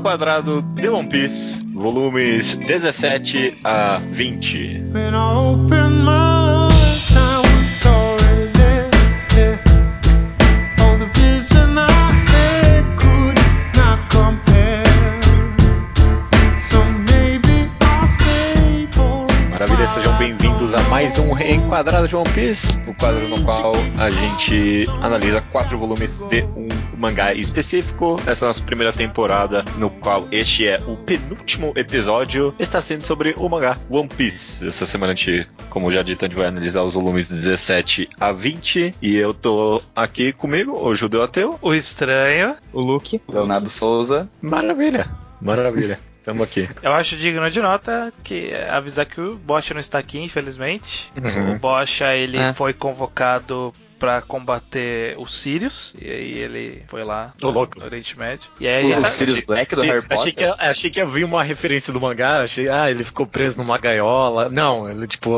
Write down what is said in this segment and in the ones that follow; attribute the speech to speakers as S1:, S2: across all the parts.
S1: Enquadrado de One Piece, volumes 17 a 20.
S2: When I open my eyes, I was already there. Oh, the vision I had could not compare. So maybe I'll stay for a
S1: Maravilha, sejam bem-vindos a mais um Enquadrado de One Piece, o quadro no qual a gente analisa quatro volumes de um mangá específico. Essa é a nossa primeira temporada, no qual este é o penúltimo episódio, está sendo sobre o mangá One Piece. Essa semana a gente, como já dito, a gente vai analisar os volumes 17 a 20, e eu tô aqui comigo, o Judeu Ateu.
S3: O Estranho.
S4: o Luke.
S5: Leonardo Souza.
S1: Maravilha, maravilha. Tamo aqui.
S3: Eu acho digno de nota que é avisar que o Bocha não está aqui, infelizmente.
S1: Uhum.
S3: O Bocha ele
S4: É.
S3: foi convocado pra combater os Sirius e aí ele foi lá
S1: Ô, louco.
S3: no Oriente Médio. E aí
S5: O Sirius Black do
S1: Achei-
S5: Harry
S1: Achei
S5: Potter.
S1: que, achei que havia uma referência do mangá, achei, ah, ele ficou preso numa gaiola. Não, ele, tipo,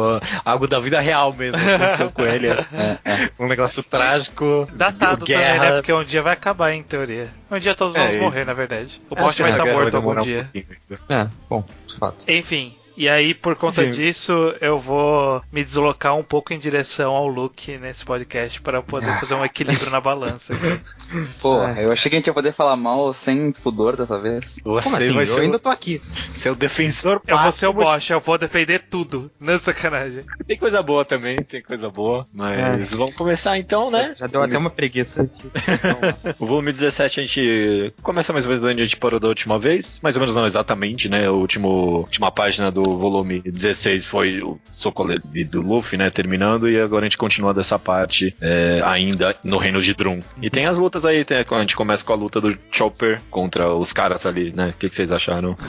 S1: algo da vida real mesmo aconteceu com ele.
S5: É, é.
S1: Um negócio trágico.
S3: datado também,
S1: guerra.
S3: né? Porque um dia vai acabar, em teoria. Um dia todos vamos
S1: É, e-
S3: morrer, na verdade. O
S1: que
S3: vai estar
S1: guerra
S3: morto algum
S1: um
S3: dia.
S1: ainda.
S4: É, bom, fato.
S3: Enfim. E aí, por conta
S1: Enfim.
S3: disso, eu vou me deslocar um pouco em direção ao Luke nesse podcast para poder fazer um equilíbrio na balança.
S5: Pô,
S4: É.
S5: eu achei que a gente ia poder falar mal sem pudor dessa vez.
S1: Você
S4: Como assim?
S1: vai
S4: Eu
S1: ser
S4: ainda
S1: o,
S4: tô aqui.
S1: seu defensor
S3: Eu vou ser o. Bocha, eu vou defender tudo. Não é sacanagem.
S1: Tem coisa boa também, tem coisa boa. Mas vamos começar então, né?
S4: Já deu até uma preguiça aqui.
S1: O volume 17 a gente começa mais ou menos onde a gente parou da última vez. Mais ou menos não exatamente, né? A último, última página do volume 16 foi o soco ali do Luffy, né? Terminando. E agora a gente continua dessa parte é, ainda no reino de Drum. E tem as lutas aí. Tem, a gente começa com a luta do Chopper contra os caras ali, né? O que, que vocês acharam?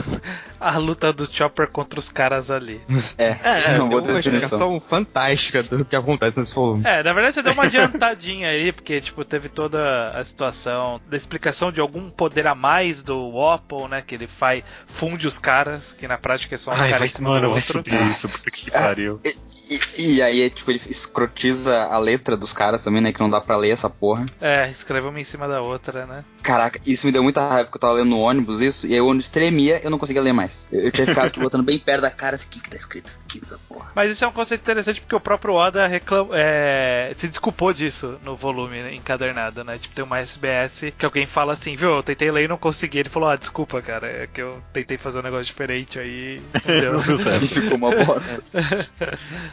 S3: A luta do Chopper contra os caras ali.
S5: É,
S1: É,
S5: não vou
S4: Tem uma explicação fantástica do que acontece nesse volume.
S3: É, na verdade você deu uma adiantadinha aí, porque, tipo, teve toda a situação da explicação de algum poder a mais do Apple, né? Que ele faz, funde os caras, que na prática é só um cara em cima do outro.
S1: isso, puta que pariu.
S5: E, e aí, tipo, ele escrotiza a letra dos caras também, né? Que não dá pra ler essa porra.
S3: É, escreve uma em cima da outra, né?
S5: Caraca, isso me deu muita raiva, porque eu tava lendo no ônibus isso, e aí o ônibus tremia eu não conseguia ler mais. Eu, eu tinha ficado, tipo, botando bem perto da cara, assim, o que que tá escrito aqui nessa porra?
S3: Mas isso é um conceito interessante porque o próprio Oda reclam... é, se desculpou disso no volume né, encadernado, né? Tipo, tem uma SBS que alguém fala assim, viu, eu tentei ler e não consegui. Ele falou, ah, desculpa, cara, é que eu tentei fazer um negócio diferente aí. Entendeu?
S1: Não deu
S5: E
S1: certo.
S5: ficou uma bosta.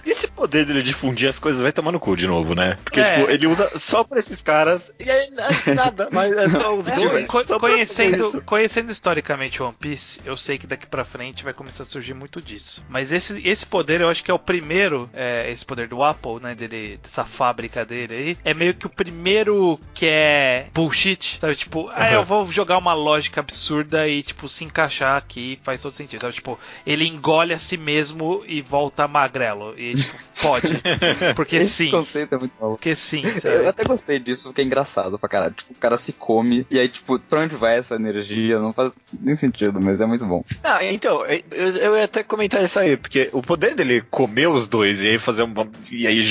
S1: E esse poder dele de fundir as coisas vai tomar no cu de novo, né? Porque,
S3: É.
S1: tipo, ele usa só pra esses caras e aí nada, mas é só os
S3: É,
S1: dois.
S3: co-
S1: só
S3: conhecendo, conhecendo historicamente One Piece, eu sei que daqui pra frente vai começar a surgir muito disso. Mas esse, esse poder, eu acho que é o primeiro, é, esse poder do Apple, né, dele, dessa fábrica dele aí, é meio que o primeiro que é bullshit, sabe? Tipo, ah, eu vou jogar uma lógica absurda e, tipo, se encaixar aqui faz todo sentido, sabe? Tipo, ele engole a si mesmo e volta magrelo. E, tipo, pode. Porque
S5: Esse
S3: sim.
S5: conceito é muito maluco.
S3: Porque sim,
S5: Eu
S3: sabe?
S5: até gostei disso, porque é engraçado pra caralho. Tipo, o cara se come, e aí, tipo, pra onde vai essa energia? Não faz nem sentido, mas é muito bom.
S1: Ah, então, eu, eu ia até comentar isso aí, porque o poder dele comer os dois e aí fazer uma. E aí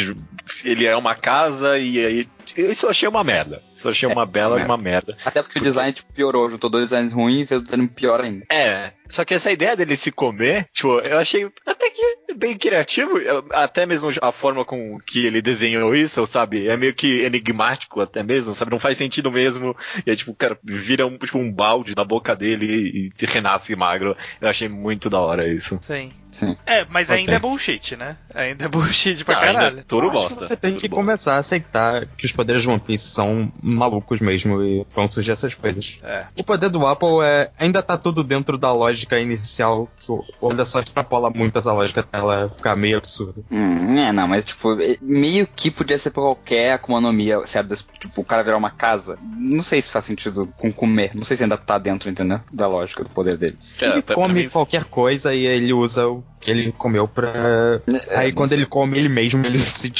S1: ele é uma casa e aí. Isso eu achei uma merda. Isso eu achei
S5: É,
S1: uma bela
S5: uma
S1: uma merda.
S5: Até porque o design tipo, piorou, juntou dois designs ruins e fez o design pior ainda.
S1: É, só que essa ideia dele se comer, tipo, eu achei até que bem criativo, até mesmo a forma com que ele desenhou isso, sabe? É meio que enigmático até mesmo, sabe? Não faz sentido mesmo. E aí, tipo, o cara vira um, tipo, um balde na boca dele e, e renasce magro. Eu achei muito da hora isso.
S3: Sim.
S5: Sim.
S3: É, mas
S1: Pode
S3: ainda
S1: ser.
S3: é bullshit, né? Ainda é bullshit pra
S1: Ah,
S3: caralho.
S1: é
S4: acho
S1: bosta.
S4: que você tem
S1: Touro
S4: que
S1: bosta.
S4: começar a aceitar que os poderes de One Piece são malucos mesmo e vão surgir essas coisas.
S3: É.
S4: O poder do Apple é ainda tá tudo dentro da lógica inicial, que o Oda só extrapola muito essa lógica até ela ficar meio absurda.
S5: Hum, é, não, mas tipo, é- meio que podia ser pra qualquer Akuma no Mi, certo? Tipo, o cara virar uma casa. Não sei se faz sentido com comer. Não sei se ainda tá dentro, entendeu? Da lógica do poder dele.
S4: Se ele
S1: pra-
S4: come
S1: mim-
S4: qualquer coisa e ele usa o que ele comeu pra. Aí quando ele come ele mesmo, ele se.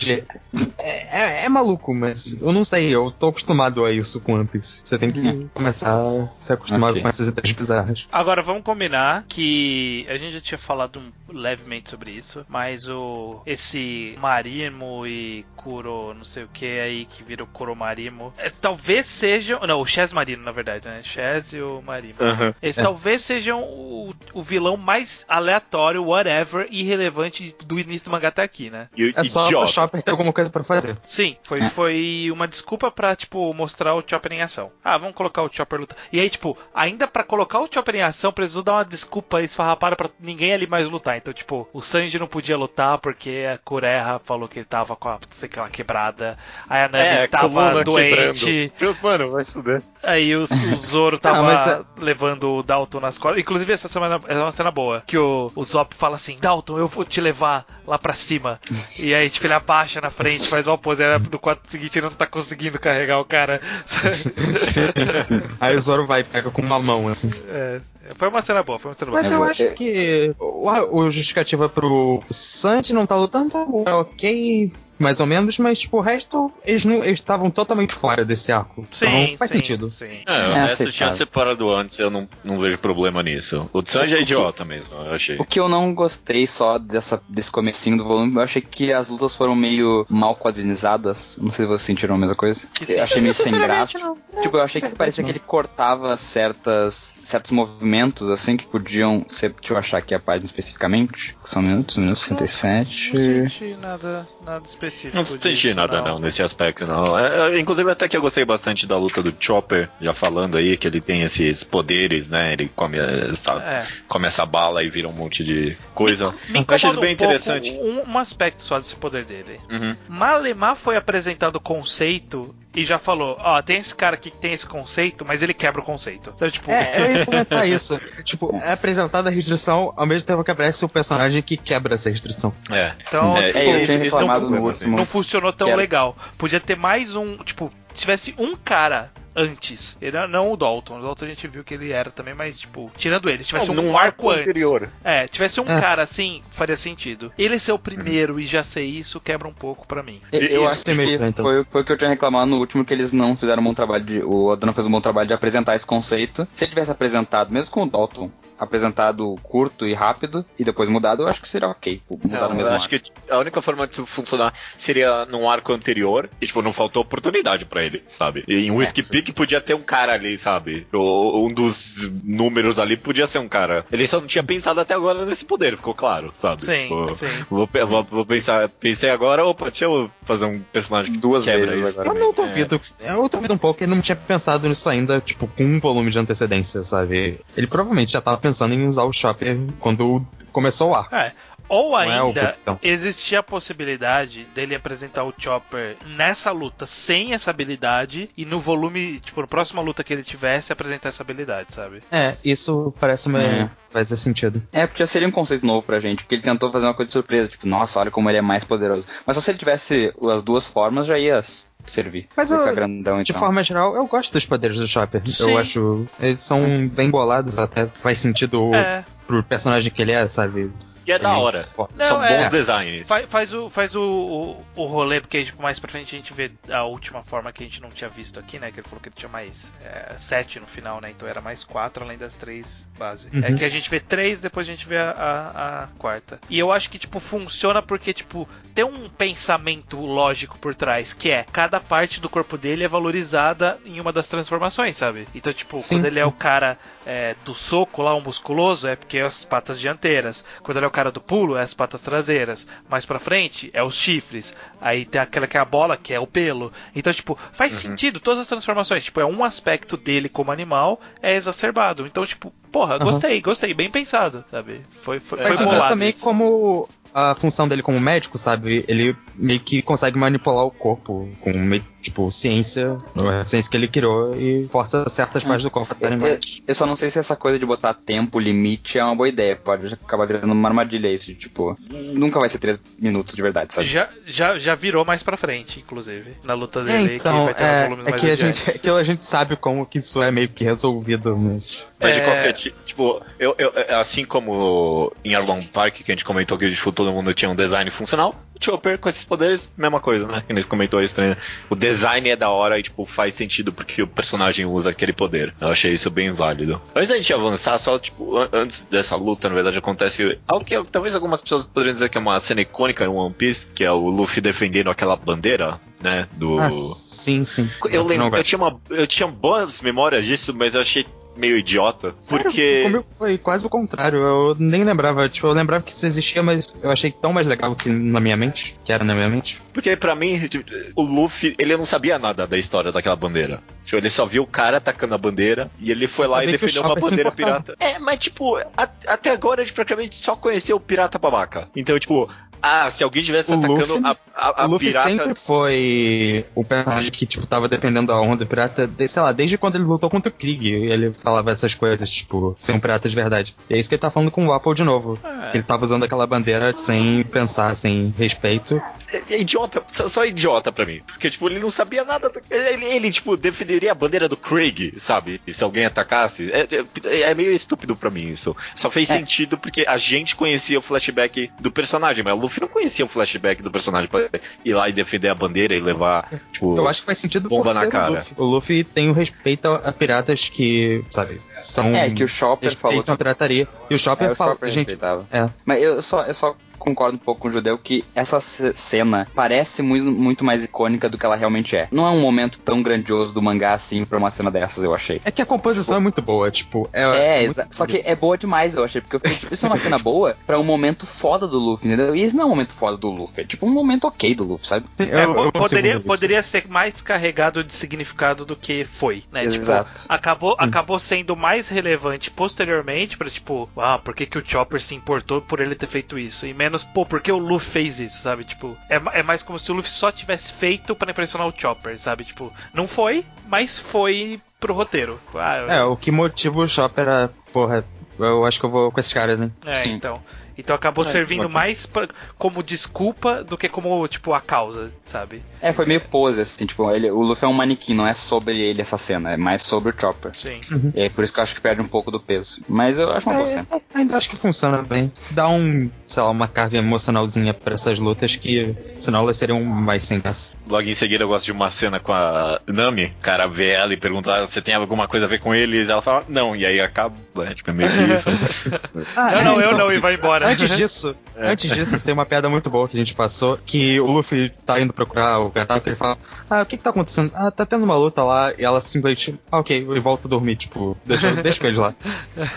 S4: É, é- é maluco, mas eu não sei, eu tô acostumado a isso com One Piece. Você tem que começar a se acostumar
S5: Ok.
S4: com essas ideias bizarras.
S3: Agora vamos combinar que a gente já tinha falado um- levemente sobre isso, mas o esse Marimo e Kuro, não sei o que aí que vira o Kuro Marimo, é, talvez sejam, não, o Chaz Marino na verdade, né? Chaz e o Marimo.
S1: Aham.
S3: Eles
S4: É.
S3: talvez sejam o, o vilão mais aleatório, whatever, irrelevante do início do mangá até aqui, né?
S1: E o
S4: É só
S1: idiota.
S4: Chopper ter alguma coisa pra fazer.
S3: Sim, foi, foi uma desculpa pra, tipo, mostrar o Chopper em ação. Ah, vamos colocar o Chopper lutar. E aí, tipo, ainda pra colocar o Chopper em ação, precisou dar uma desculpa esfarrapada pra ninguém ali mais lutar. Então, tipo, o Sanji não podia lutar porque a Kureha falou que ele tava com a, não sei lá, quebrada. Aí a Nami
S1: É,
S3: tava doente.
S1: quebrando. Mano, vai fuder.
S3: Aí o, o Zoro tava
S4: Ah, mas é-
S3: levando o Dalton nas costas. Inclusive, essa semana é uma cena boa. Que o, o Zop fala assim: Dalton, eu vou te levar lá pra cima. e aí, tipo, ele abaixa na frente, faz uma pose. Aí no quadro seguinte ele não tá conseguindo carregar o cara.
S4: Aí o Zoro vai e pega com uma mão, assim.
S3: É, foi uma cena boa, foi uma cena boa.
S4: Mas
S5: É,
S4: eu
S5: vou-
S4: acho
S5: é-
S4: que o, o justificativa pro Sanji não tá lutando é ok, mais ou menos, mas tipo, o resto, eles não eles estavam totalmente fora desse arco.
S3: Sim,
S4: então faz
S3: sim,
S4: sentido.
S3: Sim.
S1: É,
S5: É
S1: o resto eu tinha separado antes, eu não, não vejo problema nisso. O Sanji é idiota mesmo, eu achei.
S5: O que eu não gostei só dessa, desse comecinho do volume, eu achei que as lutas foram meio mal quadrinizadas. Não sei se vocês sentiram a mesma coisa.
S3: Que
S5: Eu achei meio sem graça.
S4: não.
S5: Tipo, eu achei que parecia que ele cortava certas, certos movimentos, assim, que podiam ser. Deixa eu achar aqui a página especificamente. Que são minutos, minutos 67.
S3: Não senti nada, nada específico.
S1: Não senti
S3: disso,
S1: nada não. nesse aspecto não. É, é, inclusive até que eu gostei bastante da luta do Chopper, já falando aí que ele tem esses poderes, né? Ele come essa,
S3: É.
S1: come essa bala e vira um monte de coisa.
S3: Me
S1: Eu achei isso bem
S3: um pouco
S1: interessante.
S3: Um, um aspecto só desse poder dele.
S1: Uhum.
S3: Malemar foi apresentado o conceito e já falou, ó, tem esse cara aqui que tem esse conceito, mas ele quebra o conceito. Então, tipo,
S4: É, eu ia comentar isso. Tipo, é apresentada a restrição ao mesmo tempo que aparece o personagem que quebra essa restrição.
S1: É.
S3: Então,
S1: é,
S3: tipo,
S5: É, no
S1: problema,
S5: último.
S3: não funcionou tão
S5: Quero.
S3: legal. Podia ter mais um, tipo, tivesse um cara antes. Ele não- não o Dalton. O Dalton a gente viu que ele era também, mas, tipo, tirando ele, se tivesse
S1: Não,
S3: um arco
S1: arco
S3: antes.
S1: anterior.
S3: É, tivesse um
S4: É.
S3: cara assim, faria sentido. Ele ser o primeiro e já ser isso quebra um pouco pra mim.
S5: Eu, eu acho que
S4: é estranho, então.
S5: foi, foi o que eu tinha reclamado no último, que eles não fizeram um bom trabalho de. O não fez um bom trabalho de apresentar esse conceito. Se ele tivesse apresentado, mesmo com o Dalton, apresentado curto e rápido, e depois mudado, eu acho que seria ok. Mudar
S1: Não,
S5: no
S1: eu
S5: mesmo
S1: acho
S5: arco.
S1: que a única forma de funcionar seria num arco anterior e, tipo, não faltou oportunidade pra ele, sabe? E em Whiskey Peak podia ter um cara ali, sabe? O- um dos números ali podia ser um cara. Ele só não tinha pensado até agora nesse poder, ficou claro, sabe?
S3: Sim,
S1: Tipo,
S3: sim.
S1: Vou, vou- vou pensar, pensei agora, opa, deixa eu fazer um personagem que
S5: Duas
S1: quebra
S5: vezes
S1: isso.
S5: agora.
S4: Eu não duvido. Eu duvido um pouco, ele não tinha pensado nisso ainda, tipo, com um volume de antecedência, sabe? Ele provavelmente já tava pensando em usar o Chopper quando começou o arco.
S3: É. Ou
S4: é
S3: ainda
S4: capitão.
S3: existia a possibilidade dele apresentar o Chopper nessa luta sem essa habilidade e no volume, tipo, na próxima luta que ele tivesse, apresentar essa habilidade, sabe?
S4: É, isso parece-me
S5: É.
S4: fazer sentido.
S5: É, porque já seria um conceito novo pra gente, porque ele tentou fazer uma coisa de surpresa, tipo, nossa, olha como ele é mais poderoso. Mas só se ele tivesse as duas formas, já ia servir.
S4: Mas eu-
S5: grandão,
S4: De
S5: então.
S4: forma geral, eu gosto dos poderes do Chopper.
S3: Sim.
S4: Eu acho. Eles são bem bolados, até faz sentido
S3: É.
S4: pro personagem que ele é, sabe?
S1: E é da hora.
S3: Não,
S1: São
S3: é.
S1: bons designs.
S3: Faz, faz o, faz o, o, o rolê, porque tipo, mais pra frente a gente vê a última forma que a gente não tinha visto aqui, né? Que ele falou que ele tinha mais é, sete no final, né? Então era mais quatro além das três base. É
S4: Uhum.
S3: que a gente vê três, depois a gente vê a, a, a quarta. E eu acho que, tipo, funciona porque, tipo, tem um pensamento lógico por trás, que é cada parte do corpo dele é valorizada em uma das transformações, sabe? Então, tipo,
S4: Sim,
S3: quando ele é
S4: sim.
S3: o cara é, do soco lá, o musculoso, é porque é as patas dianteiras. Quando ele é o cara do pulo, é as patas traseiras. Mais pra frente, é os chifres. Aí tem aquela que é a bola, que é o pelo. Então, tipo, faz sentido todas as transformações. Tipo, é um aspecto dele como animal é exacerbado. Então, tipo, porra,
S4: Aham.
S3: gostei, gostei, bem pensado, sabe? Foi, foi,
S1: É,
S4: sentido
S3: bolado
S4: também
S3: isso.
S4: como a função dele como médico, sabe? Ele meio que consegue manipular o corpo com meio, tipo, ciência, a ciência que ele criou e força certas partes do corpo a estarem
S5: Eu,
S4: mais.
S5: eu só não sei se essa coisa de botar tempo limite é uma boa ideia. Pode acabar virando uma armadilha isso, de, tipo, nunca vai ser 3 minutos de verdade, sabe?
S3: Já, já, já virou mais pra frente, inclusive. Na luta
S4: É,
S3: dele,
S4: então,
S3: que vai ter
S4: é,
S3: volumes
S4: é
S3: mais
S4: que a gente, é que a gente sabe como que isso é meio que resolvido, mas...
S1: Mas de
S3: É.
S1: qualquer ti- tipo, eu, eu, assim como em Arlong Park, que a gente comentou que tipo, todo mundo tinha um design funcional, Chopper com esses poderes, mesma coisa, né? Que nesse comentou aí estranho. O design é da hora e, tipo, faz sentido porque o personagem usa aquele poder. Eu achei isso bem válido. Antes da gente avançar, só, tipo, an- antes dessa luta, na verdade, acontece algo que talvez algumas pessoas poderiam dizer que é uma cena icônica em One Piece, que é o Luffy defendendo aquela bandeira, né? Do.
S4: Ah, sim, sim.
S1: Eu, lembro, eu, tinha uma, eu tinha boas memórias disso, mas eu achei meio idiota.
S4: Sério?
S1: Porque.
S4: Comigo foi quase o contrário. Eu nem lembrava. Tipo, eu lembrava que isso existia, mas eu achei tão mais legal que na minha mente. Que era na minha mente.
S1: Porque pra mim, tipo, o Luffy, ele não sabia nada da história daquela bandeira. Tipo, ele só viu o cara atacando a bandeira e ele foi
S4: Eu
S1: lá e defendeu uma bandeira pirata. É, mas tipo, a- até agora a gente praticamente só conheceu o pirata babaca. Então, tipo, ah, se alguém tivesse
S4: O
S1: atacando
S4: Luffy-
S1: a, a, a
S4: o Luffy
S1: pirata.
S4: sempre foi o personagem que, tipo, tava defendendo a onda pirata, de- sei lá, desde quando ele lutou contra o Krieg. Ele falava essas coisas, tipo, ser um pirata de verdade. E é isso que ele tá falando com o Apple de novo.
S3: É.
S4: Que ele tava usando aquela bandeira sem pensar, sem respeito.
S1: É, é idiota, só, só idiota pra mim. Porque, tipo, ele não sabia nada. Ele, ele, tipo, defenderia a bandeira do Craig, sabe? E se alguém atacasse. É, é- é meio estúpido pra mim isso. Só fez
S5: É.
S1: sentido porque a gente conhecia o flashback do personagem, mas o Luffy não conhecia o flashback do personagem pra ir lá e defender a bandeira e levar, tipo.
S4: Eu acho que faz sentido
S1: Bomba na
S4: ser o
S1: cara.
S4: Luffy. O Luffy tem o respeito a, piratas que, sabe, são.
S5: É, que o Chopper falou
S4: respeitam a pirataria. E o Chopper
S5: É, o
S4: fala,
S5: Chopper
S4: gente.
S5: respeitava.
S4: É.
S5: Mas eu só, eu só concordo um pouco com o Judeu que essa ce- cena parece muito, muito mais icônica do que ela realmente é. Não é um momento tão grandioso do mangá assim pra uma cena dessas, eu achei.
S4: É que a composição é muito boa, tipo. É,
S5: É,
S4: muito
S5: exa- só que é boa demais, eu achei. Porque eu fiquei, tipo, isso é uma cena boa pra um momento foda do Luffy, entendeu? E isso não é um momento foda do Luffy, é tipo um momento ok do Luffy, sabe?
S4: Eu-
S3: É,
S4: eu
S3: poderia, poderia ser mais carregado de significado do que foi, né?
S5: Exato.
S3: Tipo, acabou, acabou sendo mais relevante posteriormente pra, tipo, ah, por que, que o Chopper se importou por ele ter feito isso? E menos, pô, por que o Luffy fez isso, sabe? Tipo, é, é mais como se o Luffy só tivesse feito pra impressionar o Chopper, sabe? Tipo, não foi, mas foi pro roteiro. Ah, eu-
S4: É, o que motiva o Chopper a. Porra, eu acho que eu vou com esses caras, hein?
S3: É,
S5: Sim.
S3: então. Então acabou
S1: É,
S3: servindo mais pra- como desculpa do que como, tipo, a causa, sabe?
S5: É, foi meio pose, assim, tipo, ele, o Luffy é um manequim, não é sobre ele essa cena, é mais sobre o Chopper.
S3: Sim.
S5: E é por isso que eu acho que perde um pouco do peso. Mas eu acho uma boa cena.
S4: É, é, ainda acho que funciona bem. Dá um, sei lá, uma carga emocionalzinha pra essas lutas que senão elas seriam mais sem graça.
S1: Logo em seguida eu gosto de uma cena com a Nami. O cara vê ela e pergunta ah, se tem alguma coisa a ver com eles. Ela fala, não, e aí acaba. É, tipo, é meio que isso.
S4: Ah,
S3: Eu não, eu não, e vai embora.
S4: Antes disso, antes disso, tem uma piada muito boa que a gente passou, que o Luffy tá indo procurar o Gataku e ele fala, ah, o que que tá acontecendo? Ah, tá tendo uma luta lá, e ela simplesmente, ah, ok, e volta a dormir, tipo, deixa, deixa com eles lá.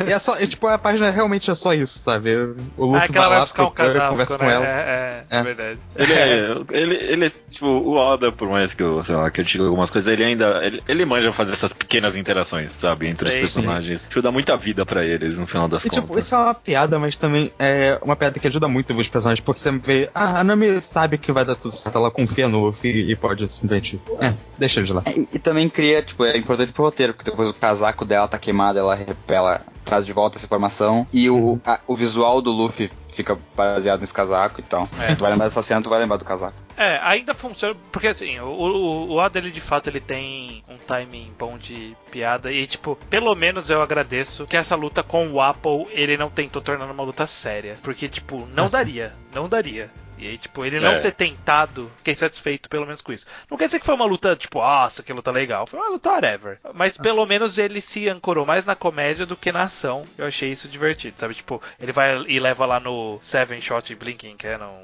S4: E é só, e, tipo, a página realmente é só isso, sabe? O Luffy
S3: Ah, que
S4: vai
S3: vai
S4: lá,
S3: buscar um casaco,
S4: conversa com
S3: né?
S4: ela.
S3: É, é, é
S4: É.
S3: verdade.
S1: Ele é, ele, ele, tipo, o Oda, por mais que eu, sei lá, critique algumas coisas, ele ainda, ele, ele manja fazer essas pequenas interações, sabe, entre
S3: Sei,
S1: os personagens. Tipo, dá muita vida pra eles, no final das
S4: E,
S1: contas.
S4: tipo, isso é uma piada, mas também é uma piada que ajuda muito os personagens, porque você vê, ah, a Nami sabe que vai dar tudo certo, ela confia no Luffy e pode simplesmente, é, deixa eles lá.
S5: É, E, e também cria, tipo, é importante pro roteiro, porque depois o casaco dela tá queimado, ela repela, traz de volta essa informação. E o, a- o visual do Luffy fica baseado nesse casaco e tal. Se tu vai lembrar dessa cena, tu vai lembrar do casaco.
S3: É, ainda funciona, porque assim, o, o, o Oda, ele de fato, ele tem um timing bom de piada e, tipo, pelo menos eu agradeço que essa luta com o Apple, ele não tentou tornar uma luta séria, porque, tipo, não daria, não daria. E aí, tipo, ele não
S1: É.
S3: ter tentado, fiquei satisfeito pelo menos com isso. Não quer dizer que foi uma luta, tipo, nossa, que luta legal. Foi uma luta whatever. Mas pelo menos ele se ancorou mais na comédia do que na ação. Eu achei isso divertido, sabe? Tipo, ele vai e leva lá no Seven Shot Blinking Cannon.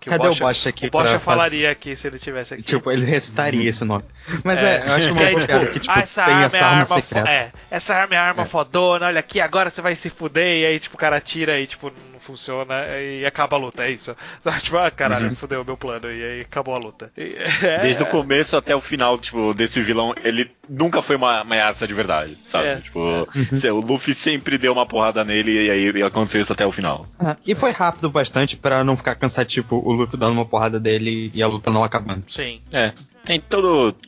S3: Que
S4: Cadê o
S3: Bocha-
S4: Bosch aqui
S3: O Bocha falaria
S4: fazer-
S3: aqui se ele tivesse aqui.
S4: Tipo, ele recitaria esse nome. Mas é, eu acho uma boa
S3: tipo,
S4: piada que, tipo,
S3: ah, essa
S4: tem
S3: arma
S4: essa
S3: é a
S4: arma
S3: arma fo-
S4: secreta.
S3: É, essa arma é a arma
S4: É.
S3: fodona, olha aqui, agora você vai se fuder, e aí, tipo, o cara tira e, tipo, funciona e acaba a luta, é isso. Tipo, ah, caralho,
S1: Uhum.
S3: fudeu o meu plano. E aí acabou a luta. E- é-
S1: Desde o começo até o final, tipo, desse vilão, ele nunca foi uma ameaça de verdade, sabe?
S3: É.
S1: Tipo, se- o Luffy sempre deu uma porrada nele e aí aconteceu isso até o final.
S4: Ah, e foi rápido bastante pra não ficar cansativo o Luffy dando uma porrada dele e a luta não acabando.
S3: Sim.
S1: É. Tem todo.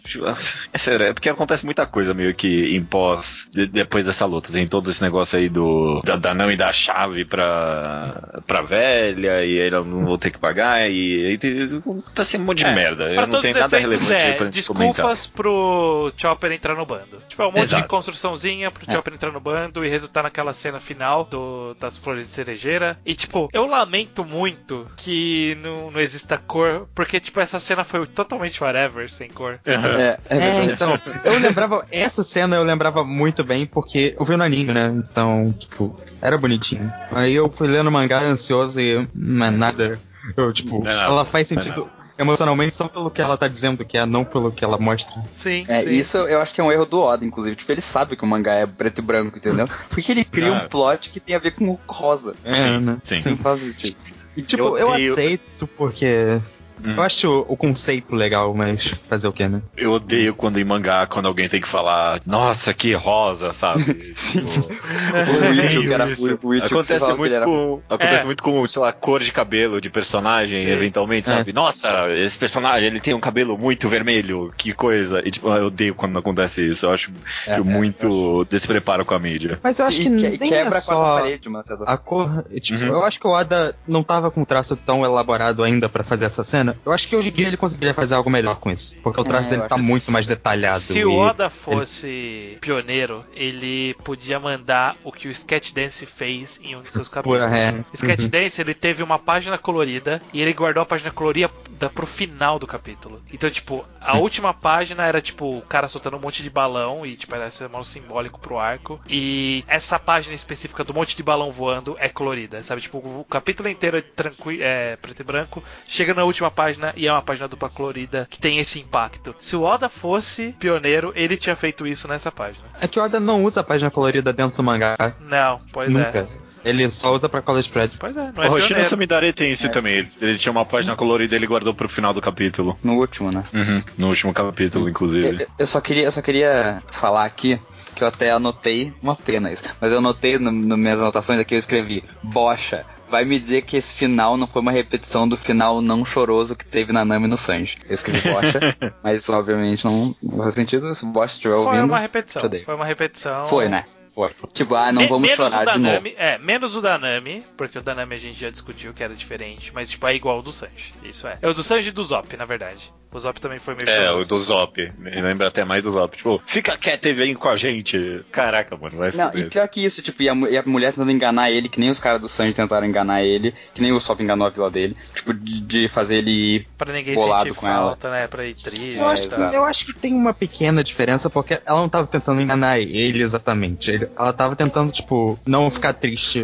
S1: É sério, é porque acontece muita coisa meio que em pós, de- depois dessa luta. Tem todo esse negócio aí do. Da, da não e da chave pra. pra velha, e aí ela não vou ter que pagar, e aí tem. Tá sendo um monte de
S3: É,
S1: merda. Eu não tenho nada relevante
S3: é,
S1: pra gente comentar.
S3: desculpas pro Chopper entrar no bando. Tipo, é um monte
S1: Exato.
S3: de construçãozinha pro Chopper entrar no bando e resultar naquela cena final do, das flores de cerejeira. E, tipo, eu lamento muito que não, não exista cor, porque, tipo, essa cena foi totalmente whatever, sem cor.
S5: É, é
S4: É,
S5: verdade.
S4: então, eu lembrava, essa cena eu lembrava muito bem, porque eu vi no anime, né? Então, tipo, era bonitinho. Aí eu fui lendo o mangá ansioso e não é nada. Eu, tipo,
S1: Não é
S4: ela faz
S1: não é
S4: sentido emocionalmente só pelo que ela tá dizendo, que é não pelo que ela mostra.
S3: Sim,
S5: É,
S3: sim.
S5: isso eu acho que é um erro do Oda, inclusive. Tipo, ele sabe que o mangá é preto e branco, entendeu? Porque ele cria
S1: Ah.
S5: um plot que tem a ver com o rosa.
S4: É, né?
S1: Sim.
S5: Não faz sentido.
S4: E, tipo,
S1: Eu
S4: eu,
S1: odeio-
S4: aceito porque.
S1: Hum.
S4: Eu acho o, o conceito legal, mas fazer o quê, né?
S1: Eu odeio quando em mangá, quando alguém tem que falar, nossa, que rosa, sabe?
S5: Sim.
S1: Tipo,
S5: O Ichigo, cara,
S1: isso.
S5: o você
S1: Acontece
S5: que
S1: muito
S5: era-
S1: com. Acontece
S3: É.
S1: muito com, sei lá, cor de cabelo de personagem,
S3: Sim.
S1: eventualmente,
S4: É.
S1: sabe? Nossa, esse personagem ele tem um cabelo muito vermelho, que coisa. E tipo, eu odeio quando acontece isso. Eu acho
S5: É,
S1: que
S5: é,
S1: muito despreparo com a mídia.
S4: Mas eu acho
S5: E
S4: que
S5: que-
S4: nem
S5: quebra
S4: é
S5: a
S4: só
S5: parede, mano.
S4: a cor. Tipo,
S1: Uhum.
S4: eu acho que o Oda não tava com um traço tão elaborado ainda pra fazer essa cena. Eu acho que hoje em dia ele conseguiria fazer algo melhor com isso. Porque o traço
S5: É,
S4: dele tá muito mais detalhado.
S3: Se o Oda fosse pioneiro, ele podia mandar o que o Sketchdance fez em um de seus capítulos.
S4: é.
S3: Sketchdance, ele teve uma página colorida e ele guardou a página colorida pro final do capítulo. Então, tipo, a
S4: Sim.
S3: última página era, tipo, o cara soltando um monte de balão e, tipo, era mal simbólico pro arco. E essa página específica do monte de balão voando é colorida, sabe? Tipo, o capítulo inteiro é, tranquilo, é preto e branco, chega na última página e é uma página dupla colorida que tem esse impacto. Se o Oda fosse pioneiro, ele tinha feito isso nessa página.
S4: É que o Oda não usa a página colorida dentro do mangá.
S3: Não, pois
S4: nunca.
S3: é.
S4: Ele só usa pra cola spreads.
S3: Pois é, não
S1: O
S3: é
S1: Hoshino
S3: pioneiro.
S1: Samidare tem isso também. Ele, ele tinha uma página colorida e ele guardou pro final do capítulo.
S5: No último, né?
S1: Uhum, no último capítulo, inclusive.
S5: Eu, eu só queria, eu só queria falar aqui que eu até anotei, uma pena isso, mas eu anotei no, no minhas anotações aqui, eu escrevi, bocha. Vai me dizer que esse final não foi uma repetição do final não choroso que teve na Nami e no Sanji. Eu escrevi bocha, mas obviamente não, não faz sentido. Se o bocha estiver
S3: Foi
S5: ouvindo.
S3: uma repetição. Foi uma repetição.
S5: Foi, né? Foi. Tipo, ah, não
S3: Me-
S5: vamos chorar
S3: o
S5: de novo.
S3: Danami, É, menos o Danami, porque o Danami a gente já discutiu que era diferente, mas tipo, é igual ao do Sanji. Isso é. É o do Sanji e do Zop, na verdade. O Zop também foi meio
S1: É,
S3: choroso.
S1: o do Zop. Me lembra até mais do Zop. Tipo, fica quieto e vem com a gente. Caraca, mano, vai
S5: Não, e pior que isso, tipo, e a, e a mulher tentando enganar ele, que nem os caras do Sanji tentaram enganar ele, que nem o Sop enganou a vila dele, tipo, de, de fazer ele ir.
S3: Pra ninguém
S5: bolado com ela.
S3: falta, né? Pra ir triste.
S4: Eu acho, eu acho que tem uma pequena diferença, porque ela não tava tentando enganar ele exatamente. Ele- ela tava tentando, tipo, não ficar triste.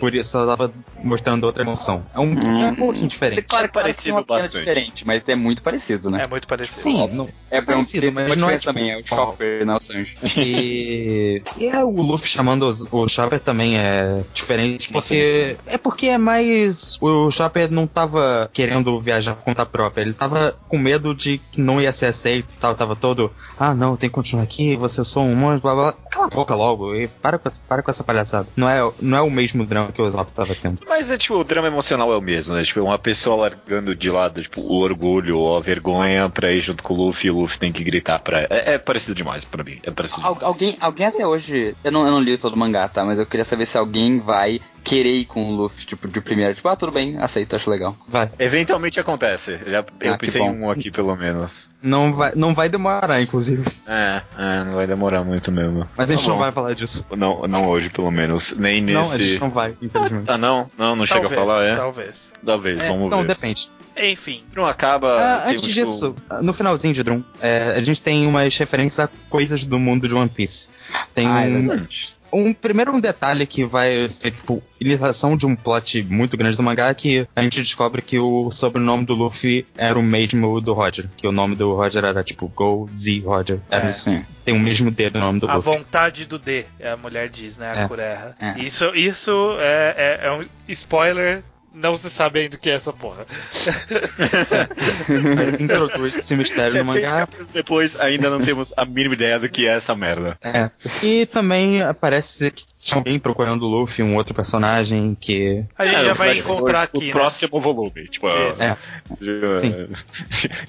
S4: Por isso ela tava mostrando outra emoção. É um, é um pouquinho diferente.
S5: Claro,
S1: É parecido
S5: pena
S1: bastante.
S5: diferente, mas é muito parecido, né?
S3: É muito parecido.
S4: Sim, não,
S5: É,
S4: parecido,
S5: tem
S4: mas não é, tipo,
S5: também, é o. Chopper, não é o Sanji.
S4: E, e é, o Luffy chamando os- o Chopper também é diferente, porque é porque é mais o Chopper não tava querendo viajar por conta própria, ele tava com medo de que não ia ser aceito, e tal, tava todo, ah, não, tem que continuar aqui, você sou um monstro, blá blá. blá. Cala a boca logo e para com, essa- para com essa palhaçada. Não é, não é o mesmo drama que o Zop tava tendo.
S1: Mas é tipo, o drama emocional é o mesmo, né? Tipo, uma pessoa largando de lado, tipo, o orgulho ou a vergonha pra ir junto com o Luffy e o Luffy tem que gritar pra. É, é parecido demais pra mim. É parecido
S5: Al-
S1: demais.
S5: alguém, alguém até hoje, eu não, eu não li todo o mangá, tá? Mas eu queria saber se alguém vai querer ir com o Luffy, tipo, de primeira, tipo, ah, tudo bem, aceito, acho legal.
S4: Vai.
S1: Eventualmente acontece. Já, eu
S5: Ah,
S1: pensei em um aqui pelo menos.
S4: Não vai, não vai demorar, inclusive.
S1: É, é, não vai demorar muito mesmo.
S4: Mas a gente
S1: Tá
S4: não vai falar disso.
S1: Não, não hoje, pelo menos. Nem
S4: Não, a
S1: nesse.
S4: gente não vai, infelizmente.
S1: Ah, não? Não, não chega a
S3: Talvez,
S1: falar, é?
S3: Talvez.
S1: Talvez,
S4: É,
S1: vamos
S4: não,
S1: ver.
S4: depende.
S3: Enfim.
S1: Não acaba.
S4: Ah, antes
S1: muito-
S4: disso, no finalzinho de Drum, é, a gente tem umas referências a coisas do mundo de One Piece. Tem
S5: Ah, é
S4: um,
S5: verdade.
S4: Um primeiro um detalhe que vai ser tipo ilização de um plot muito grande do mangá que a gente descobre que o sobrenome do Luffy era o mesmo do Roger, que o nome do Roger era tipo Go Z Roger. Era,
S3: É.
S5: Sim.
S4: Tem o mesmo D no nome do
S3: A
S4: Luffy.
S3: vontade do D, é a mulher diz, né? A
S4: É.
S3: Kureha.
S5: É.
S3: Isso, isso é, é- é um spoiler não se sabe ainda o que é essa porra.
S4: Mas introduz esse mistério no
S1: 700
S4: mangá.
S1: depois, ainda não temos a mínima ideia do que é essa merda.
S4: É. E também parece que estão bem procurando o Luffy, um outro personagem que.
S3: A gente
S1: É,
S3: já vai encontrar aqui,
S1: O
S3: né?
S1: próximo volume. Tipo,
S3: Isso.
S4: É.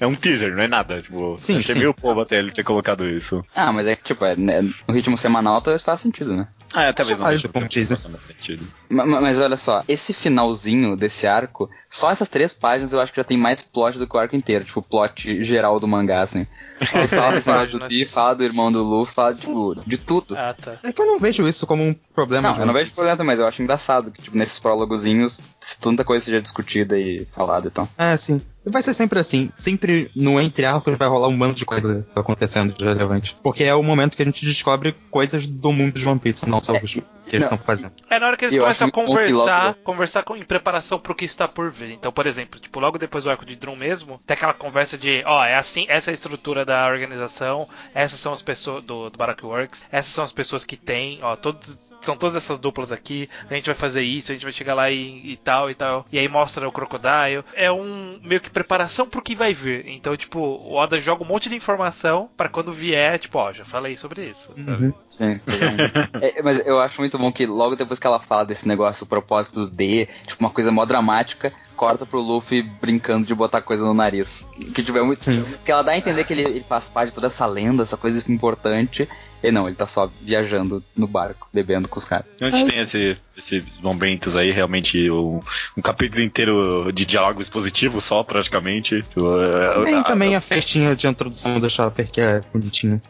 S1: é um teaser, não é nada. Tipo,
S4: Sim,
S1: achei
S4: sim.
S1: meio povo até ele ter colocado isso.
S5: Ah, mas é que, tipo, é, né, no ritmo semanal talvez faça sentido, né?
S1: Ah, é, talvez não deixe
S4: como teaser.
S1: faça mais sentido.
S5: Ma- ma- Mas, olha só, esse finalzinho desse arco, só essas três páginas eu acho que já tem mais plot do que o arco inteiro, tipo, o plot geral do mangá, assim. Ele fala do cenário do
S3: páginas.
S5: Bi, fala do irmão do Luffy, fala tipo, de tudo.
S3: Ah, tá.
S4: É que eu não vejo isso como um problema
S5: Não,
S4: de
S5: eu não vejo
S4: Piece.
S5: problema, mas eu acho engraçado que, tipo, nesses prólogozinhos, tanta coisa seja discutida e falada e tal.
S4: É, sim. E Vai ser sempre assim. Sempre no entre arcos vai rolar um bando de coisa acontecendo de relevante. Porque é o momento que a gente descobre coisas do mundo de One Piece, não só os que eles estão fazendo.
S3: É na hora que eles
S5: Eu
S3: começam a conversar,
S5: logo-
S3: conversar com, em preparação pro que está por vir. Então, por exemplo, tipo, logo depois do arco de Drum mesmo, tem aquela conversa de, ó, é assim, essa é a estrutura da organização, essas são as pessoas do, do Baroque Works, essas são as pessoas que tem, ó, todos são todas essas duplas aqui, a gente vai fazer isso, a gente vai chegar lá e, e tal e tal. E aí mostra o Crocodile. É um meio que preparação pro que vai vir. Então, tipo, o Oda joga um monte de informação pra quando vier, tipo, ó, já falei sobre isso. sabe?
S4: Uhum.
S5: Sim, É, mas eu acho muito bom que logo depois que ela fala desse negócio, o propósito de, tipo, uma coisa mó dramática, corta pro Luffy brincando de botar coisa no nariz. Que tipo, é muito. Que ela dá a entender que ele, ele faz parte de toda essa lenda, essa coisa importante. E não, ele tá só viajando no barco, bebendo com os caras.
S1: A gente tem esse, esses momentos aí, realmente, um, um capítulo inteiro de diálogo expositivo só, praticamente. É,
S4: Tem
S1: a-
S4: também a festinha de introdução do Chopper, que é bonitinha.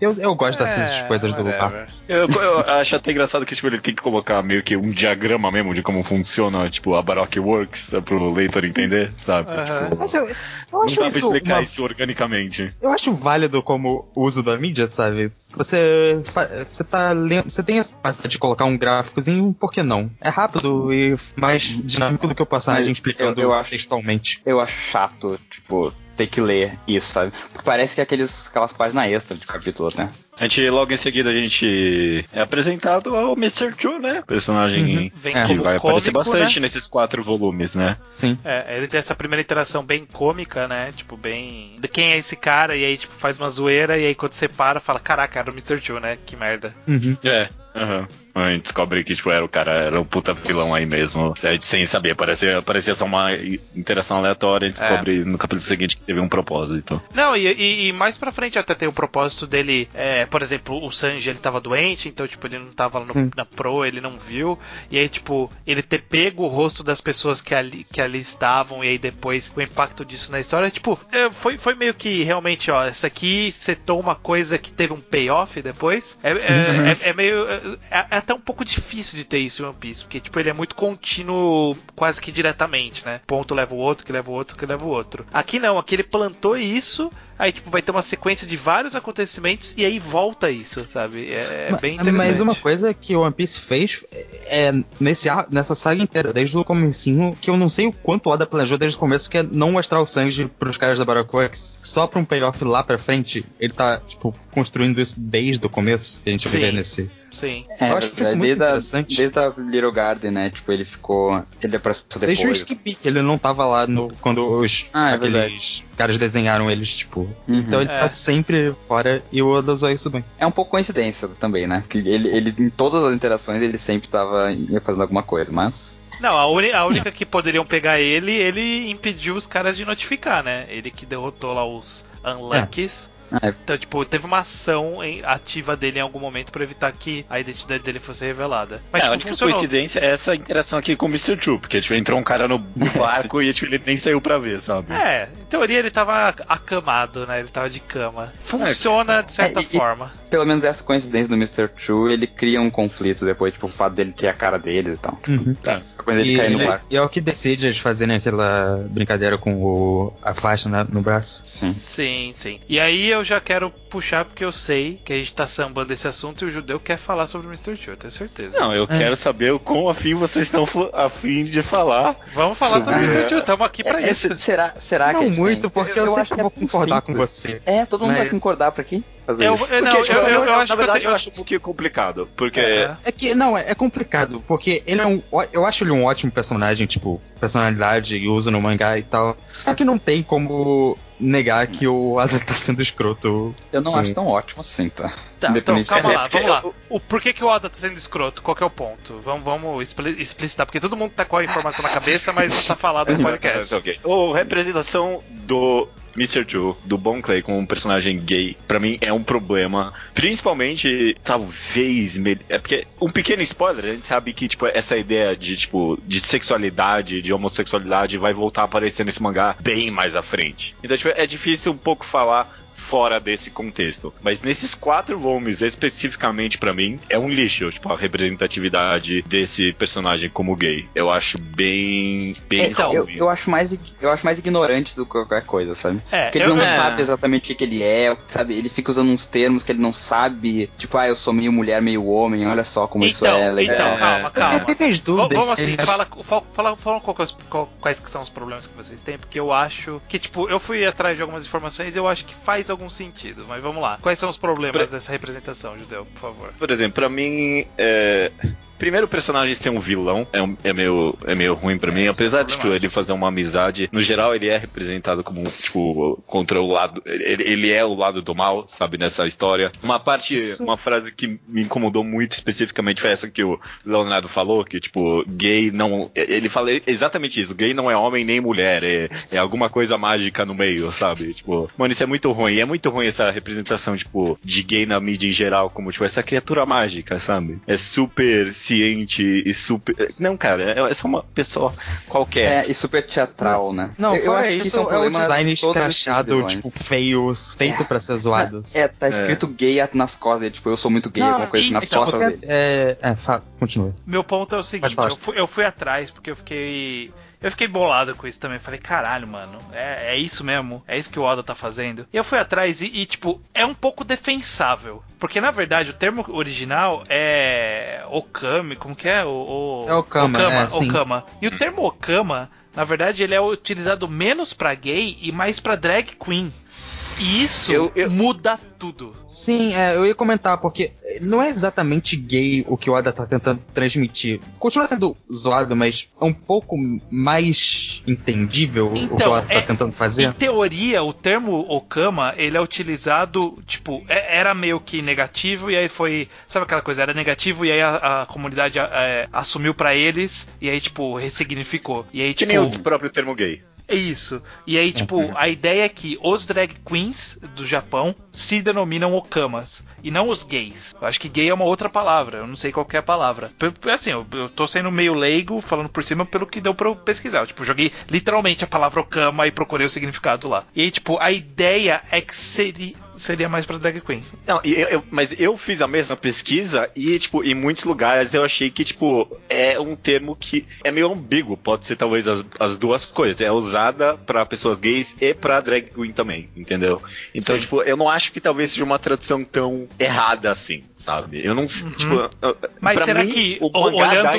S4: Eu, eu gosto dessas
S3: É,
S4: coisas do
S3: whatever.
S4: bar.
S1: Eu, eu acho até engraçado que tipo, ele tem que colocar meio que um diagrama mesmo de como funciona, tipo, a Baroque Works, é pro leitor entender, sabe?
S3: Aham.
S1: Tipo,
S4: Mas eu, eu
S1: não
S4: acho
S1: dá pra explicar
S4: uma
S1: isso organicamente.
S4: Eu acho válido como uso da mídia, sabe? Você, você tá você tem a capacidade de colocar um gráficozinho, por que não? É rápido e mais dinâmico do que o personagem explicando
S5: eu- eu acho-
S4: textualmente.
S5: Eu acho chato, tipo, ter que ler isso, sabe? Porque parece que é aqueles, aquelas páginas extras de capítulo, né?
S1: A gente, logo em seguida, a gente é apresentado ao Mr. Two, né? Personagem
S3: Vem
S4: É.
S1: que
S3: como
S1: vai aparecer
S3: cômico,
S1: bastante
S3: né?
S1: nesses quatro volumes, né?
S4: Sim.
S3: É, ele tem essa primeira interação bem cômica, né? Tipo, bem. De quem é esse cara? E aí, tipo, faz uma zoeira. E aí, quando você para, fala: Caraca, era o Mr. Two, né? Que merda.
S4: Uhum.
S1: É. Aham. A gente descobre que, tipo, era o cara, era um puta vilão aí mesmo. Gente sem saber, parecia, parecia só uma interação aleatória, a gente descobre no capítulo seguinte que teve um propósito.
S3: Não, e, e- e mais pra frente até tem o propósito dele. é, por exemplo, o Sanji ele tava doente, então, tipo, ele não tava no- na pro, ele não viu. E aí, tipo, ele ter pego o rosto das pessoas que ali, que ali estavam, e aí depois o impacto disso na história, tipo, é, foi, foi meio que realmente, ó, essa aqui setou uma coisa que teve um payoff depois. É, é, é- é meio. É, é até um pouco difícil de ter isso em One Piece, porque, tipo, ele é muito contínuo, quase que diretamente, né? Ponto leva o outro, que leva o outro, que leva o outro. Aqui não, aqui ele plantou isso. Aí, tipo, vai ter uma sequência de vários acontecimentos e aí volta isso, sabe? É, é bem interessante.
S4: Mas uma coisa que o One Piece fez é nesse, ar- nessa saga inteira, desde o comecinho, que eu não sei o quanto o Oda planejou desde o começo, que é não mostrar o Sanji pros caras da Baroque Works só pra um payoff lá pra frente. Ele tá, tipo, construindo isso desde o começo, que a gente
S3: Sim.
S4: vê nesse.
S3: Sim.
S5: É,
S4: Eu acho isso muito
S5: desde, a,
S4: interessante.
S5: desde a Little Garden, né? Tipo, ele ficou. Ele apareceu depois.
S4: Desde o Skip, que ele não tava lá no, quando os
S5: Ah, é
S4: aqueles caras desenharam eles, tipo.
S5: Uhum.
S4: Então ele
S3: É.
S4: tá sempre fora e o Oda usou isso bem.
S5: É um pouco coincidência também, né? Que ele, ele, em todas as interações, ele sempre tava fazendo alguma coisa, mas.
S3: Não, a, uni- a única que poderiam pegar ele, ele impediu os caras de notificar, né? Ele que derrotou lá os Unluckies.
S5: É.
S3: Então, tipo, teve uma ação em- ativa dele em algum momento pra evitar que a identidade dele fosse revelada. Mas,
S1: é, a
S3: tipo,
S1: única
S3: funcionou.
S1: coincidência é essa interação aqui com o Mr. Two, porque tipo, entrou um cara no barco e tipo, ele nem saiu pra ver, sabe?
S3: É, em teoria ele tava acamado, né? Ele tava de cama. Funciona de certa
S5: É, e-
S3: forma.
S5: Pelo menos essa coincidência do Mr. True, ele cria um conflito depois, tipo, o fato dele ter a cara deles e tal.
S4: Uhum.
S1: Tá.
S5: A coisa dele
S4: E,
S5: cair no
S4: ele-
S5: barco.
S4: e é o que decide eles fazerem aquela brincadeira com o, a faixa na- no braço.
S5: Sim.
S3: Sim, sim. E aí eu já quero puxar porque eu sei que a gente tá sambando esse assunto e o judeu quer falar sobre o Mr. Two, eu tenho certeza.
S1: Não, eu quero saber o quão afim vocês estão afim de falar.
S3: Vamos falar sobre o
S1: Sobre-
S3: Mr. Two, estamos aqui pra
S5: É,
S3: isso.
S5: se- será, será que a
S4: não muito,
S5: tem?
S4: porque eu,
S5: acho
S4: sempre
S5: que
S4: vou
S5: é
S4: concordar com
S5: simples.
S4: você.
S5: É, todo mundo vai
S4: Mas-
S5: concordar por aqui. Fazer
S3: Eu,
S5: isso.
S3: eu, não,
S1: Porque,
S3: eu, eu, eu
S1: na,
S3: acho
S1: na verdade, eu, acho um pouquinho complicado. Porque.
S3: É.
S4: É que, não, é, é complicado, porque ele é um. Eu acho ele um ótimo personagem, tipo, personalidade e uso no mangá e tal. Só que não tem como negar que o Asa tá sendo escroto.
S5: Eu não
S4: Hum.
S5: acho tão ótimo assim, tá?
S3: Tá, então, calma
S1: É,
S3: lá,
S1: porque
S3: vamos lá. O, por que, que o Oda tá sendo escroto? Qual que é o ponto? Vamos, vamos expli- explicitar, porque todo mundo tá com a informação na cabeça, mas não tá falado no podcast.
S1: Ok. O representação do Mr. Joe, do Bon Clay como um personagem gay, pra mim é um problema. Principalmente, talvez. É porque um pequeno spoiler, a gente sabe que, tipo, essa ideia de, tipo, de sexualidade, de homossexualidade vai voltar a aparecer nesse mangá bem mais à frente. Então, tipo, é difícil um pouco falar fora desse contexto. Mas nesses quatro volumes, especificamente pra mim, é um lixo, tipo, a representatividade desse personagem como gay. Eu acho bem, bem
S5: Então, eu,
S1: ruim.
S5: eu acho mais, eu acho mais ignorante do que qualquer coisa, sabe?
S3: É,
S5: Porque ele
S3: eu-
S5: não
S1: é.
S5: sabe exatamente o que, ele é, sabe? Ele fica usando uns termos que ele não sabe. Tipo, ah, eu sou meio mulher, meio homem, olha só como isso
S3: Então,
S5: é legal.
S3: então, calma, calma.
S4: É, tem minhas dúvidas.
S3: Vamos assim,
S4: é-
S3: fala, fala, fala, fala é quais que são os problemas que vocês têm, porque eu acho que, tipo, eu fui atrás de algumas informações e eu acho que faz algum sentido, mas vamos lá. Quais são os problemas
S1: Pra-
S3: dessa representação, Judeu, por favor?
S1: Por exemplo, pra mim, é... primeiro o personagem ser um vilão é, um- é meio, é meio ruim pra mim,
S3: isso
S1: apesar
S3: é
S1: de tipo, ele fazer uma amizade. No geral, ele é representado como tipo contra o lado, ele, ele é o lado do mal, sabe nessa história. Uma parte,
S4: Isso-
S1: uma frase que me incomodou muito especificamente foi essa que o Leonardo falou, que tipo gay não, ele fala exatamente isso, gay não é homem nem mulher, é, é alguma coisa mágica no meio, sabe? Tipo, mano, isso é muito ruim. É muito ruim essa representação, tipo, de gay na mídia em geral, como, tipo, essa criatura mágica, sabe? É super ciente e super. Não, cara, é, é só uma pessoa qualquer.
S5: É, e super teatral, né?
S4: Não,
S5: Eu- eu acho que
S4: isso,
S5: isso é um
S4: é o design escrachado, tipo, feio, feito pra ser zoado.
S5: É, tá escrito gay nas costas dele, tipo, eu sou muito gay,
S4: Não,
S5: alguma coisa
S3: e-
S5: nas
S3: então,
S5: costas dele.
S4: é, é, fa- continua.
S3: Meu ponto é o seguinte, eu fui, eu fui atrás porque eu fiquei. Eu fiquei bolado com isso também. Falei, caralho, mano, é, é isso mesmo? É isso que o Oda tá fazendo? E eu fui atrás e, e, tipo, é um pouco defensável. Porque, na verdade, o termo original é Okami, como que é? O, o-
S4: É Okama,
S3: Okama,
S4: é, sim.
S3: Okama. E o termo Okama, na verdade, ele é utilizado menos pra gay e mais pra drag queen. E isso
S1: Eu- eu-
S3: muda tudo.
S4: Sim, é, eu ia comentar, porque não é exatamente gay o que o Oda tá tentando transmitir. Continua sendo zoado, mas é um pouco mais entendível o que
S3: Então,
S4: o Oda
S3: é-
S4: tá tentando fazer.
S3: Em teoria, o termo Okama, ele é utilizado, tipo, é- era meio que negativo e aí foi, sabe aquela coisa, era negativo e aí a, a comunidade é, assumiu pra eles e aí, tipo, ressignificou. E aí,
S1: Que
S3: tipo,
S1: nem o próprio termo gay.
S3: É isso. E aí, tipo, a ideia é que os drag queens do Japão se denominam okamas e não os gays. Eu acho que gay é uma outra palavra, eu não sei qual é a palavra. Assim, eu, eu tô sendo meio leigo, falando por cima pelo que deu pra eu pesquisar. Eu, tipo, joguei literalmente a palavra okama e procurei o significado lá. E aí, tipo, a ideia é que seria, seria mais pra drag queen.
S1: Não, eu- eu- mas eu fiz a mesma pesquisa e, tipo, em muitos lugares eu achei que, tipo, é um termo que é meio ambíguo. Pode ser talvez as, as duas coisas. É usada pra pessoas gays e pra drag queen também, entendeu? Então,
S3: Sim.
S1: tipo, eu não acho que talvez seja uma tradução tão errada assim, sabe? Eu não. Tipo,
S3: Uhum. Mas
S1: pra
S3: será
S1: mim,
S3: que,
S1: o mangá
S3: olhando-
S1: dá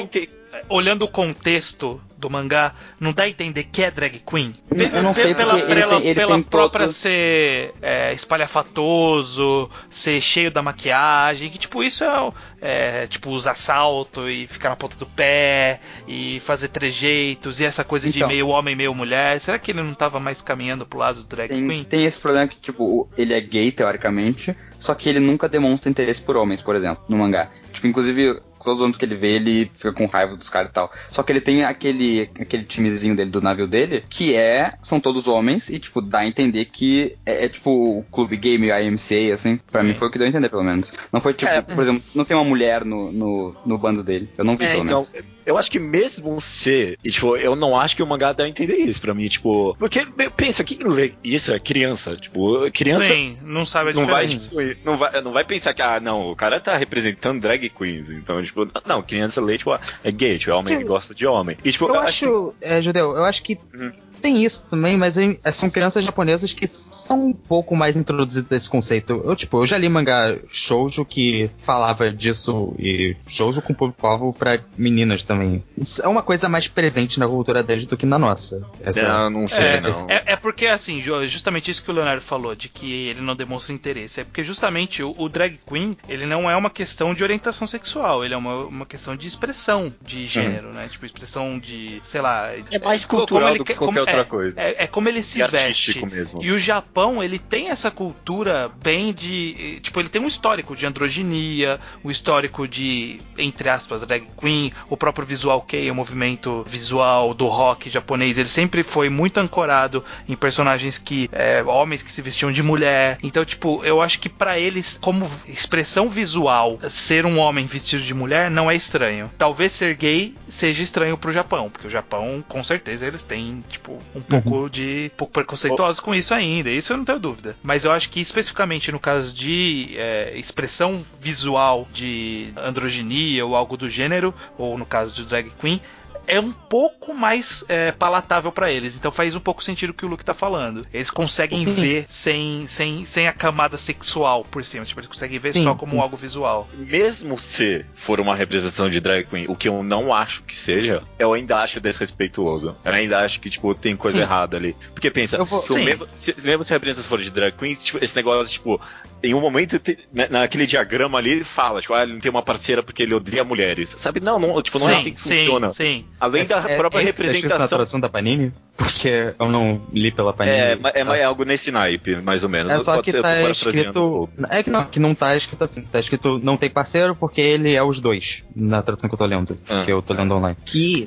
S3: Olhando o contexto do mangá, não dá a entender que é drag queen?
S5: Eu não sei,
S3: pela,
S5: porque ele
S3: pela,
S5: tem- ele
S3: pela própria ser é, espalhafatoso, ser cheio da maquiagem, que tipo, isso é, é, tipo, usar salto e ficar na ponta do pé e fazer trejeitos e essa coisa de
S5: Então.
S3: meio homem, meio mulher. Será que ele não tava mais caminhando pro lado do drag
S5: Tem,
S3: queen?
S5: tem esse problema que, tipo, ele é gay, teoricamente, só que ele nunca demonstra interesse por homens, por exemplo, no mangá. Tipo, inclusive, todos os homens que ele vê, ele fica com raiva dos caras e tal. Só que ele tem aquele, aquele timezinho dele, do navio dele, que é, são todos homens, e, tipo, dá a entender que é, é, tipo, o clube game, IMCA, assim. Pra mim foi o que deu a entender, pelo menos. Não foi, tipo,
S1: É.
S5: por exemplo, não tem uma mulher no, no, no bando dele. Eu não vi,
S1: É,
S5: pelo
S1: então,
S5: menos.
S1: eu acho que mesmo ser, e, tipo, eu não acho que o mangá dá a entender isso pra mim, tipo, porque pensa, quem lê isso é criança, tipo, criança
S3: Sim, não sabe a
S1: não vai,
S3: diferença.
S1: tipo, não vai não vai pensar que ah, não, o cara tá representando drag queens, então, tipo, não, criança lê, tipo, é gay, tipo, é homem que gosta de homem. E tipo,
S4: Eu
S1: eu
S4: acho, é, Judeu, eu acho que
S1: Uhum.
S4: Tem isso também, mas é, são crianças japonesas que são um pouco mais introduzidas a esse conceito. Eu, tipo, eu já li mangá shoujo que falava disso e shoujo com público-alvo pra meninas também. Isso é uma coisa mais presente na cultura deles do que na nossa. Essa-
S1: Ah, não sei,
S3: É,
S1: não.
S3: é, é porque, assim, ju- justamente isso que o Leonardo falou, de que ele não demonstra interesse. É porque, justamente, o, o drag queen, ele não é uma questão de orientação sexual, ele é uma, uma questão de expressão de gênero, né? Tipo, expressão de, sei lá...
S1: É mais
S3: como
S1: cultural
S3: ele
S1: do que
S3: quer-
S1: qualquer
S3: como-
S1: outra
S3: é,
S1: coisa.
S3: É, é como ele se
S1: E
S3: veste.
S1: artístico mesmo.
S3: E o Japão, ele tem essa cultura bem de. Tipo, ele tem um histórico de androginia, um histórico de, entre aspas, drag queen, o próprio visual kei, o movimento visual do rock japonês. Ele sempre foi muito ancorado em personagens que. é, homens que se vestiam de mulher. Então, tipo, eu acho que pra eles, como expressão visual, ser um homem vestido de mulher não é estranho. Talvez ser gay seja estranho pro Japão, porque o Japão, com certeza, eles têm, tipo, um pouco de. um pouco preconceituosos com isso ainda. Isso eu não tenho dúvida. Mas eu acho que especificamente no caso de é, expressão visual de androginia ou algo do gênero, ou no caso de drag queen, é um pouco mais é, palatável pra eles. Então faz um pouco sentido o que o Luke tá falando. Eles conseguem
S4: Sim.
S3: ver sem, sem, sem a camada sexual por cima. Tipo, eles conseguem ver
S4: Sim,
S3: só como
S4: sim.
S3: algo visual.
S1: Mesmo se for uma representação de drag queen, o que eu não acho que seja, eu ainda acho desrespeituoso. Eu ainda acho que, tipo, tem coisa
S4: Sim.
S1: errada ali. Porque pensa,
S4: vou-
S1: se mesmo, se, mesmo se a representação for de drag queen, tipo, esse negócio, tipo, em um momento, na- naquele diagrama ali, ele fala, tipo, ah, ele não tem uma parceira porque ele odeia mulheres. Sabe? Não, não, tipo, não é assim que
S3: sim,
S1: funciona.
S3: sim.
S1: Além da
S4: é,
S1: própria
S4: é isso que tá
S1: representação.
S4: tradução da Panini? Porque eu não li pela Panini.
S1: É, ma- é, é algo nesse naipe, mais ou menos.
S4: É só
S1: Pode
S4: que
S1: ser,
S4: tá escrito. É que não, que não tá escrito assim. Tá escrito não tem parceiro porque ele é os dois. Na tradução que eu tô lendo.
S1: Ah.
S4: que eu tô lendo online. Que.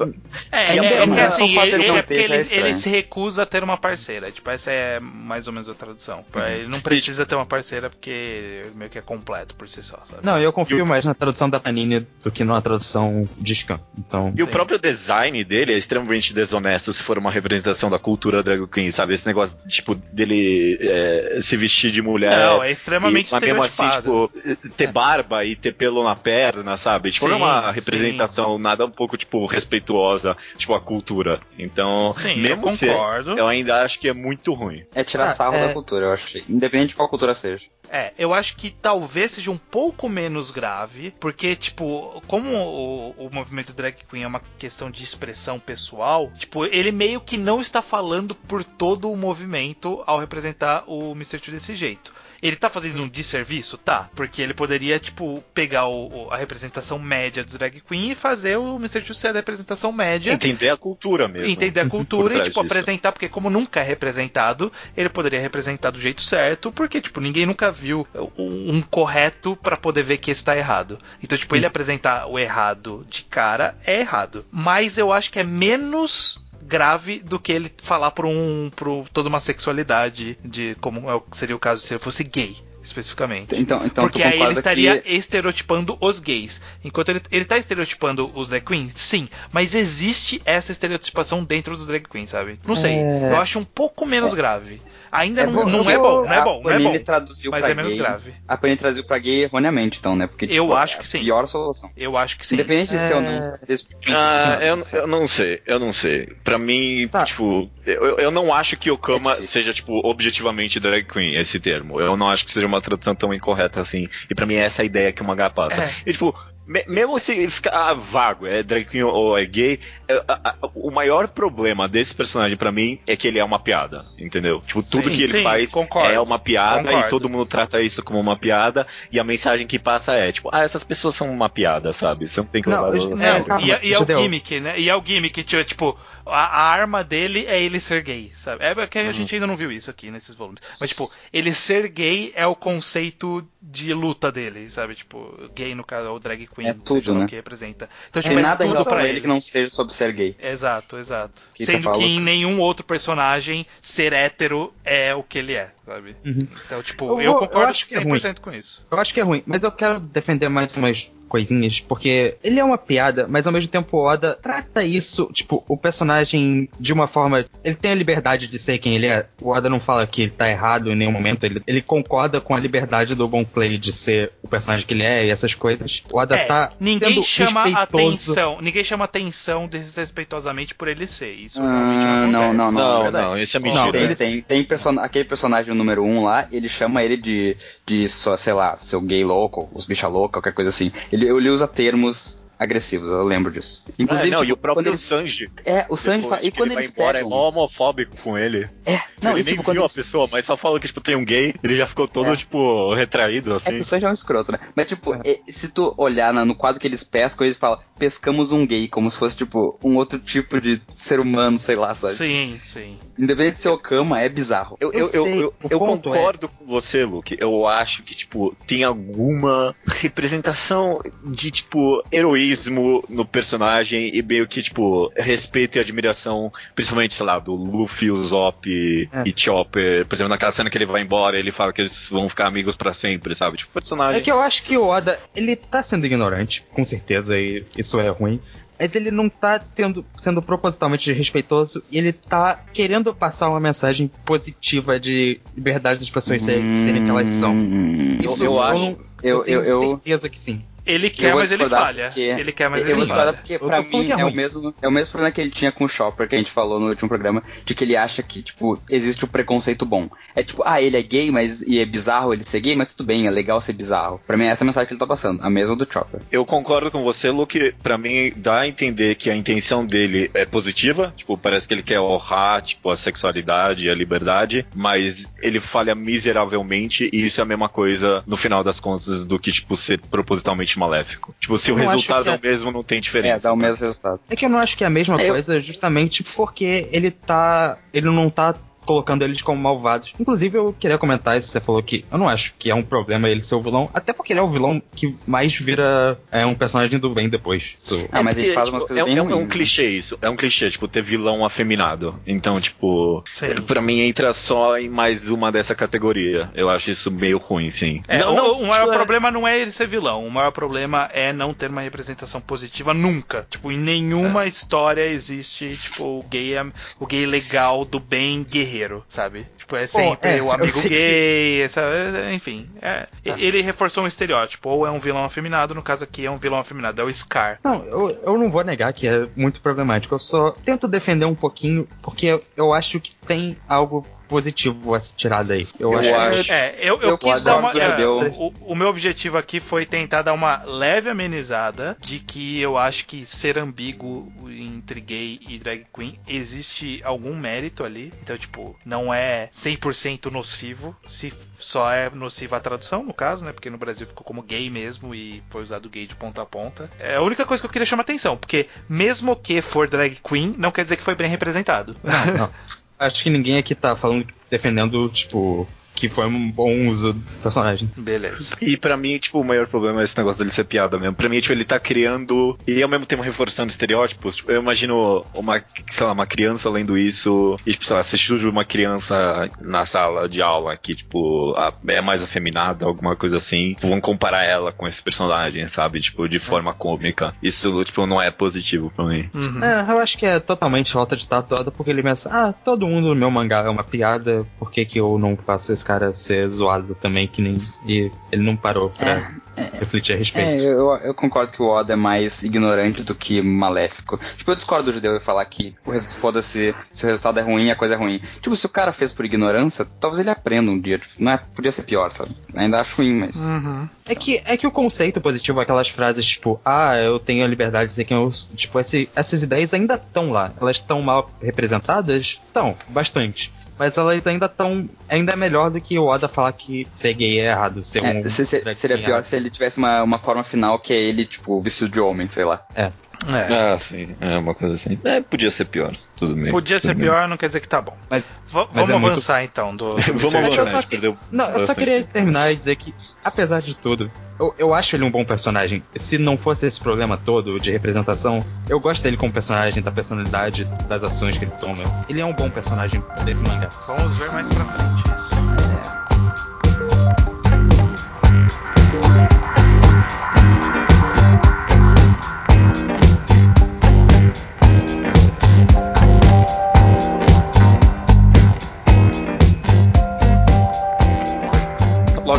S3: É, é,
S4: É
S3: é, que
S4: é
S3: assim,
S5: só o fato
S3: ele, ele- é
S5: é
S3: ele, ele se recusa a ter uma parceira. Tipo, essa é mais ou menos a tradução. Ele não precisa ter uma parceira porque meio que é completo por si só, sabe?
S4: Não, eu confio
S1: o-
S4: mais na tradução da Panini do que na tradução de Scan. Então.
S1: E o
S3: Sim.
S1: próprio design dele é extremamente desonesto se for uma representação da cultura drag queen, sabe? Esse negócio, tipo, dele é, se vestir de mulher.
S3: Não, é extremamente
S1: e, mas mesmo assim,
S3: estereotipado.
S1: tipo, ter barba e ter pelo na perna, sabe? Tipo, não é uma
S3: Sim,
S1: representação nada um pouco, tipo, respeituosa, tipo, a cultura. Então,
S3: Sim,
S1: mesmo
S3: eu
S1: se
S3: concordo.
S1: eu ainda acho que é muito ruim.
S5: É tirar
S4: Ah,
S5: sarro
S4: é.
S5: da cultura, eu acho. Independente de qual cultura seja.
S3: É, eu acho que talvez seja um pouco menos grave, porque, tipo, como o, o movimento drag queen é uma questão de expressão pessoal, tipo, ele meio que não está falando por todo o movimento ao representar o Mr. Two desse jeito. Ele tá fazendo um desserviço? Tá. Porque ele poderia, tipo, pegar o- o- a representação média do drag queen e fazer o Mr. Two ser a representação média.
S1: Entender a cultura mesmo.
S3: Entender a cultura e, tipo,
S1: disso.
S3: apresentar, porque como nunca é representado, ele poderia representar do jeito certo, porque, tipo, ninguém nunca viu um, um correto pra poder ver que está errado. Então, tipo, ele apresentar o errado de cara é errado. Mas eu acho que é menos grave do que ele falar por um por toda uma sexualidade de como é seria o caso se ele fosse gay especificamente
S5: Então, então
S3: porque aí ele estaria
S5: que...
S3: estereotipando os gays. Enquanto ele, ele tá estereotipando os drag queens, sim. Mas existe essa estereotipação dentro dos drag queens, sabe? Não sei.
S4: É.
S3: Eu acho um pouco menos grave. Ainda
S5: É
S3: não,
S5: bom,
S3: não
S5: eu
S3: é bom, não é
S5: a
S3: bom, não é
S5: Panini
S3: bom.
S5: traduziu
S3: Mas
S5: pra
S3: é menos
S5: gay.
S3: grave.
S5: A Panini traduziu pra gay erroneamente, então, né? Porque,
S3: Eu
S5: tipo,
S3: acho
S5: é
S3: que
S5: a
S3: sim.
S5: pior solução.
S3: Eu acho que sim.
S5: Independente de ser ou
S4: É.
S5: não. desse-
S1: Ah, eu, eu não sei, eu não sei. Pra mim,
S4: Tá.
S1: tipo, eu, eu não acho que Okama
S5: É
S1: seja, tipo, objetivamente drag queen, esse termo. Eu não acho que seja uma tradução tão incorreta assim. E pra mim é essa a ideia que o mangá passa.
S3: É.
S1: E, tipo, mesmo se ele ficar ah, vago, é drag queen ou é gay, é, a- a- o maior problema desse personagem pra mim é que ele é uma piada, entendeu? Tipo, tudo
S3: Sim,
S1: que ele
S3: sim,
S1: faz
S3: concordo.
S1: é uma piada
S3: Concordo.
S1: e todo mundo trata isso como uma piada e a mensagem que passa é, tipo, ah, essas pessoas são uma piada, sabe? Você não tem que
S4: Não,
S1: levar
S4: eu-
S1: elas a
S4: não,
S3: É,
S1: sério.
S3: e, é- e é
S4: deixa
S3: o gimmick, né? E é o gimmick, tipo, tipo, a, a arma dele é ele ser gay, sabe? É que a
S1: Uhum.
S3: gente ainda não viu isso aqui nesses volumes. Mas, tipo, ele ser gay é o conceito de luta dele, sabe? Tipo, gay no caso, ou drag queen,
S5: É tudo,
S3: seja lá
S5: né?
S3: o que representa. Então,
S5: Tem
S3: tipo, é
S5: nada em
S3: tudo
S5: relação
S3: pra
S5: a
S3: ele.
S5: que não seja sobre ser gay.
S3: Exato, exato.
S5: Que
S3: Sendo
S5: fala,
S3: que em nenhum outro personagem ser hétero é o que ele é, sabe?
S4: Uhum.
S3: Então, tipo,
S4: Eu
S3: eu,
S4: vou- eu
S3: concordo
S4: acho que é
S3: 100% com isso.
S4: Eu acho que é ruim, mas eu quero defender mais umas coisinhas, porque ele é uma piada, mas ao mesmo tempo o Oda trata isso, tipo, o personagem de uma forma. Ele tem a liberdade de ser quem ele é. O Oda não fala que ele tá errado em nenhum momento, ele, ele concorda com a liberdade do Bon Clay de ser o personagem que ele é e essas coisas. O Oda
S3: É,
S4: tá
S3: ninguém
S4: sendo
S3: chama
S4: respeitoso.
S3: atenção, ninguém chama atenção desrespeitosamente por ele ser. Isso realmente
S5: Ah,
S3: não
S5: não,
S3: acontece.
S5: não, não.
S1: Não, não, isso é
S5: Não,
S1: mentira.
S5: tem, tem, tem person- aquele personagem número um lá, ele chama ele de, de só, sei lá, seu gay louco, os bicha louca, qualquer coisa assim. Ele, ele usa termos agressivos, eu lembro disso.
S1: É, não,
S5: tipo,
S1: e o próprio
S5: quando eles,
S1: Sanji.
S5: É, o Sanji fala, e quando
S1: ele vai
S5: eles
S1: embora,
S5: pegam...
S1: é mó homofóbico com ele.
S5: É, não,
S1: ele
S5: e
S1: nem
S5: tipo, quando
S1: viu
S5: eles...
S1: a pessoa, mas só fala que, tipo, tem um gay, ele já ficou todo,
S5: É.
S1: tipo, retraído,
S5: É
S1: assim.
S5: que o Sanji é um escroto, né? Mas, tipo, é, se tu olhar na- no quadro que eles pescam, eles falam, pescamos um gay, como se fosse, tipo, um outro tipo de ser humano, sei lá, sabe?
S3: Sim, sim.
S5: Independente de ser Okama, é bizarro.
S1: Eu,
S4: Eu
S1: eu, eu,
S4: sei,
S1: eu, concordo com você, Luke. Eu acho que, tipo, tem alguma representação de, tipo, heroísmo no personagem e meio que, tipo, respeito e admiração, principalmente, sei lá, do Luffy, o Zop
S4: É.
S1: e Chopper. Por exemplo, naquela cena que ele vai embora, ele fala que eles vão ficar amigos pra sempre, sabe? Tipo, personagem.
S4: É que eu acho que o Oda, ele tá sendo ignorante, com certeza, e isso é ruim. Mas ele não tá tendo, sendo propositalmente respeitoso e ele tá querendo passar uma mensagem positiva de liberdade das pessoas serem, serem o que elas são.
S5: Hum,
S4: Isso
S1: eu acho-
S4: não-
S5: eu-
S4: tenho
S5: eu- eu-
S4: certeza que sim.
S3: Ele quer, mas ele falha.
S5: porque-
S3: Ele quer, mas
S5: eu
S3: ele
S5: vou discordar
S3: falha.
S5: porque pra mim
S4: é
S5: é, o mesmo, é o mesmo problema que ele tinha com o Chopper, que a gente falou no último programa, de que ele acha que, tipo, existe o preconceito bom. É tipo, ah, ele é gay, mas e é bizarro ele ser gay, mas tudo bem, é legal ser bizarro. Pra mim, essa é a mensagem que ele tá passando, a mesma do Chopper.
S1: Eu concordo com você, Luke. Pra mim, dá a entender que a intenção dele é positiva. Tipo, parece que ele quer honrar, tipo, a sexualidade e a liberdade. Mas ele falha miseravelmente. E isso é a mesma coisa, no final das contas, do que, tipo, ser propositalmente maléfico. Tipo, se o
S4: Eu acho
S1: resultado é
S4: é-
S1: o mesmo, não tem diferença.
S5: É, dá o
S1: né?
S5: mesmo resultado.
S4: É que eu não acho que é a mesma
S5: Eu-
S4: coisa justamente porque ele tá. Ele não tá colocando eles como malvados. Inclusive, eu queria comentar isso, você falou que eu não acho que é um problema ele ser o vilão, até porque ele é o vilão que mais vira é, um personagem do bem depois. Isso-
S5: Ah, mas ele
S1: porque,
S5: faz
S1: tipo,
S5: umas coisas
S1: é,
S5: bem
S1: é um- é um clichê isso. É um clichê, tipo, ter vilão afeminado. Então, tipo,
S3: Sim.
S1: pra mim entra só em mais uma dessa categoria. Eu acho isso meio ruim, sim.
S3: É,
S1: não,
S3: o,
S1: não,
S3: o maior
S1: tipo, é-
S3: problema não é ele ser vilão, o maior problema é não ter uma representação positiva nunca. Tipo, em nenhuma história existe, tipo, o gay, é- o gay legal do bem guerreiro, sabe? Tipo, é sempre
S4: é,
S3: o
S4: eu
S3: amigo
S4: sei que-
S3: gay, essa- enfim. é- Ele reforçou um estereótipo, ou é um vilão afeminado, no caso aqui é um vilão afeminado, é o Scar.
S4: Não, eu, eu não vou negar que é muito problemático. Eu só tento defender um pouquinho, porque eu acho que tem algo positivo a se tirar daí. Eu,
S5: Eu
S4: acho.
S5: acho-
S3: É, eu, eu
S5: Eu
S3: quis dar uma. é, o, o meu objetivo aqui foi tentar dar uma leve amenizada de que eu acho que ser ambíguo entre gay e drag queen existe algum mérito ali. Então, tipo, não é 100% nocivo, se só é nociva a tradução, no caso, né? Porque no Brasil ficou como gay mesmo e foi usado gay de ponta a ponta. É a única coisa que eu queria chamar atenção, porque mesmo que for drag queen, não quer dizer que foi bem representado.
S4: Não, não. Acho que ninguém aqui tá falando, defendendo, tipo, que foi um bom uso do personagem.
S3: Beleza.
S1: E pra mim, tipo, o maior problema é esse negócio dele ser piada mesmo. Pra mim, tipo, ele tá criando e ao mesmo tempo reforçando estereótipos. Tipo, eu imagino uma, sei lá, uma criança lendo isso e, tipo, sei lá, você uma criança na sala de aula que, tipo, a- é mais afeminada, alguma coisa assim. Vão comparar ela com esse personagem, sabe? Tipo, de forma cômica. Isso, tipo, não é positivo pra mim.
S3: Uhum.
S4: É, eu acho que é totalmente falta de tatuada, porque ele pensa, ah, todo mundo no meu mangá é uma piada, por que, que eu não faço esse cara ser zoado também, que nem. E ele não parou pra refletir a
S5: É,
S4: respeito.
S5: eu, eu concordo que o Oda é mais ignorante do que maléfico. Tipo, eu discordo do judeu e falar que o resu- foda-se, se o resultado é ruim, a coisa é ruim. Tipo, se o cara fez por ignorância, talvez ele aprenda um dia. Tipo, não é, podia ser pior, sabe? Ainda acho ruim, mas.
S3: Uhum.
S4: É que, é que o conceito positivo, aquelas frases tipo, ah, eu tenho a liberdade de dizer quem eu. sou", Tipo, esse- essas ideias ainda estão lá. Elas estão mal representadas? Estão, bastante. Mas elas ainda estão. Ainda é melhor do que o Oda falar que ser gay é errado. Ser
S5: É,
S4: um.
S5: se- se- seria
S4: é
S5: pior
S4: errado.
S5: se ele tivesse uma, uma forma final que é ele, tipo, vestido de homem, sei lá.
S3: É.
S1: Ah, sim. É uma coisa assim. É, podia ser pior. Tudo bem.
S3: Podia ser
S1: tudo bem.
S3: pior, não quer dizer que tá bom.
S4: Mas
S3: Va-
S4: Mas
S3: vamos
S4: é muito-
S3: avançar então do.
S1: Vamos.
S4: É
S1: avançar,
S4: só
S1: perdeu
S4: Não, eu só queria terminar e dizer que, apesar de tudo, eu, eu acho ele um bom personagem. Se não fosse esse problema todo de representação, eu gosto dele como personagem, da personalidade, das ações que ele toma. Ele é um bom personagem desse mangá.
S3: Vamos ver mais pra frente isso.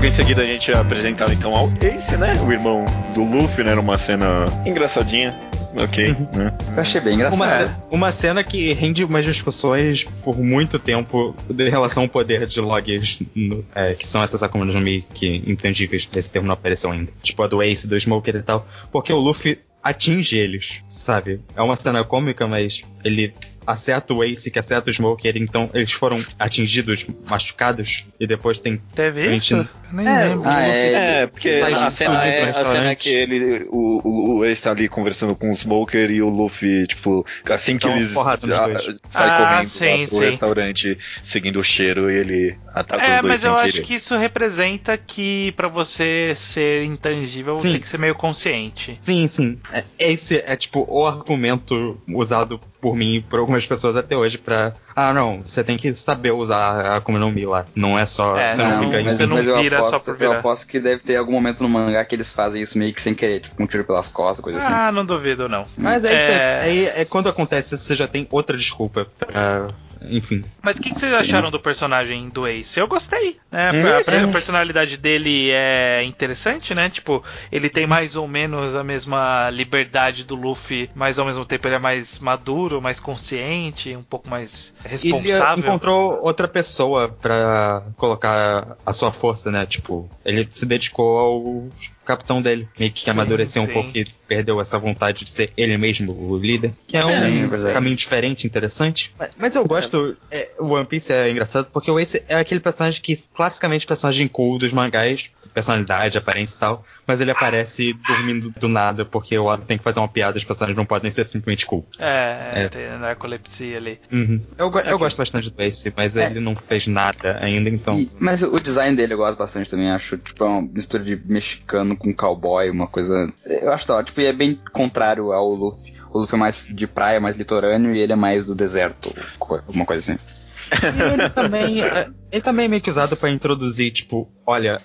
S1: Logo em seguida a gente é apresentado então ao Ace, né? O irmão do Luffy, né? Numa cena engraçadinha. Ok, né?
S5: Eu achei bem engraçado.
S4: Uma, ce- uma cena que rende umas discussões por muito tempo em relação ao poder de logs, no- é, que são essas Akuma no Mi que intangíveis, esse termo não apareceu ainda. Tipo a do Ace, do Smoker e tal. Porque o Luffy atinge eles, sabe? É uma cena cômica, mas ele acerta o Ace, que acerta o Smoker, então eles foram atingidos, machucados, e depois tem
S3: Teve
S4: gente
S3: isso? Nem
S4: É,
S3: lembro.
S5: Ah, é.
S1: É, porque
S4: Faz
S1: a cena, é, a cena é que ele, o, o, o Ace tá ali conversando com o Smoker e o Luffy, tipo, assim que
S4: Dá uma
S1: eles
S4: dois.
S1: sai
S3: Ah,
S1: correndo
S3: sim,
S1: pro
S3: sim.
S1: restaurante seguindo o cheiro e ele ataca os
S3: É,
S1: dois
S3: mas
S1: sem
S3: eu
S1: querer.
S3: acho que isso representa que pra você ser intangível
S4: Sim.
S3: tem que ser meio consciente.
S4: Sim, sim. É- Esse é tipo o argumento usado por mim e por algumas pessoas até hoje pra. Ah, não, você tem que saber usar a Akuma no Mi lá. Não é só.
S3: É,
S4: você
S3: não,
S4: não,
S5: mas,
S3: você não
S5: mas eu,
S3: vira só
S5: aposto,
S3: por
S5: eu
S3: virar.
S5: aposto que deve ter algum momento no mangá que eles fazem isso meio que sem querer, tipo, com um tiro pelas costas, coisa assim.
S3: Ah, não duvido, não.
S4: Mas aí,
S3: É.
S4: Você, aí é quando acontece você já tem outra desculpa pra. Enfim.
S3: Mas o que, que vocês acharam do personagem do Ace? Eu gostei, né?
S1: Hum,
S3: a,
S1: é.
S3: a personalidade dele é interessante, né? Tipo, ele tem mais ou menos a mesma liberdade do Luffy, mas ao mesmo tempo ele é mais maduro, mais consciente, um pouco mais
S4: Ele
S3: responsável.
S4: encontrou outra pessoa pra colocar a sua força, né? Tipo, ele se dedicou ao capitão dele. Meio que
S3: Sim,
S4: amadureceu um
S3: sim.
S4: pouco e perdeu essa vontade de ser ele mesmo o líder. Que é um
S5: Sim, é
S4: caminho diferente, interessante. Mas, mas eu gosto. é, o One Piece é engraçado porque o Ace é aquele personagem que, classicamente, personagem cool dos mangás, personalidade, aparência e tal. Mas ele aparece dormindo do nada porque o Oda tem que fazer uma piada, os personagens não podem ser simplesmente cool.
S3: É, é,
S4: É.
S3: tem narcolepsia ali.
S4: Uhum. Eu, eu gosto bastante do Ace, mas
S5: É.
S4: ele não fez nada ainda, então.
S5: E- mas o design dele eu gosto bastante também, acho, tipo, é uma mistura de mexicano com cowboy, uma coisa. Eu acho da tipo, e é bem contrário ao Luffy. O Luffy é mais de praia, mais litorâneo, e ele é mais do deserto, alguma coisa assim.
S4: E ele também, é, ele também é meio que usado pra introduzir, tipo, olha,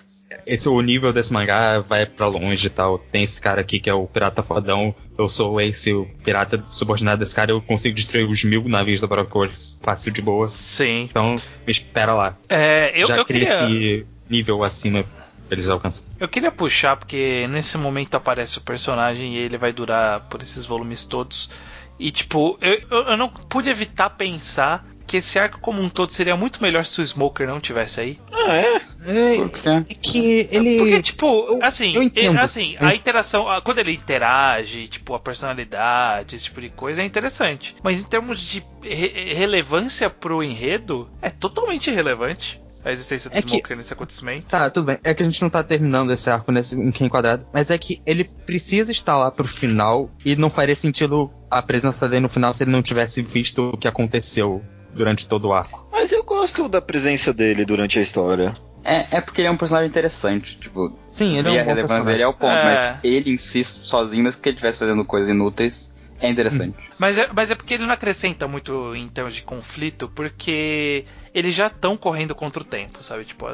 S4: esse o nível desse mangá vai pra longe e tal. Tem esse cara aqui que é o pirata fodão. Eu sou Ace, o pirata subordinado desse cara. Eu consigo destruir os mil navios da Brockworks fácil de boa.
S3: Sim.
S4: Então, me espera lá.
S3: É, eu,
S4: Já
S3: eu queria...
S4: esse nível acima eles alcançarem.
S3: Eu queria puxar porque nesse momento aparece o personagem e ele vai durar por esses volumes todos. E tipo, eu, eu não pude evitar pensar que esse arco como um todo seria muito melhor se o Smoker não tivesse aí.
S1: Ah, é?
S4: É, é que ele.
S3: Porque, tipo,
S4: eu-
S3: assim,
S4: eu entendo.
S3: é- assim, a interação, a- quando ele interage, tipo, a personalidade, esse tipo de coisa é interessante. Mas em termos de re- relevância pro enredo, é totalmente irrelevante a existência do
S4: É que-
S3: Smoker nesse acontecimento.
S4: Tá, tudo bem. É que a gente não tá terminando esse arco nesse em Ken quadrado, mas é que ele precisa estar lá pro final e não faria sentido a presença dele no final se ele não tivesse visto o que aconteceu durante todo o arco.
S1: Mas eu gosto da presença dele durante a história.
S5: É, é porque ele é um personagem interessante, tipo,
S4: Sim, ele
S5: e
S4: é
S5: a
S4: um bom
S5: relevância
S4: personagem.
S5: dele é o ponto,
S3: É.
S5: mas ele em si, sozinho, mesmo que ele estivesse fazendo coisas inúteis, é interessante.
S3: Mas é, mas é porque ele não acrescenta muito em termos de conflito, porque eles já estão correndo contra o tempo, sabe? Tipo,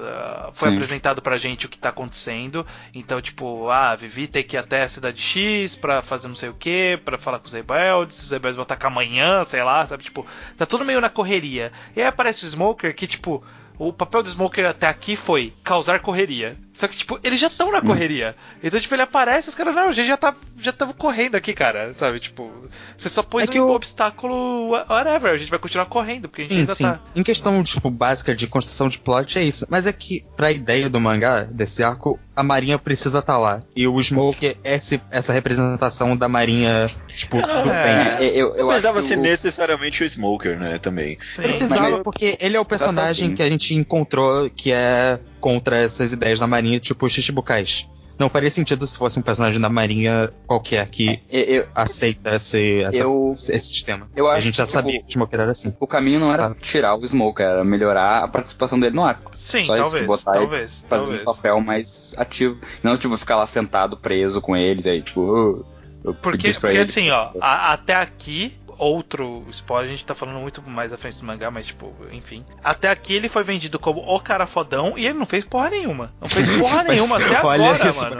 S3: foi
S5: Sim.
S3: apresentado pra gente o que tá acontecendo. Então, tipo, ah, Vivi tem que ir até a cidade X pra fazer não sei o que, pra falar com os rebeldes, os rebeldes vão atacar amanhã, sei lá, sabe? Tipo, tá tudo meio na correria. E aí aparece o Smoker que, tipo, o papel do Smoker até aqui foi causar correria. Só que, tipo, eles já estão na correria. Então, tipo, ele aparece e os caras, não, a gente já tá. Já estamos correndo aqui, cara. Sabe? Tipo, você só pôs
S4: É que
S3: um
S4: o-
S3: obstáculo, whatever. A gente vai continuar correndo, porque a gente
S4: Sim,
S3: ainda
S4: sim.
S3: tá.
S4: Em questão, tipo, básica de construção de plot, é isso. Mas é que, pra ideia do mangá, desse arco, a marinha precisa estar lá. E o Smoker é esse, essa representação da marinha, tipo, do bem.
S3: É.
S5: É, eu, eu
S1: Não precisava ser
S5: o-
S1: necessariamente o Smoker, né? Também.
S3: Sim.
S4: Precisava,
S5: mas-
S4: porque ele é o personagem que a gente encontrou que é contra essas ideias da marinha, tipo Shichibukais. Não faria sentido se fosse um personagem da marinha qualquer que
S5: eu- eu-
S4: aceita esse, essa-
S5: Eu-
S4: esse sistema.
S5: eu
S4: a gente já
S5: que, tipo,
S4: sabia que o Smoker era assim.
S5: o caminho não era
S4: Tá.
S5: tirar o Smoker, era melhorar a participação dele no arco.
S3: Sim,
S5: Só isso,
S3: talvez,
S5: de botar ele
S3: talvez,
S5: Fazer
S3: talvez.
S5: um papel mais ativo. Não, tipo, ficar lá sentado, preso com eles, aí, tipo, "Oh, eu
S3: Porque,
S5: isso
S3: porque
S5: ele."
S3: assim, ó, a- até aqui outro spoiler, a gente tá falando muito mais à frente do mangá, mas tipo, enfim. Até aqui ele foi vendido como o cara fodão e ele não fez porra nenhuma. Não fez porra nenhuma até agora,
S4: isso,
S3: mano.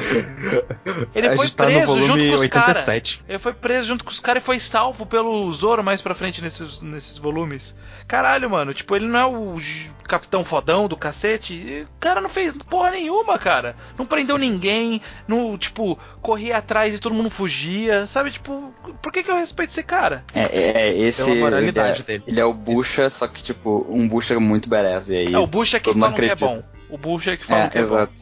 S3: Ele
S4: a
S3: foi
S4: tá no
S3: preso
S4: volume
S3: junto com os caras.
S4: 87.
S3: Ele foi preso junto com os caras e foi salvo pelo Zoro mais pra frente nesses, nesses volumes. Caralho, mano, tipo, ele não é o capitão fodão do cacete. E O cara não fez porra nenhuma, cara. Não prendeu ninguém, não, tipo, corria atrás e todo mundo fugia, sabe? Tipo, por que, que eu respeito esse cara?
S5: É, é, é, esse. Ele é,
S4: dele.
S5: Ele é o Bucha, só que, tipo, um Bucha muito badass. E aí.
S3: É o Bucha que fala que é bom. O Bucha que fala
S5: É,
S3: que é bom.
S5: exato.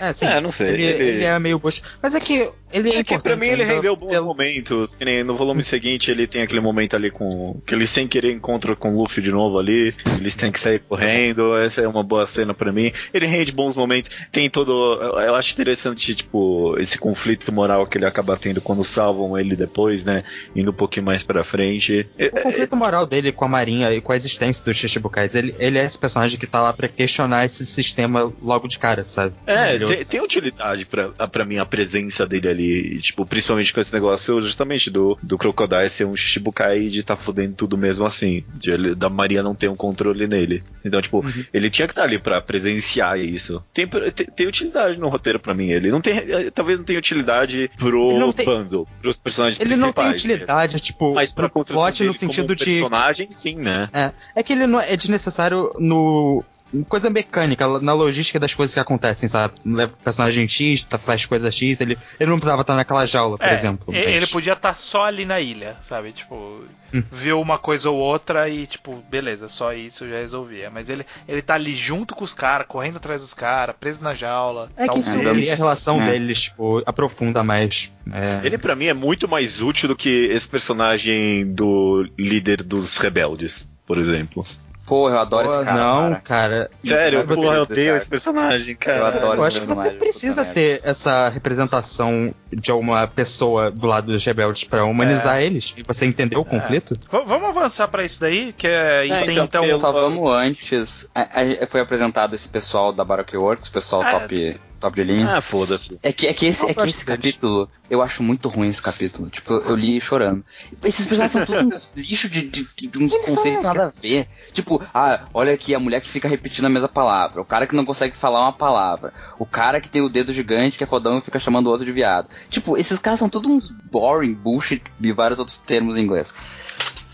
S5: É.
S4: É, sim.
S1: É, não sei,
S4: Ele,
S1: ele-
S4: ele é meio bucha. Mas é que ele é,
S1: É que pra mim ele rendeu bons
S4: pelo-
S1: momentos. Que nem no volume seguinte ele tem aquele momento ali com. que ele sem querer encontra com o Luffy de novo ali. Eles têm que sair correndo. Essa é uma boa cena pra mim. Ele rende bons momentos. Tem todo. Eu acho interessante, tipo, esse conflito moral que ele acaba tendo quando salvam ele depois, né? Indo um pouquinho mais pra frente. É,
S4: O conflito moral dele com a Marinha e com a existência dos Shichibukais, ele, ele é esse personagem que tá lá pra questionar esse sistema logo de cara, sabe?
S1: É,
S4: Ele-
S1: tem, tem utilidade pra, pra mim a presença dele ali, tipo, principalmente com esse negócio justamente do, do Crocodile ser um Shichibukai e de tá fodendo tudo mesmo assim, de ele- da Maria não ter um controle nele. Então, tipo,
S4: Uhum.
S1: ele tinha que estar ali pra presenciar isso. Tem, tem, tem utilidade no roteiro pra mim, ele não tem, eh, talvez não tenha utilidade pro
S4: Ele tem-
S1: bando, pros personagens
S4: Ele não tem
S1: principais.
S4: utilidade, tipo,
S1: Mas pra
S4: plot no sentido de.
S1: personagem, sim, né?
S4: É, é que ele não é desnecessário no. Coisa mecânica, na logística das coisas que acontecem, sabe? Leva o personagem X, tá- faz coisa X, ele, ele não precisava estar naquela jaula, por
S3: É,
S4: exemplo. mas-
S3: Ele podia estar só ali na ilha, sabe? Tipo,
S4: Hum.
S3: viu uma coisa ou outra e, tipo, beleza, só isso já resolvia. Mas ele, ele tá ali junto com os caras, correndo atrás dos caras, preso na jaula.
S4: É que isso
S3: talvez-
S4: cria a relação
S5: É.
S4: deles, tipo, aprofunda mais. É,
S1: Ele pra mim é muito mais útil do que esse personagem do líder dos rebeldes, por exemplo.
S5: Pô, eu adoro
S4: Pô,
S5: esse cara.
S4: não,
S5: cara.
S4: cara.
S1: Sério, eu
S5: desse
S1: odeio esse personagem, cara.
S5: Eu adoro
S4: Eu acho que você precisa ter essa representação de uma pessoa do lado dos rebeldes pra humanizar eles e você entender o conflito.
S3: V- vamos avançar pra isso daí, que é, isso
S1: É,
S3: tem
S1: então,
S3: então.
S5: Só vamos antes. a- a- foi apresentado esse pessoal da Baroque Works, pessoal
S3: É.
S5: top, top de linha.
S1: Ah, foda-se.
S5: É que, é que esse, é que esse capítulo, eu acho muito ruim esse capítulo. Tipo, eu, eu li chorando. Esses personagens são todos uns lixo de, de, de- de uns
S4: Eles
S5: conceitos nada a ver. Tipo, ah, olha aqui, a mulher que fica repetindo a mesma palavra, o cara que não consegue falar uma palavra, o cara que tem o dedo gigante, que é fodão e fica chamando o outro de viado. Tipo, esses caras são todos uns boring, bullshit e vários outros termos em inglês.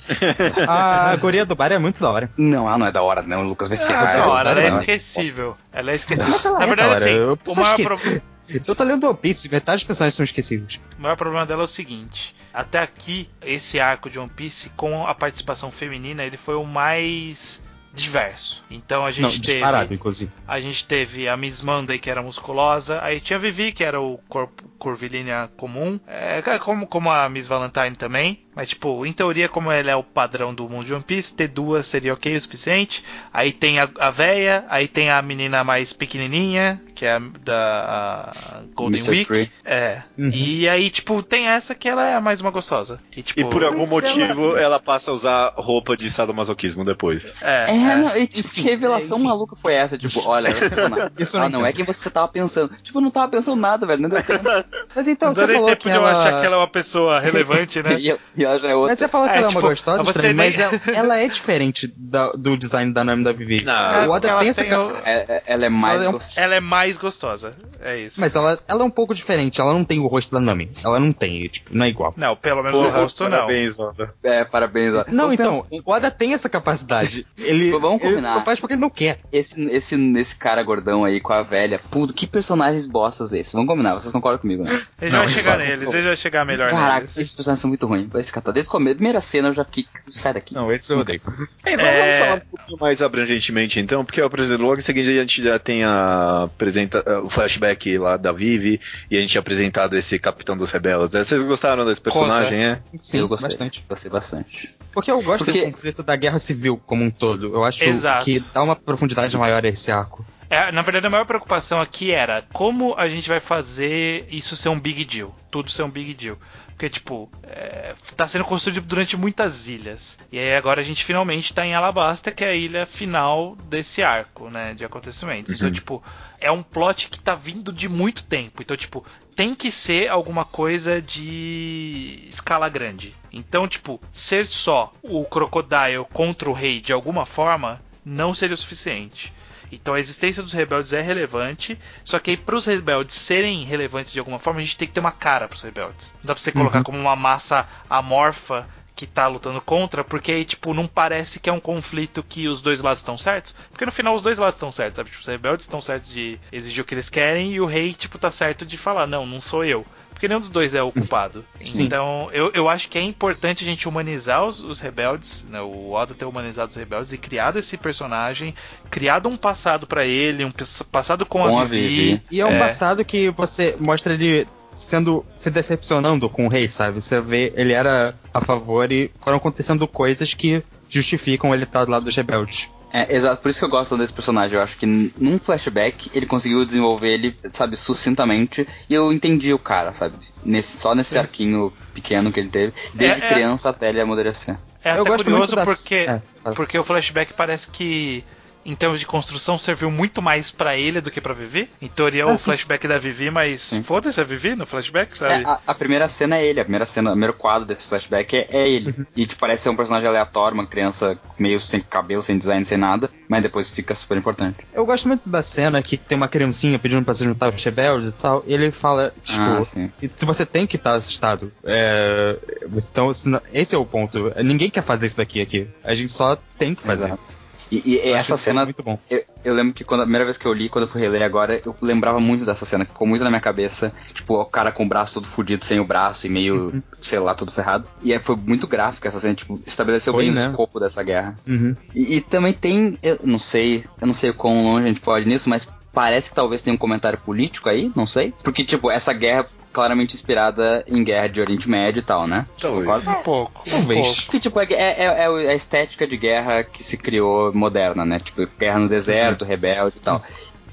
S4: A guria do bar é muito da hora.
S5: Não, ela não é da hora, não, o Lucas vai se
S3: Ah,
S5: ferrar.
S3: da hora, ela é esquecível. Ela é esquecível.
S4: Mas ela
S3: Na
S4: é
S3: verdade,
S4: da hora,
S3: assim,
S4: eu
S3: o maior,
S4: esqueci.
S3: pro-
S4: Eu tô lendo One Piece, metade dos personagens são esquecíveis.
S3: o maior problema dela é o seguinte: até aqui, esse arco de One Piece, com a participação feminina, ele foi o mais diverso. Então a gente
S4: Não,
S3: teve.
S4: disparado, inclusive.
S3: A gente teve a Miss Monday, que era musculosa. Aí tinha a Vivi, que era o corpo curvilínea comum. É, como, como a Miss Valentine também. Mas, tipo, em teoria, como ele é o padrão do mundo de One Piece, ter duas seria ok o suficiente. Aí tem a, a véia, aí tem a menina mais pequenininha, que é a da a Golden
S5: Mr.
S3: Week.
S5: Free.
S3: É.
S4: Uhum.
S3: E aí, tipo, tem essa que ela é a mais uma gostosa. E, tipo,
S1: E por algum motivo ela... passa a usar roupa de sadomasoquismo depois.
S3: É,
S5: É,
S3: é.
S5: não, e, tipo, que revelação
S4: enfim.
S5: maluca foi essa? Tipo, olha,
S4: Isso eu não
S5: ah, não é quem você tava pensando. Tipo, eu não tava pensando nada, velho. Não deu tempo.
S4: Mas então,
S3: Não
S4: você
S3: nem
S4: falou
S3: tempo
S4: que
S3: de eu
S4: ela...
S3: achar que ela é uma pessoa relevante, né?
S5: e, e ela já é outra.
S4: Mas você falou que
S3: É,
S4: ela é
S3: tipo,
S4: uma gostosa,
S3: você
S4: estranho,
S3: nem-
S4: mas ela, ela é diferente da- do design da Nami da Vivi.
S1: Não,
S4: o Oda
S3: ela
S4: tem essa...
S3: tem
S4: ca-
S3: o-
S5: É- é- ela é mais
S4: Ela é um-
S5: gostosa.
S3: Ela é mais gostosa. É isso.
S4: Mas ela, ela é um pouco diferente, ela não tem o rosto da Nami. Ela não tem, tipo, não é igual.
S3: Não, pelo menos
S1: Porra,
S3: o rosto não.
S1: parabéns, Oda.
S5: É, parabéns. ó.
S4: Não, então, o Oda tem essa capacidade. Ele,
S5: Vamos
S4: ele
S5: combinar.
S4: só faz porque ele não quer.
S5: Esse, esse, esse cara gordão aí com a velha, puto, que personagens bostas esse? Vamos combinar, vocês concordam comigo, né?
S3: Ele
S4: Não,
S3: vai chegar
S4: é-
S3: neles, ele vai chegar melhor
S5: Caraca,
S3: neles.
S5: esses personagens são muito ruins. Esse cara, desde a primeira cena eu já fiquei. Sai daqui.
S4: Não, esse eu odeio.
S1: Ei, vamos,
S3: É.
S1: vamos falar um pouquinho mais abrangentemente então, porque logo em seguida a gente já tem a apresenta, o flashback lá da Vivi e a gente é apresentado esse capitão dos rebeldes. Vocês gostaram desse personagem, é?
S4: Sim,
S5: eu gostei.
S4: bastante.
S5: Gostei bastante.
S4: Porque eu gosto
S5: Porque-
S4: do conflito da guerra civil como um todo. Eu acho
S3: Exato.
S4: que dá uma profundidade maior a esse arco.
S3: É, na verdade, a maior preocupação aqui era como a gente vai fazer isso ser um big deal. Tudo ser um big deal. Porque, tipo, é, tá sendo construído durante muitas ilhas. E aí agora a gente finalmente tá em Alabasta, que é a ilha final desse arco, né? De acontecimentos. Então, tipo, é um plot que tá vindo de muito tempo. Então, tipo, tem que ser alguma coisa de escala grande. Então, tipo, ser só o Crocodile contra o rei de alguma forma não seria o suficiente. Então a existência dos rebeldes é relevante, só que aí para os rebeldes serem relevantes de alguma forma, a gente tem que ter uma cara para os rebeldes. Não dá para você colocar como uma massa amorfa que tá lutando contra, porque aí, tipo, não parece que é um conflito que os dois lados estão certos. Porque no final os dois lados estão certos, sabe? Tipo, os rebeldes estão certos de exigir o que eles querem e o rei, tipo, tá certo de falar, não, não sou eu. Porque nenhum dos dois é o culpado.
S4: Sim.
S3: Então, eu, eu acho que é importante a gente humanizar os, os rebeldes, né? O Oda ter humanizado os rebeldes e criado esse personagem, criado um passado pra ele, um passado com,
S5: Com
S3: a
S5: a
S3: Vivi.
S5: Vivi.
S4: E é um
S3: É.
S4: passado que você mostra ele sendo se decepcionando com o rei, sabe? Você vê, ele era a favor e foram acontecendo coisas que justificam ele estar do lado dos rebeldes.
S5: É, exato, por isso que eu gosto desse personagem. Eu acho que num flashback ele conseguiu desenvolver ele, sabe, sucintamente. E eu entendi o cara, sabe? Nesse, só nesse arquinho pequeno que ele teve, desde
S3: É, é.
S5: criança até ele amadurecer.
S3: É
S4: Eu
S3: até
S4: gosto
S3: curioso
S4: muito das-
S3: porque,
S4: é,
S3: porque o flashback parece que, em termos de construção, serviu muito mais pra ele do que pra Vivi. Em teoria,
S4: Ah,
S3: o
S4: sim.
S3: flashback da Vivi, mas foda-se a Vivi no flashback,
S5: É,
S3: sabe?
S5: a, a primeira cena é ele, a primeira cena, o primeiro quadro desse flashback é, é ele.
S3: Uhum.
S5: E tipo, parece ser um personagem aleatório, uma criança meio sem cabelo, sem design, sem nada, mas depois fica super importante.
S4: Eu gosto muito da cena que tem uma criancinha pedindo pra se juntar aos rebeldes e tal, e ele fala, tipo,
S5: Ah, sim.
S4: e você tem que estar assustado. É, então, esse é o ponto. Ninguém quer fazer isso daqui aqui. A gente só tem que fazer.
S5: Exato. E, e essa cena
S4: muito bom.
S5: Eu, eu lembro que quando a primeira vez que eu li, quando eu fui reler agora, eu lembrava muito dessa cena, que ficou muito na minha cabeça. Tipo, o cara com o braço todo fudido, sem o braço e meio,
S4: Uhum.
S5: sei lá, todo ferrado. E aí foi muito gráfica essa cena, tipo, estabeleceu
S4: Foi,
S5: bem
S4: né?
S5: o escopo dessa guerra.
S4: Uhum.
S5: E, e também tem, eu não sei, eu não sei o quão longe a gente pode nisso, mas parece que talvez tenha um comentário político aí, não sei. Porque, tipo, essa guerra é claramente inspirada em guerra de Oriente Médio e tal, né?
S1: Talvez.
S3: Um pouco. um
S4: Talvez.
S3: pouco.
S5: Porque, tipo, é, é, é a estética de guerra que se criou moderna, né? Tipo, guerra no deserto, rebelde e tal.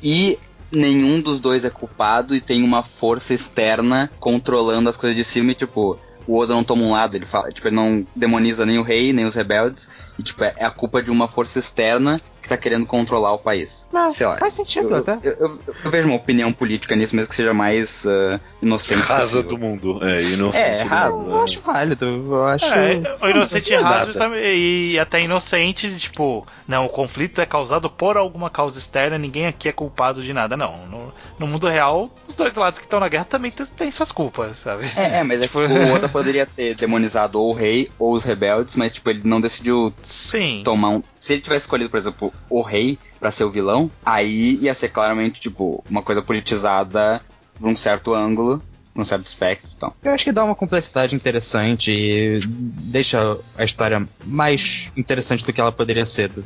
S5: E nenhum dos dois é culpado e tem uma força externa controlando as coisas de cima e, tipo, o Oda não toma um lado, ele fala, tipo, ele não demoniza nem o rei, nem os rebeldes, e, tipo, é, é a culpa de uma força externa que tá querendo controlar o país.
S4: Não,
S5: Sei lá,
S4: faz sentido
S5: eu,
S4: até.
S5: Eu, eu- eu vejo uma opinião política nisso, mesmo que seja mais ah, inocente.
S1: Rasa
S5: possível.
S1: do mundo. É, inocente.
S5: É, rasa.
S1: mundo,
S4: Eu
S1: né?
S4: acho válido. Eu acho.
S3: É, o inocente raso e até inocente, tipo, não, o conflito é causado por alguma causa externa, ninguém aqui é culpado de nada, não. No, no mundo real, os dois lados que estão na guerra também têm, suas culpas, sabe?
S5: É, é, mas é
S3: Tipo-
S5: tipo, o Oda poderia ter demonizado ou o rei ou os rebeldes, mas tipo, ele não decidiu
S3: Sim.
S5: tomar um. Se ele tivesse escolhido, por exemplo, o rei pra ser o vilão, aí ia ser claramente, tipo, uma coisa politizada por um certo ângulo, por um certo espectro. Então.
S4: Eu acho que dá uma complexidade interessante e deixa a história mais interessante do que ela poderia ser do-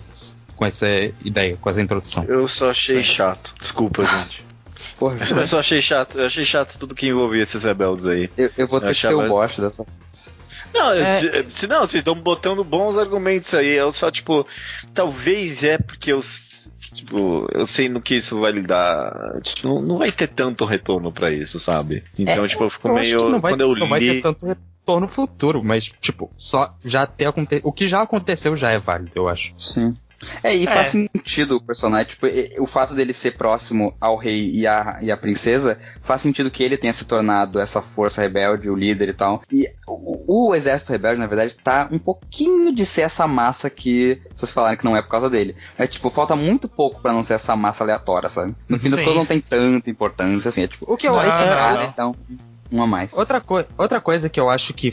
S4: com essa ideia, com essa introdução.
S1: Eu só achei chato. Desculpa, gente.
S5: Porra,
S1: Eu só achei chato. Eu achei chato tudo que envolvia esses rebeldes aí.
S5: eu, eu vou
S1: Eu
S5: ter que ser o bosta dessa.
S1: Não,
S4: É.
S1: se, não, vocês estão botando bons argumentos aí. Eu só, tipo, talvez é porque eu. Tipo, eu sei no que isso vai lhe dar. Tipo, não, não vai ter tanto retorno pra isso, sabe? Então,
S4: É,
S1: tipo, eu fico
S4: eu acho
S1: meio.
S4: que não vai,
S1: quando eu
S4: não vai ter
S1: li.
S4: tanto retorno futuro, mas, tipo, só já ter acontecido. O que já aconteceu já é válido, eu acho.
S5: Sim. É, e
S3: É.
S5: faz sentido o personagem, tipo, o fato dele ser próximo ao rei e à, e à princesa, faz sentido que ele tenha se tornado essa força rebelde, o líder e tal. E o, o exército rebelde, na verdade, tá um pouquinho de ser essa massa que vocês falaram que não é por causa dele. Mas, tipo, falta muito pouco pra não ser essa massa aleatória, sabe? No fim das
S3: Sim.
S5: contas não tem tanta importância, assim, é tipo,
S4: O que eu
S3: Não,
S5: esse cara,
S3: não.
S5: então, um a mais.
S4: Outra, coi- outra coisa que eu acho que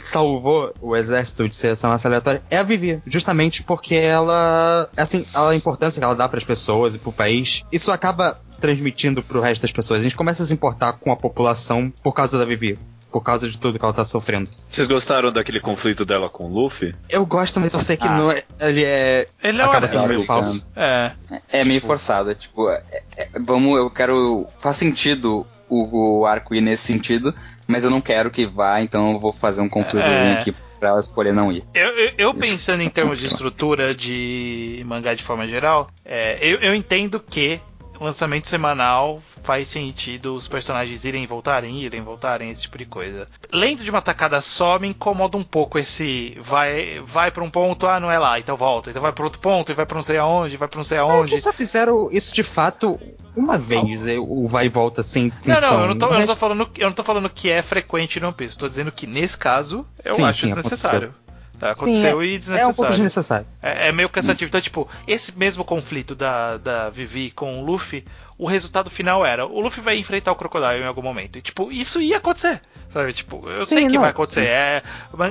S4: salvou o exército de ser essa massa aleatória é a Vivi. Justamente porque ela. Assim, a importância que ela dá pras pessoas e pro país, isso acaba transmitindo pro resto das pessoas. A gente começa a se importar com a população por causa da Vivi. Por causa de tudo que ela tá sofrendo.
S1: Vocês gostaram daquele conflito dela com o Luffy?
S4: Eu gosto, mas eu sei que
S5: Ah.
S4: não é. Ele é.
S3: Ele é
S4: acaba sendo meio falso.
S3: É.
S5: É meio forçado, é tipo, é- é- vamos, eu quero. Faz sentido o, o arco ir nesse sentido, mas eu não quero que vá, então eu vou fazer um conflitozinho
S3: É.
S5: aqui pra ela escolher não ir.
S3: Eu, eu- eu pensando em termos de estrutura de mangá de forma geral, é, eu, eu entendo que lançamento semanal faz sentido os personagens irem e voltarem, irem e voltarem, esse tipo de coisa. Lendo de uma tacada só, me incomoda um pouco esse vai vai para um ponto, ah, não é lá, então volta, então vai para outro ponto, e vai para não sei aonde, vai para não sei
S4: É
S3: aonde.
S4: que só fizeram isso de fato uma vez, é, o vai e volta sem
S3: Não,
S4: função.
S3: não, eu não, tô, eu, não tô falando, eu não tô falando que é frequente no One Piece. Tô dizendo que nesse caso eu
S4: Sim,
S3: acho
S4: sim,
S3: desnecessário. Tá,
S4: Sim,
S3: aconteceu e
S4: É um pouco
S3: desnecessário.
S4: desnecessário.
S3: É, é meio cansativo. Então, tipo, esse mesmo conflito da, da Vivi com o Luffy, o resultado final era: o Luffy vai enfrentar o Crocodile em algum momento. E, tipo, isso ia acontecer. Sabe? Tipo, eu
S4: Sim,
S3: sei que
S4: não,
S3: vai acontecer. É,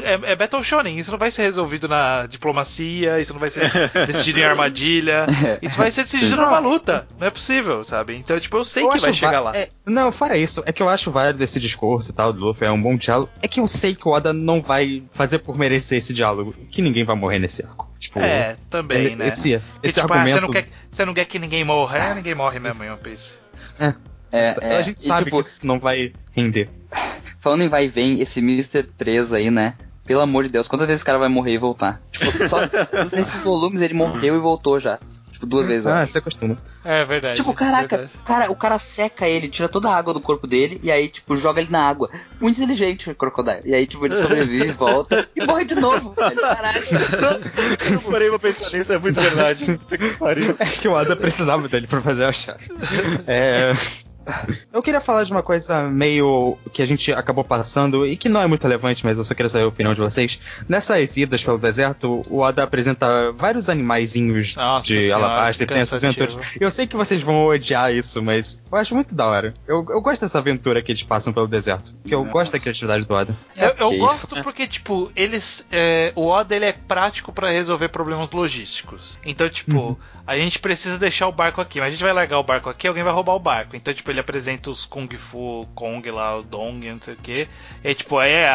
S3: é, é Battle Shonen. Isso não vai ser resolvido na diplomacia. Isso não vai ser decidido em armadilha. Isso vai ser decidido
S4: Sim.
S3: numa
S4: Não,
S3: luta. Não é possível, sabe? Então, tipo, eu sei
S4: Eu
S3: que vai chegar lá.
S4: é, não, fora isso, é que eu acho válido esse discurso e tal do Luffy, é um bom diálogo. É que eu sei que o Oda não vai fazer por merecer esse diálogo, que ninguém vai morrer nesse arco. Tipo,
S3: É, também,
S4: ele-
S3: né?
S4: esse,
S3: Porque,
S4: esse
S3: tipo, ah,
S4: argumento.
S3: você, não quer, você não quer que ninguém morra? É, ninguém morre mesmo em One Piece.
S5: É, é,
S4: a gente
S5: e,
S4: sabe
S5: tipo,
S4: que isso não vai render.
S5: Falando em vai e vem, esse Mr. 3 aí, né? Pelo amor de Deus, quantas vezes esse cara vai morrer e voltar? Tipo, só nesses volumes ele morreu e voltou já. Tipo, duas vezes.
S4: Ah, você acostuma.
S3: É verdade.
S5: Tipo, caraca,
S3: verdade.
S5: cara, o cara seca ele, tira toda a água do corpo dele e aí, tipo, joga ele na água. Muito inteligente o crocodilo. E aí, tipo, ele sobrevive, volta e morre de novo, velho. Caraca.
S1: Eu parei pra pensar nisso, é muito verdade.
S4: É que o Oda precisava dele pra fazer a chave. É. Eu queria falar de uma coisa meio que a gente acabou passando e que não é muito relevante, mas eu só queria saber a opinião de vocês. Nessas idas pelo deserto, o Oda apresenta vários animaizinhos
S3: Nossa
S4: de
S3: senhora,
S4: Alabasta e tem essas aventuras. Eu sei que vocês vão odiar isso, mas eu acho muito da hora. Eu, eu gosto dessa aventura que eles passam pelo deserto, porque eu gosto da criatividade do Oda.
S3: Eu, eu
S5: Ok,
S3: gosto
S5: isso.
S3: porque, tipo, eles. é, o Oda ele é prático pra resolver problemas logísticos. Então, tipo, a gente precisa deixar o barco aqui, mas a gente vai largar o barco aqui, alguém vai roubar o barco. Então, tipo, ele apresenta os Kung Fu Kong lá, o Dong, não sei o que. E aí, tipo, é,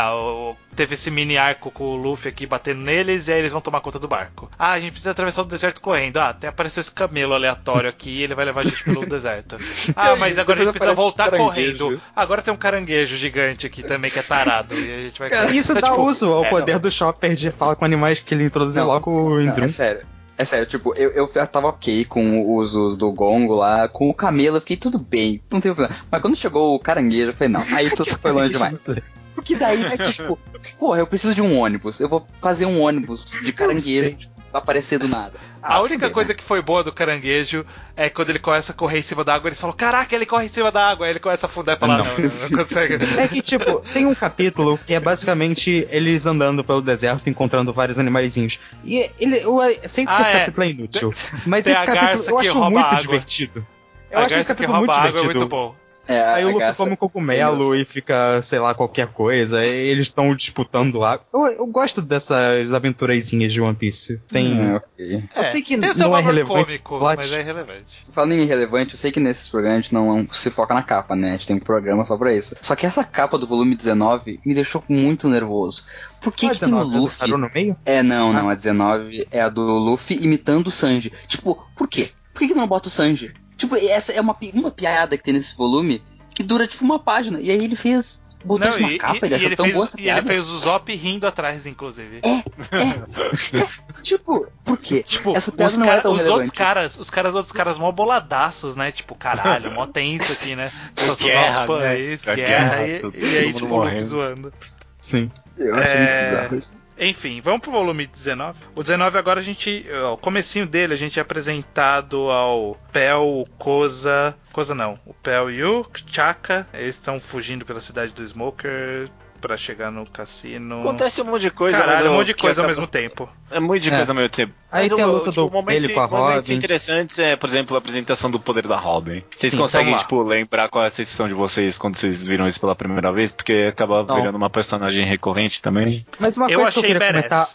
S3: teve esse mini arco com o Luffy aqui batendo neles, e aí eles vão tomar conta do barco. Ah, a gente precisa atravessar o deserto correndo. Ah, até apareceu esse camelo aleatório aqui e ele vai levar a gente pelo deserto. Ah, mas agora a gente precisa voltar
S1: um
S3: correndo. Agora tem um caranguejo gigante aqui também que é tarado. E a gente vai
S4: Cara, isso
S3: Então,
S4: dá
S3: tipo,
S4: uso ao
S3: é,
S4: poder do Chopper de falar com animais que ele introduziu
S5: Não.
S4: logo em
S5: Não,
S4: Drum.
S5: é sério. É sério, tipo, eu, eu tava ok com os usos do gongo lá, com o camelo, eu fiquei tudo bem, não tem problema. Mas quando chegou o caranguejo, eu falei, não, aí tudo foi longe demais. Porque daí, né, tipo, porra, eu preciso de um ônibus, eu vou fazer um ônibus de caranguejo tipo, aparecer do nada.
S3: A única coisa
S5: né?
S3: que foi boa do caranguejo é quando ele começa a correr em cima da água, eles falam, caraca, ele corre em cima da água, aí ele começa a afundar e falar, não,
S4: Não.
S3: não, não, consegue.
S4: É que, tipo, tem um capítulo que é basicamente eles andando pelo deserto, encontrando vários animaizinhos. E ele, eu aceito que
S3: Ah,
S4: esse
S3: é.
S4: capítulo é inútil. Mas
S3: Tem
S4: esse capítulo eu
S3: que
S4: acho muito
S3: água.
S4: divertido. Eu
S3: A
S4: acho esse
S3: que
S4: capítulo muito
S3: rouba água é
S4: divertido.
S3: muito bom.
S5: É,
S4: Aí o Luffy
S5: garça-
S4: come cogumelo e fica, sei lá, qualquer coisa. E eles estão disputando água. Eu, eu gosto dessas aventurazinhas de One Piece. Tem.
S5: Hum, ok.
S4: Eu sei que
S3: seu
S4: não é relevante
S3: cômico,
S4: plot.
S3: mas é irrelevante.
S5: Falando em irrelevante, eu sei que nesses programas a gente não se foca na capa, né? A gente tem um programa só pra isso. Só que essa capa do volume 19 me deixou muito nervoso. Por que,
S4: Ah,
S5: que tem o
S4: 19,
S5: Luffy?
S4: parou no meio?
S5: É, não,
S4: Ah.
S5: não, a 19 é a do Luffy imitando o Sanji. Tipo, por quê? Por que, que não bota o Sanji? Tipo, essa é uma, uma piada que tem nesse volume que dura tipo uma página. E aí ele fez. Botou
S3: Não,
S5: isso na
S3: e,
S5: capa,
S3: e-
S5: ele
S3: e
S5: achou
S3: ele
S5: tão
S3: fez,
S5: boa essa
S3: e ele
S5: piada.
S3: fez o Zop rindo atrás, inclusive.
S5: tipo, por quê?
S3: Tipo,
S5: essa piada
S3: os,
S5: não
S3: cara-
S5: é tão
S3: os
S5: relevante.
S3: outros caras, os caras, outros caras mó boladaços, né? Tipo, caralho, mó tenso aqui, né? Só
S1: Guerra,
S3: os pães,
S1: né? A
S3: guerra,
S1: guerra,
S3: e, e aí, tipo,
S1: morrendo.
S3: zoando.
S4: Sim.
S5: Eu achei muito
S3: É,
S5: bizarro isso.
S3: Enfim, vamos pro volume 19. O 19 agora a gente. ó, O comecinho dele a gente é apresentado ao Pel, o Koza. Koza não. O Pel e o Chaka. Eles estão fugindo pela cidade do Smoker pra chegar no cassino.
S1: Acontece um monte de coisa.
S3: Caralho, um monte de coisa ao mesmo tempo.
S1: É muito de
S4: É.
S1: coisa ao mesmo tempo.
S4: Aí tem a luta
S1: tipo,
S4: do
S1: momentos-
S4: ele com a
S1: Momentos
S4: Robin.
S1: interessantes é, por exemplo, a apresentação do poder da Robin. Vocês conseguem, tipo, lembrar qual é a sensação de vocês quando vocês viram isso pela primeira vez? Porque acaba virando uma personagem recorrente também.
S4: Mas uma coisa que eu queria comentar.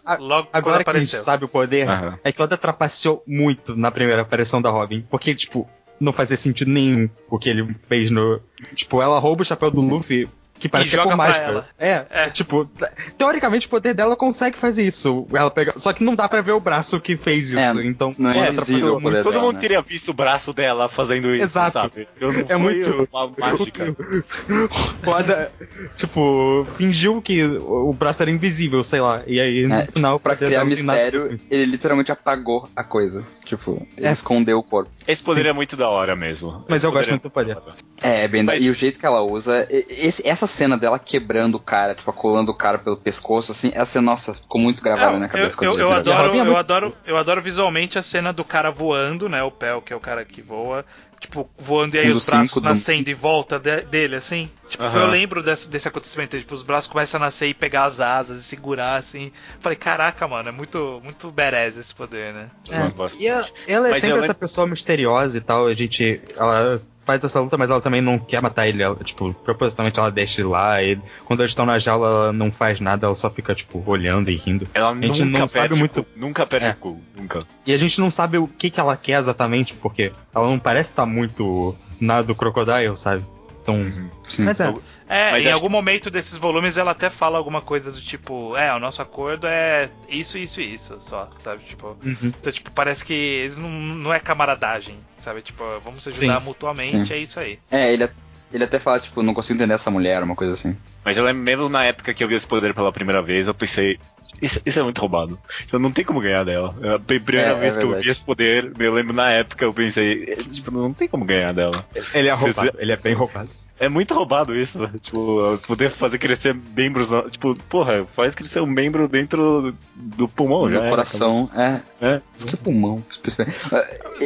S4: Agora que a gente sabe o poder, é que o Oda trapaceou muito na primeira aparição da Robin. Porque, tipo, não fazia sentido nenhum o que ele fez no. Tipo, ela rouba o chapéu do Luffy Que parece
S3: E
S4: que é
S3: pra
S4: mágica.
S3: ela.
S4: É,
S3: É.
S4: tipo, teoricamente o poder dela consegue fazer isso. Ela pega, só que não dá pra ver o braço que fez isso.
S5: É,
S4: então,
S5: não é poder
S1: Todo
S5: dela,
S1: mundo
S5: né?
S1: teria visto o braço dela fazendo isso,
S4: Exato.
S1: sabe? Eu não
S4: É muito-
S1: uma mágica.
S4: O Oda, tipo, fingiu que o braço era invisível, sei lá. E aí, no
S5: É,
S4: final,
S5: Pra
S4: poder
S5: criar
S4: nada
S5: mistério,
S4: com
S5: ele literalmente apagou a coisa. Tipo, ele
S4: É.
S5: escondeu o corpo.
S1: Esse poder é muito da hora mesmo.
S4: Mas
S1: Esse
S4: eu gosto muito do poder.
S1: da.
S5: É, bem, da-
S1: Mas-
S5: e o jeito que ela usa, esse- essa cena dela quebrando o cara, tipo, colando o cara pelo pescoço, assim, essa cena, nossa, ficou muito gravada na minha cabeça.
S3: eu, eu, eu adoro,
S4: Robin é
S3: eu,
S4: muito
S3: adoro, eu adoro visualmente a cena do cara voando, né? O Pel, que é o cara que voa. Tipo, voando e aí
S5: Um
S3: os braços
S5: cinco do-
S3: nascendo em volta de- dele, assim. Tipo, eu lembro desse, desse acontecimento. Tipo, os braços começam a nascer e pegar as asas e segurar, assim. Falei, caraca, mano, é muito, muito badass esse poder, né?
S1: Eu bastante.
S4: E a- ela é
S1: Mas eu
S4: sempre essa
S1: lembro-
S4: pessoa misteriosa e tal. A gente. Ela faz essa luta, mas ela também não quer matar ele. Ela, tipo, propositalmente ela deixa ele lá. E quando eles estão na jaula, ela não faz nada, ela só fica, tipo, olhando e rindo.
S1: Ela
S4: gente
S1: nunca
S4: não sabe muito-
S1: cu, Nunca perde
S4: É.
S1: o cu, nunca.
S4: E a gente não sabe o que, que ela quer exatamente, porque ela não parece estar muito na do Crocodile, sabe? Então.
S5: Sim.
S4: Mas é.
S3: É,
S1: Mas
S3: em algum momento desses volumes ela até fala alguma coisa do tipo, é, o nosso acordo é isso, isso e isso, só, sabe? Tipo,
S4: Uhum.
S3: então, tipo, parece que eles não, não é camaradagem, sabe? Tipo, vamos se ajudar
S4: Sim,
S3: mutuamente,
S5: sim.
S3: é isso aí.
S5: É, ele, ele até fala, tipo, não consigo entender essa mulher, uma coisa assim.
S1: Mas eu lembro mesmo na época que eu vi esse poder pela primeira vez, eu pensei. Isso, isso é muito roubado. Eu não tem como ganhar dela. A primeira
S5: É, é
S1: vez que eu vi esse poder, eu lembro na época, eu pensei, é, tipo, não tem como ganhar dela.
S4: Ele é
S1: Você-
S4: roubado, ele é bem roubado.
S1: É muito roubado isso, né? Tipo, poder fazer crescer membros. Tipo, porra, faz crescer um membro dentro do pulmão, já.
S5: do coração, é.
S1: acabou. É.
S5: Que pulmão.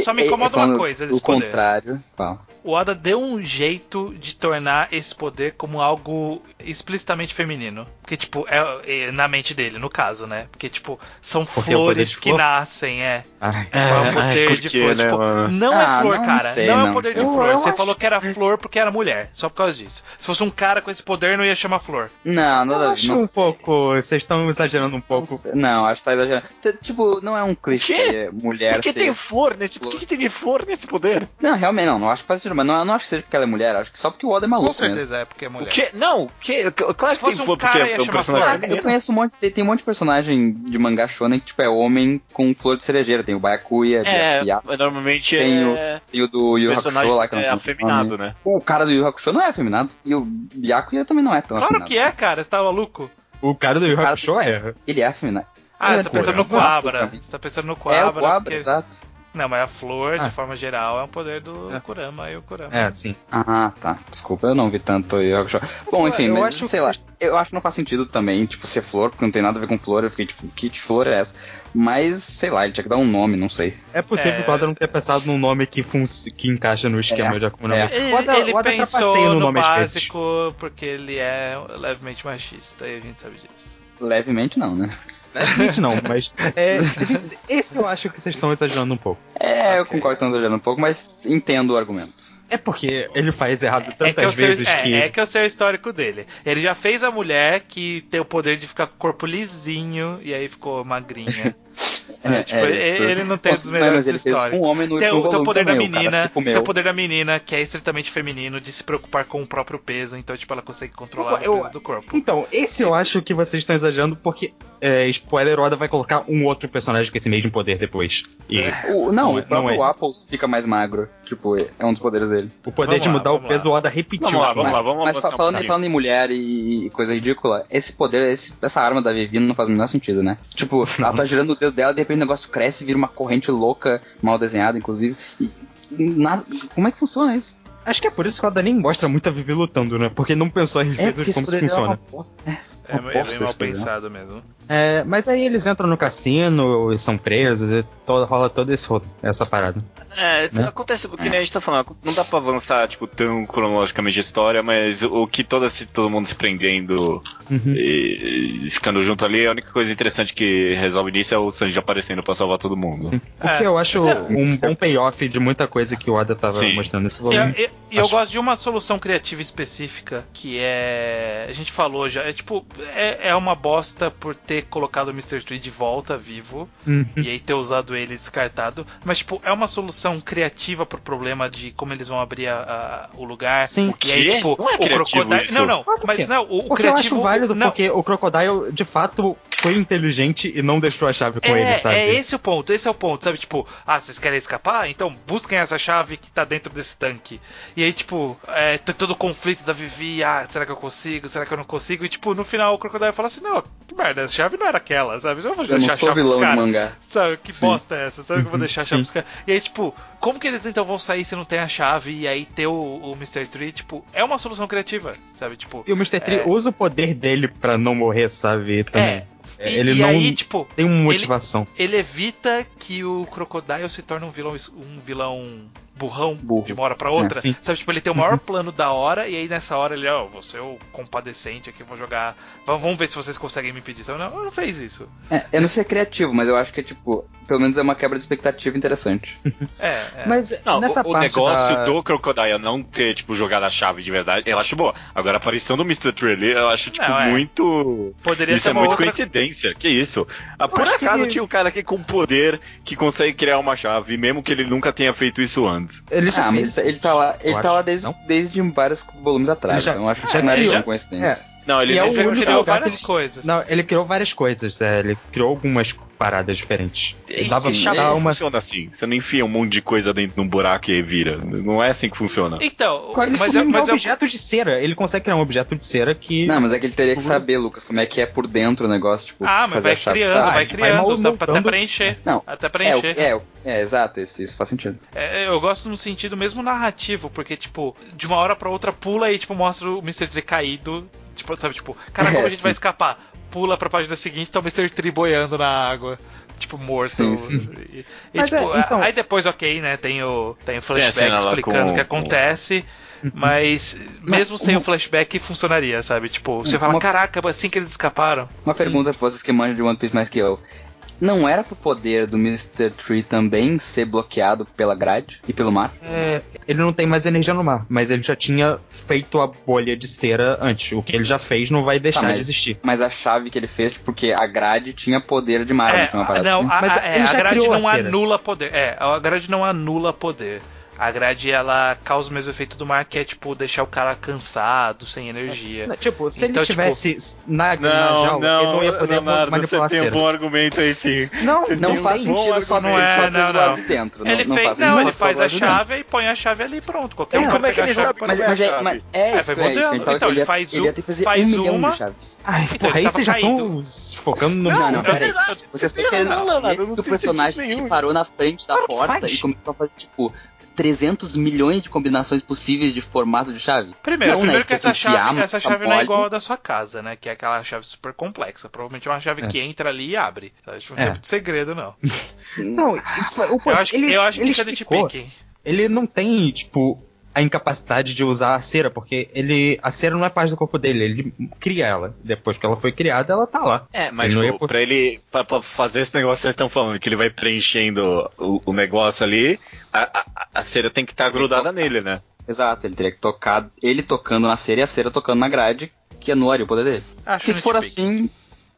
S3: Só me incomoda uma coisa
S5: O
S3: poder.
S5: contrário. Fala.
S3: O Oda deu um jeito de tornar esse poder como algo explicitamente feminino. Porque, tipo, é, é na mente dele, no caso, né? Porque, tipo, são
S4: Porque é o
S3: flores que
S4: flor?
S3: nascem, é.
S4: Ai.
S3: É, é um poder de
S1: quê,
S3: flor.
S1: né,
S3: tipo, não é
S5: Ah,
S3: flor,
S5: não
S3: cara.
S5: sei,
S3: não, é
S5: não.
S3: poder de
S5: Eu-
S3: flor.
S5: eu
S3: Você
S5: acho-
S3: falou que era flor porque era mulher. Só por causa disso. Se fosse um cara com esse poder, não ia chamar flor.
S5: Não, nada
S4: Eu acho
S5: ver.
S4: um
S5: não sei.
S4: pouco. Vocês estão exagerando um pouco.
S5: Não. Não, acho que tá exagerando. Tipo, não é um clichê mulher
S1: Por que
S5: ser-
S1: tem flor nesse. Por que, que tem flor nesse poder?
S5: Não, realmente não, não acho que faz sentido, mas não, não acho que seja porque ela é mulher, acho que só porque o Oda é maluco
S3: Com certeza é porque é
S1: O
S3: mulher.
S1: que? Não, que, claro que tem flor porque é um personagem.
S5: Eu conheço um monte, tem, um monte de personagem de mangá shonen que, tipo, é homem com flor de cerejeira. Tem o Byakuya,
S1: É, mas normalmente
S5: Tem
S1: é.
S5: e o do Yu Hakusho lá, que
S1: é
S5: o
S1: afeminado,
S5: nome.
S1: né?
S5: O cara do Yu Hakusho não é afeminado. E o Byakuya também não é tão
S3: Claro
S5: afeminado.
S3: que é, cara. Você tá maluco?
S4: O cara do Yu Hakusho é.
S5: Ele é afeminado.
S3: Ah,
S5: É,
S3: você tá pensando no Coabra. Você tá pensando no
S5: É, o
S3: Coabra.
S5: Coabra,
S3: porque-
S5: exato.
S3: Não, mas a flor,
S4: Ah.
S3: de forma geral, é um poder do
S4: É.
S3: Kurama e o Kurama.
S4: É, sim.
S5: Ah, tá. Desculpa, eu não vi tanto Yu Yu. Bom, enfim,
S4: eu
S5: mas,
S4: acho
S5: sei
S4: que
S5: lá. Eu acho que não faz sentido também, tipo, ser flor, porque não tem nada a ver com flor. Eu fiquei, tipo, que, que flor é essa? Mas, sei lá, ele tinha que dar um nome, não sei.
S4: É possível
S3: É.
S4: que o Oda não ter pensado num nome que, fun- que encaixa no esquema
S5: É,
S4: de Akuma no
S5: é.
S3: Ele,
S4: O Oda,
S3: ele pensou
S4: no
S3: no
S4: nome
S3: básico porque ele é levemente machista e a gente sabe disso.
S5: Levemente não, né?
S4: Gente, não, mas. é, gente, esse eu acho que vocês estão exagerando um pouco.
S5: É, eu
S3: Ok.
S5: concordo que estão exagerando um pouco, mas entendo o argumento.
S4: É porque ele faz errado
S3: É que, eu
S4: tantas
S3: sei,
S4: vezes
S3: é,
S4: que.
S3: é que eu sei o histórico dele. Ele já fez a mulher que tem o poder de ficar com o corpo lisinho e aí ficou magrinha. É, tipo, ele- ele não tem os melhores históricos.
S5: um homem no
S3: Tem, o- tem o poder
S5: também,
S3: da
S5: o
S3: menina,
S5: comeu.
S3: tem o poder da menina que é estritamente feminino de se preocupar com o próprio peso, então tipo ela consegue controlar
S4: Eu-
S3: o peso do corpo.
S4: Então, esse eu acho que vocês estão exagerando porque, é, spoiler, o Oda vai colocar um outro personagem com esse mesmo poder depois. E
S5: O- não,
S4: Não é-
S5: o próprio
S4: não é.
S5: Apples fica mais magro. Tipo, é um dos poderes dele.
S4: o poder
S3: Vamos
S4: de
S3: lá,
S4: mudar o
S3: vamos
S4: peso,
S3: lá.
S4: o Oda repetiu.
S1: Vamos lá, vamos
S5: mas
S1: lá, vamos
S5: mas
S1: avançar um
S5: falando,
S1: pouquinho.
S5: falando em mulher e, coisa ridícula, esse poder, esse- essa arma da Vivi não faz o menor sentido, né? Tipo, ela tá girando o dedo dela, de repente o negócio cresce, vira uma corrente louca, mal desenhada, inclusive. E nada, como é que funciona isso?
S4: Acho que é por isso que o Oda nem mostra muito a Vivi lutando, né? Porque não pensou a
S5: É,
S4: respeito
S5: porque
S4: de como isso
S5: é
S4: funciona.
S5: uma bosta.
S3: É, é bem mal
S5: esse
S3: pensado mesmo.
S4: É, mas aí eles entram no cassino e são presos e to- rola toda esse essa parada.
S1: É,
S4: Né?
S1: acontece porque nem a gente tá falando, não dá pra avançar, tipo, tão cronologicamente a história, mas o que toda, se todo mundo se prendendo
S4: Uhum.
S1: e, e ficando junto ali, a única coisa interessante que resolve nisso é o Sanji aparecendo pra salvar todo mundo.
S4: Sim. O que
S3: É.
S4: eu acho
S3: É.
S4: um bom payoff de muita coisa que o Oda tava
S1: Sim.
S4: mostrando nesse volume.
S3: e- e eu
S4: Acho-
S3: gosto de uma solução criativa específica que é. A gente falou já. É tipo, é, é uma bosta por ter colocado o Mr. Tree de volta vivo
S4: Uhum.
S3: e aí ter usado ele descartado. Mas, tipo, é uma solução criativa pro problema de como eles vão abrir a- a- o lugar.
S4: Sim.
S1: O
S3: E aí, tipo,
S1: Não é
S3: o
S1: isso.
S3: Não, não.
S4: Por
S3: mas
S4: quê?
S3: não, o, o
S4: Porque eu
S3: criativo.
S4: acho válido,
S3: não,
S4: porque o Crocodile, de fato, foi inteligente e não deixou a chave com
S3: é,
S4: ele, sabe?
S3: é esse o ponto, esse é o ponto, sabe? Tipo, ah, vocês querem escapar? Então busquem essa chave que tá dentro desse tanque. E aí, tipo, é, todo o conflito da Vivi, ah, será que eu consigo? Será que eu não consigo? E, tipo, no final o Crocodile fala assim, não, que merda, essa chave não era aquela, sabe? Eu vou
S5: Eu
S3: deixar
S5: não
S3: a chave pros
S5: vilão
S3: caras.
S5: mangá.
S3: Sabe, que
S4: Sim.
S3: bosta é essa? Sabe que eu vou deixar a chave pros caras? E aí, tipo, como que eles então vão sair se não tem a chave e aí ter o, o Mr. Tree? Tipo, é uma solução criativa, sabe? Tipo,
S4: E o Mr. Tree
S3: É.
S4: usa o poder dele pra não morrer, sabe? Também.
S3: é. E,
S4: Ele
S3: e
S4: não
S3: aí, tipo,
S4: tem uma motivação.
S3: ele evita que o Crocodile se torne um vilão, um vilão burrão
S5: Burro.
S3: de uma hora pra outra.
S4: É.
S3: Sabe, tipo, ele tem o maior plano da hora e aí nessa hora ele, ó, você é o compadecente aqui, vou jogar. Vamos ver se vocês conseguem me impedir. Sabe? Não, não fez isso.
S5: É, eu não sei criativo, mas eu acho que é tipo, pelo menos é uma quebra de expectativa interessante.
S3: É, é.
S4: Mas
S1: Não,
S4: nessa
S1: o, o
S4: parte
S1: negócio
S4: da...
S1: do Crocodile não ter, tipo, jogado a chave de verdade, eu acho boa. Agora a aparição do Mr. Tree ali, eu acho, tipo,
S3: Não, é.
S1: muito.
S3: Poderia
S1: Isso
S3: ser
S1: é muito
S3: outra...
S1: coincidência. Que isso? Ah, por acaso
S4: ele-
S1: tinha um cara aqui com poder que consegue criar uma chave, mesmo que ele nunca tenha feito isso antes.
S4: Ele já
S5: ah,
S4: fez
S5: mas ele tá lá, ele tá lá desde,
S4: não?
S5: desde vários volumes atrás,
S4: Ele já-
S5: então acho que não é uma coincidência.
S1: Não, ele
S4: é
S1: ele
S3: criou várias
S4: ele-
S3: coisas.
S4: Não, ele criou várias coisas, é, ele criou algumas paradas diferentes. Ele dava
S1: E
S4: dava
S1: não
S4: uma...
S1: funciona assim. Você não enfia um monte de coisa dentro de um buraco e vira. Não é assim que funciona.
S3: Então,
S4: Claro,
S3: mas, é,
S4: mas
S3: mas é,
S4: objetos de cera. Ele consegue criar um objeto de cera que.
S5: Não, mas é que ele teria que saber, Lucas, como é que é por dentro o negócio, tipo,
S3: Ah, mas
S5: fazer
S3: vai
S5: a chave.
S3: criando,
S5: Ah,
S3: vai
S4: vai
S3: criando,
S4: mal
S3: sabe, até preencher.
S5: Não,
S3: Até
S5: é,
S3: preencher.
S5: é, o- é, exato, isso, isso faz sentido.
S3: É, eu gosto no sentido mesmo narrativo, porque, tipo, de uma hora pra outra pula e, tipo, mostra o Mr. Tree caído. Tipo, sabe, tipo, cara, como
S5: É,
S3: a gente
S5: sim.
S3: vai escapar? Pula pra página seguinte, tá o Mr. Tree boiando na água. Tipo, morto.
S5: Sim, sim.
S3: E, e, tipo,
S4: é, então-
S3: aí depois, ok, né? Tem o, tem o flashback explicando o que acontece. Mas mesmo sem
S5: uma-
S3: o flashback funcionaria, sabe? Tipo, você fala,
S5: Uma-
S3: caraca, assim que eles escaparam.
S5: Uma pergunta pra vocês que manjam de One Piece mais que eu. Não era pro poder do Mr. Tree também ser bloqueado pela grade e pelo mar?
S4: É, ele não tem mais energia no mar, mas ele já tinha feito a bolha de cera antes. O que ele já fez não vai deixar
S5: Tá, mas-
S4: de existir.
S5: Mas a chave que ele fez, porque a grade tinha poder de mar,
S3: É,
S5: não tinha uma parada
S3: não,
S5: assim?
S3: a,
S4: Mas
S3: a- é,
S4: ele
S3: a
S4: já
S3: grade
S4: criou a
S3: não
S4: cera.
S3: anula poder. É, a grade não anula poder. A grade ela causa o mesmo efeito do mar, que é tipo deixar o cara cansado, sem energia.
S4: Tipo, se
S3: Então,
S4: ele
S3: tipo-
S4: estivesse na, na jaula, ele não ia poder
S1: Leonardo,
S4: manipular a
S1: você tem um bom argumento aí sim.
S4: Não,
S1: Você
S5: Não
S1: um
S5: faz
S1: bom
S5: sentido só,
S3: Não é,
S5: só
S3: não, não.
S5: de dentro.
S3: ele
S5: não,
S3: fez,
S5: faz
S3: não, ele faz a
S5: de dentro.
S3: chave e põe a chave ali pronto. Qualquer
S1: Então,
S3: um
S1: como é que ele
S3: chave
S1: sabe
S5: Mas,
S1: é
S5: mas, é,
S1: chave?
S5: mas é
S3: É,
S5: isso, ia-
S3: mudando.
S5: ele, tava-
S3: Então,
S5: ele
S3: faz um- faz
S5: um
S3: uma-
S5: chaves.
S4: Ai,
S3: Então,
S4: porra, aí vocês já estão se focando no.
S5: Não, não,
S1: é
S5: peraí. Vocês estão
S1: Não,
S5: querendo
S1: não, não
S5: que o personagem parou na frente da porta e começou a fazer, tipo, 300 milhões de combinações possíveis de formato de chave?
S3: Primeiro,
S5: Não,
S3: primeiro
S5: né,
S3: que essa
S5: que enfiar
S3: chave, essa chave não é igual a da sua casa, né? Que é aquela chave super complexa. Provavelmente é uma chave
S4: É.
S3: que entra ali e abre. Sabe? Tipo, Não
S4: É.
S3: tem muito segredo, não.
S4: Não,
S3: Eu acho,
S4: ele,
S3: eu acho que
S4: ele
S3: é de. Picking.
S4: Ele não tem, tipo, a incapacidade de usar a cera, porque ele a cera não é parte do corpo dele, ele cria ela. Depois que ela foi criada, ela tá lá.
S1: É, mas
S4: Ele ia
S1: pra ele pra, pra fazer esse negócio que vocês estão falando, que ele vai preenchendo o, o negócio ali, a, a, a cera tem que estar grudada nele, né?
S5: Exato, ele teria que tocar, ele tocando na cera e a cera tocando na grade, que anularia o poder dele.
S3: Acho
S5: Porque se for
S3: nitpicking.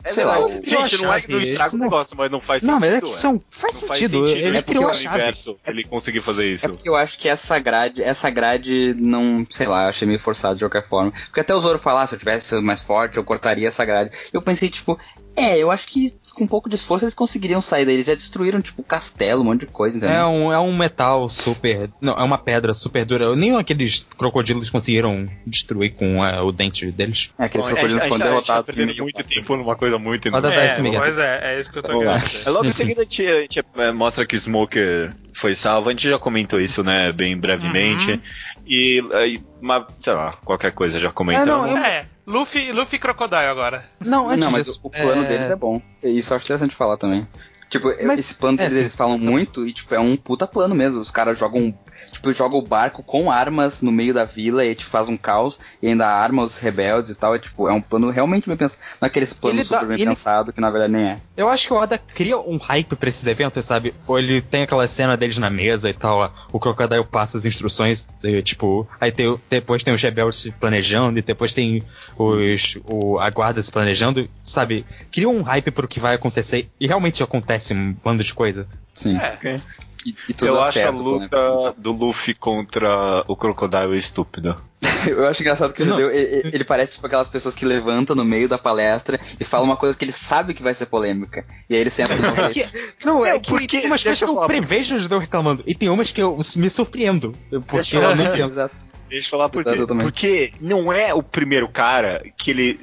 S5: Assim, sei lá,
S1: não,
S5: o-
S1: gente, não é que não
S4: chave,
S1: estraga o
S4: não-
S1: negócio, mas não faz
S4: Não, mas é
S1: sentido.
S4: que
S1: ué.
S4: são, faz
S1: Não faz
S4: sentido.
S1: sentido,
S4: ele
S1: é
S4: criou
S1: porque
S4: a
S1: o
S4: chave.
S1: universo ele conseguir fazer isso.
S5: É porque eu acho que essa grade, essa grade não, sei lá, eu achei meio forçado de qualquer forma. Porque até o Zoro falar, "Ah, se eu tivesse sido mais forte, eu cortaria essa grade. Eu pensei, tipo, é, eu acho que com um pouco de esforço eles conseguiriam sair daí. Eles já destruíram, tipo, castelo, um monte de coisa, entendeu?
S4: É um, é um metal super. Não, é uma pedra super dura. Nem aqueles crocodilos conseguiram destruir com é, o dente deles.
S5: É, aqueles
S1: Bom,
S5: crocodilos foram
S1: tá- tá
S5: derrotados.
S1: muito tempo numa coisa muito
S4: Roda
S3: É,
S4: Miguel.
S3: pois é, é isso que eu tô querendo dizer.
S1: É Logo em seguida a gente, a gente, é, mostra que Smoker foi salvo. A gente já comentou isso, né, bem brevemente.
S3: Uhum.
S1: E, aí, uma, sei lá, qualquer coisa já comentamos.
S4: É, não, eu-
S3: É, Luffy, Luffy e Crocodile agora.
S4: Não, antes
S5: Não, mas
S4: disso.
S5: o plano
S4: é,
S5: deles é bom. Isso eu acho interessante falar também. Tipo,
S4: Mas-
S5: esse plano que
S4: é,
S5: eles,
S4: sim,
S5: eles falam
S4: sim.
S5: muito e, tipo, é um puta plano mesmo. Os caras jogam, tipo, jogam o barco com armas no meio da vila e, tipo, faz um caos e ainda arma os rebeldes e tal. É, tipo, é um plano realmente bem pensado. Não é aqueles planos
S4: Ele dá-
S5: super bem
S4: ele-
S5: pensado que na verdade nem é.
S4: Eu acho que o Oda cria um hype pra esses eventos, sabe? Ou ele tem aquela cena deles na mesa e tal, ó, o Crocodile passa as instruções, e, tipo, aí tem, depois tem os rebeldes se planejando, e depois tem os, o, a guarda se planejando, sabe? Cria um hype pro que vai acontecer, e realmente acontece um bando de coisa.
S5: Sim.
S3: É.
S5: E, e tudo
S1: Eu acho a
S5: certo,
S1: luta do Luffy contra o Crocodile estúpida.
S5: Eu acho engraçado que o judeu, ele, ele parece tipo aquelas pessoas que levantam no meio da palestra e falam uma coisa que ele sabe que vai ser polêmica. E aí ele sempre não
S4: É que- não, é,
S1: Não,
S4: que
S1: porque-
S4: tem umas coisas que
S1: eu
S4: eu prevejo os judeus reclamando, e tem umas que eu me surpreendo, porque eu não entendo.
S5: Exato.
S1: Deixa eu falar por quê.
S5: Exatamente.
S1: Porque não é o primeiro cara que ele,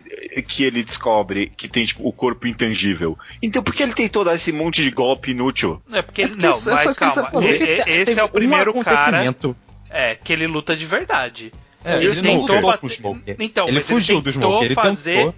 S1: que ele descobre que tem tipo, o corpo intangível. Então por que ele tem todo esse monte de golpe inútil?
S3: É porque
S5: É porque
S3: Não,
S5: isso é
S3: mas calma.
S5: sabe fazer.
S3: e- e- Esse é o primeiro
S4: um
S3: cara
S4: acontecimento.
S3: é, que ele luta de verdade.
S4: É,
S3: Ele
S4: ele não
S3: tentou
S4: lutou
S3: bater-
S4: com o Smoker.
S3: Então,
S4: ele fugiu
S3: ele
S4: do
S3: tentou
S4: Smoker, ele
S3: fazer.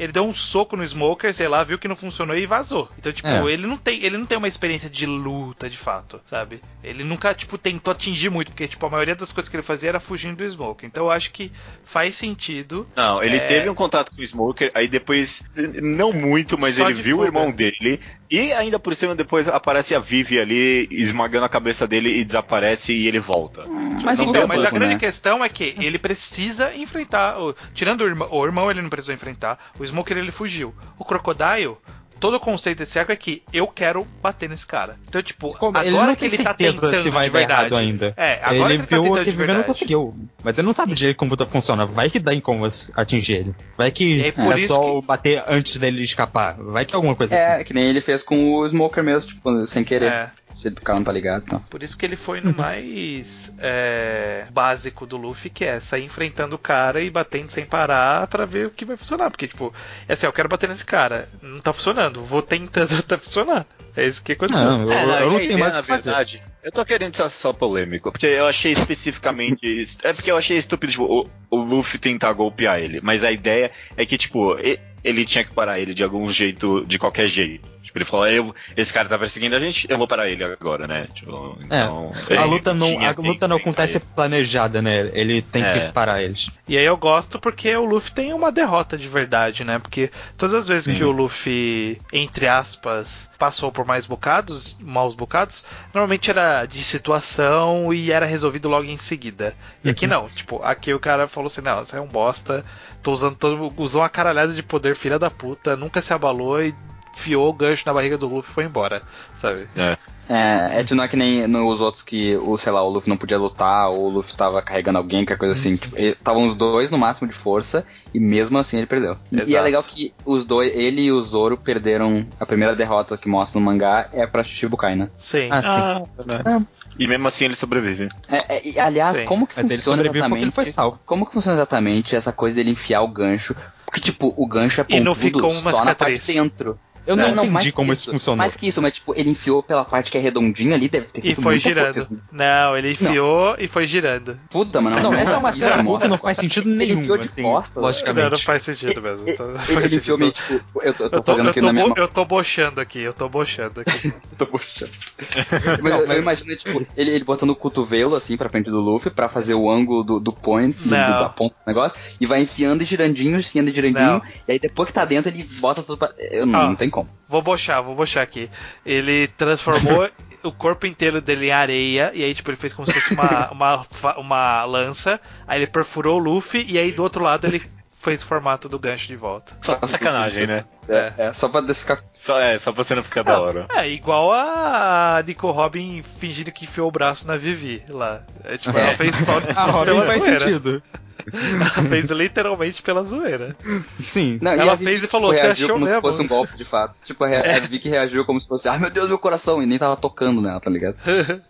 S3: Ele deu um soco no Smoker, sei lá, viu que não funcionou e vazou. Então, tipo,
S4: É.
S3: ele não tem, ele não tem uma experiência de luta de fato, sabe? Ele nunca, tipo, tentou atingir muito, porque, tipo, a maioria das coisas que ele fazia era fugindo do Smoker. Então eu acho que faz sentido.
S1: Não, ele
S3: É.
S1: teve um contato com o Smoker, aí depois, não muito, mas
S3: Só
S1: ele viu o
S3: fuga.
S1: irmão dele. E ainda por cima, depois aparece a Vivi ali, esmagando a cabeça dele e desaparece e ele volta.
S5: Mas
S1: Não
S5: então,
S1: deu
S3: Mas a grande
S5: né?
S3: questão é que ele precisa enfrentar. o- tirando o irmão, o irmão, ele não precisou enfrentar. O Smoker ele fugiu. O Crocodile. Todo o conceito desse arco é que eu quero bater nesse cara. Então, tipo,
S4: Como-
S3: agora
S4: ele não
S3: que
S4: tem
S3: ele tá tentando
S4: se vai
S3: de verdade.
S4: errado ainda.
S3: É, agora
S4: ele
S3: que ele tá
S4: viu
S3: tentando
S4: o que viveu não conseguiu. Mas ele não sabe direito como funciona. Vai que dá em como atingir ele. Vai que
S3: É
S4: é, só
S3: que-
S4: bater antes dele escapar. Vai que é alguma coisa
S5: É,
S4: assim.
S5: que nem ele fez com o Smoker mesmo, tipo, sem querer.
S3: É.
S5: Se o cara não tá ligado, então.
S3: Por isso que ele foi no mais é, básico do Luffy, que é sair enfrentando o cara e batendo sem parar pra ver o que vai funcionar. Porque, tipo, é assim, eu quero bater nesse cara. Não tá funcionando. Vou tentando até funcionar. É isso que aconteceu.
S4: Não, eu,
S1: É,
S4: eu
S1: a
S4: não
S1: ideia,
S4: tenho mais o que fazer.
S1: verdade, eu tô querendo ser só polêmico, porque eu achei especificamente. é porque eu achei estúpido, tipo, o, o Luffy tentar golpear ele. Mas a ideia é que, tipo, ele tinha que parar ele de algum jeito, de qualquer jeito. Tipo, ele falou, eu, esse cara tá perseguindo a gente, eu vou parar ele agora, né? Tipo, então,
S4: É, a luta não, a luta não acontece
S1: ele.
S4: planejada, né? Ele tem
S1: É.
S4: que parar eles.
S3: E aí eu gosto porque o Luffy tem uma derrota de verdade, né? Porque todas as vezes
S1: Sim.
S3: que o Luffy, entre aspas, passou por mais bocados, maus bocados, normalmente era de situação e era resolvido logo em seguida. E aqui não, tipo, aqui o cara falou assim, não, você é um bosta, tô usando todo, usou uma caralhada de poder, filha da puta, nunca se abalou e enfiou o gancho na barriga do Luffy e foi embora, sabe?
S1: É.
S5: É, é tipo, não é que nem nos outros que, o, sei lá, o Luffy não podia lutar, ou o Luffy tava carregando alguém, que é coisa assim. Tipo, estavam os dois no máximo de força, e mesmo assim ele perdeu. E, e é
S3: Exato.
S5: legal que os dois, ele e o Zoro perderam a primeira derrota que mostra no mangá é pra Shichibukai, né?
S3: Sim.
S4: Ah, sim.
S1: E mesmo assim ele sobrevive.
S5: É, é, e, aliás,
S3: Sim.
S5: como que
S4: Mas ele
S5: funciona
S4: sobreviveu porque ele
S5: exatamente?
S4: foi salvo.
S5: Como que funciona exatamente essa coisa dele enfiar o gancho? Porque, tipo, o gancho é
S3: E não
S5: pontudo
S3: ficou uma
S5: só na parte
S3: cicatriz.
S5: de dentro.
S4: Eu não,
S5: mais
S4: entendi como isso funcionou.
S5: Mais que isso, mas tipo, ele enfiou pela parte que é redondinha ali, deve ter
S3: E foi
S5: muita
S3: girando.
S5: força.
S3: Não, ele enfiou e foi girando.
S5: Puta, mano.
S4: Não, essa é uma cena que não faz sentido
S5: Ele
S4: nenhum,
S5: enfiou de
S4: assim,
S5: costas,
S3: Não, não
S4: logicamente.
S3: faz sentido mesmo.
S5: Ele,
S3: Tá-
S5: ele, ele enfiou meio tipo. Eu tô, eu tô
S3: Eu tô,
S5: fazendo
S3: eu,
S5: aqui
S3: tô
S5: na minha mão.
S3: eu tô bochando aqui, eu tô bochando aqui.
S5: Eu tô puxando. mas eu, eu imagino, tipo, ele, ele botando o cotovelo assim pra frente do Luffy pra fazer o ângulo do, do point, do, do-
S3: Não.
S5: da ponta do negócio, e vai enfiando e girandinho, enfiando e girandinho,
S3: Não.
S5: e aí depois que tá dentro ele bota tudo pra. Eu, não,
S3: Ah.
S5: não tem como.
S3: Vou bochar, vou bochar aqui. Ele transformou o corpo inteiro dele em areia, e aí, tipo, ele fez como se fosse uma, uma, uma lança, aí ele perfurou o Luffy, e aí do outro lado ele fez o formato do gancho de volta.
S1: Só sacanagem, né?
S5: É, é, só pra ficar.
S1: Só, é, só pra você não ficar da hora.
S3: É, igual a Nico Robin fingindo que enfiou o braço na Vivi lá. É, tipo, ela
S5: É.
S3: fez só, só
S4: Robin
S3: pela
S4: faz
S3: zoeira.
S4: sentido.
S3: Ela fez literalmente pela zoeira.
S4: Sim.
S5: Não,
S3: Ela fez e falou,
S5: tipo,
S3: "Você
S5: reagiu
S3: achou
S5: como
S3: mesmo?"
S5: se fosse um golpe de fato. Tipo, a, a Vicky reagiu como se fosse, ai meu Deus, meu coração, e nem tava tocando nela, tá ligado?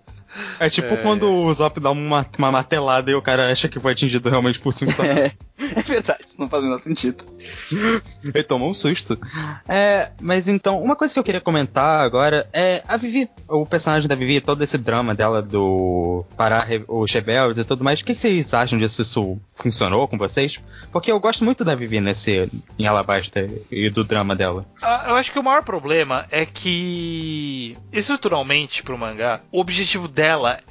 S4: É tipo quando o Zop dá uma, uma martelada e o cara acha que foi atingido realmente por cima.
S5: É, é verdade, isso não faz o menor sentido.
S4: Ele tomou um susto. É, mas então, uma coisa que eu queria comentar agora é a Vivi, o personagem da Vivi, todo esse drama dela do parar os rebeldes e tudo mais. O que vocês acham disso? Isso funcionou com vocês? Porque eu gosto muito da Vivi nesse em Alabasta e do drama dela.
S3: Ah, Eu acho que o maior problema é que, estruturalmente pro mangá, o objetivo dela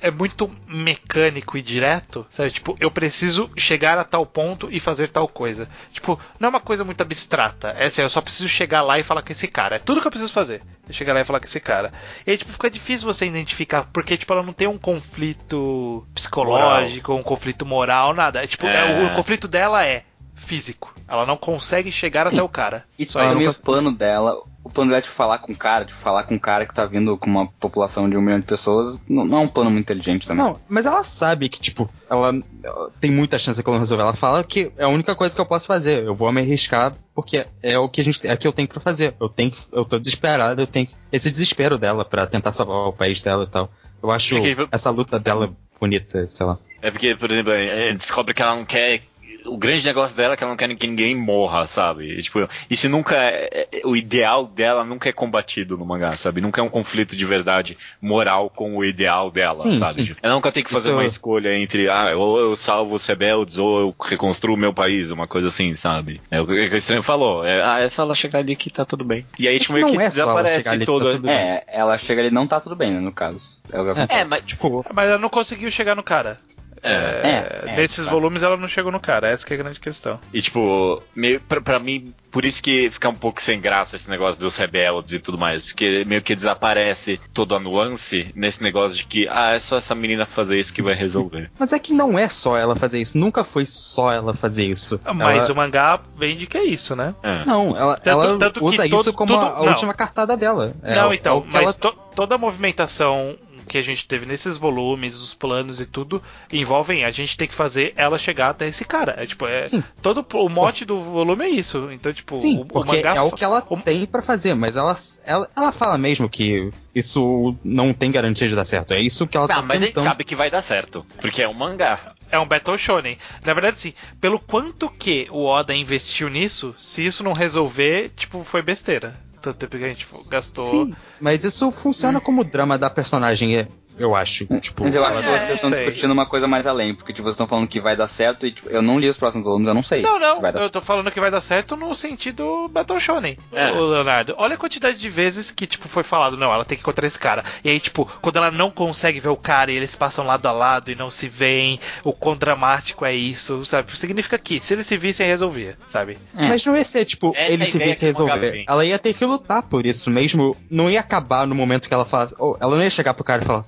S3: é muito mecânico e direto, sabe? Tipo, eu preciso chegar a tal ponto e fazer tal coisa. Tipo, não é uma coisa muito abstrata. É assim, eu só preciso chegar lá e falar com esse cara. É tudo que eu preciso fazer. É chegar lá e falar com esse cara. E aí, tipo, fica difícil você identificar, porque, tipo, ela não tem um conflito psicológico, um conflito moral, nada. É, tipo,
S1: É.
S3: é, o, o conflito dela é físico. Ela não consegue chegar
S5: Sim.
S3: até o cara.
S5: E
S3: Só
S5: também
S3: isso.
S5: o plano dela, o plano dela de falar com o cara, de falar com um cara que tá vindo com uma população de um milhão de pessoas, não, não é um plano muito inteligente também.
S4: Não, mas ela sabe que, tipo, ela, ela tem muita chance que ela não resolver. Ela fala que é a única coisa que eu posso fazer. Eu vou me arriscar porque é o que a gente é o que eu tenho pra fazer. Eu tenho que- eu tô desesperado, eu tenho que- esse desespero dela pra tentar salvar o país dela e tal. Eu acho
S1: É que-
S4: essa luta dela bonita, sei lá.
S1: É porque, por exemplo, é, descobre que ela não quer. O grande negócio dela é que ela não quer que ninguém morra, sabe? E, tipo, isso nunca é, é- O ideal dela nunca é combatido no mangá, sabe? Nunca é um conflito de verdade moral com o ideal dela,
S4: Sim,
S1: sabe?
S4: sim.
S1: Tipo, Ela nunca tem que fazer
S4: Isso-
S1: uma escolha entre, ah, ou eu salvo os rebeldes, ou eu reconstruo o meu país, uma coisa assim, sabe? É o que o estranho falou. É, ah, é só ela chegar ali que tá tudo bem. E aí,
S4: É
S1: tipo,
S4: que
S1: meio
S4: não
S1: que
S4: é ela
S1: desaparece
S4: que tá
S1: toda.
S4: tudo bem.
S5: É, ela chega ali e não tá tudo bem, né, no caso. É que.
S1: É, mas
S4: Tipo,
S3: Mas ela não conseguiu chegar no cara.
S1: É,
S5: é, é,
S3: Nesses
S5: tá.
S3: volumes ela não chegou no cara, essa que é a grande questão.
S1: E tipo, meio, pra, pra mim, por isso que fica um pouco sem graça esse negócio dos rebeldes e tudo mais. Porque meio que desaparece toda a nuance nesse negócio de que, ah, é só essa menina fazer isso que vai resolver.
S4: mas é que não é só ela fazer isso. Nunca foi só ela fazer isso.
S3: Mas
S4: Ela-
S3: o mangá vende que é isso, né?
S1: É.
S4: Não, ela,
S3: Tanto-
S4: ela
S3: tanto que
S4: usa
S3: todo-
S4: isso como
S3: tudo-
S4: a, última cartada dela. É,
S3: não,
S4: é
S3: então, mas
S4: ela-
S3: to- toda a movimentação que a gente teve nesses volumes, os planos e tudo, envolvem a gente ter que fazer ela chegar até esse cara. É tipo, é.
S4: Sim.
S3: Todo o mote do volume é isso. Então, tipo,
S4: Sim,
S3: o, o
S4: porque
S3: mangá.
S4: é o que ela
S3: o-
S4: tem pra fazer, mas ela, ela, ela fala mesmo que isso não tem garantia de dar certo. É isso que ela
S1: Ah,
S4: tá
S1: mas a gente
S4: tentando.
S1: sabe que vai dar certo. Porque é um mangá.
S3: É um Battle Shonen. Na verdade, sim, pelo quanto que o Oda investiu nisso, se isso não resolver, tipo, foi besteira. Tanto tempo que a gente gastou.
S4: Sim, mas isso funciona como drama da personagem, é- eu acho. Tipo,
S5: Mas eu acho que vocês
S3: É,
S5: estão
S3: sei.
S5: discutindo uma coisa mais além, porque tipo, vocês estão falando que vai dar certo e tipo, eu não li os próximos volumes, eu não sei
S3: Não, não,
S5: se vai dar
S3: eu
S5: certo.
S3: tô falando que vai dar certo no sentido Battle Shonen.
S1: É.
S3: Ô, Leonardo, olha a quantidade de vezes que, tipo, foi falado, não, ela tem que encontrar esse cara. E aí, tipo, quando ela não consegue ver o cara e eles passam lado a lado e não se veem, o quão dramático é isso, sabe? Significa que se eles se vissem, resolvia, sabe?
S4: Mas não ia ser, tipo,
S1: Essa é
S4: ele
S1: a
S4: se
S1: ideia
S4: visse
S1: que o mangá
S4: resolver. Ela ia ter que lutar por isso mesmo. Não ia acabar no momento que ela ou ela não ia chegar pro cara e falar: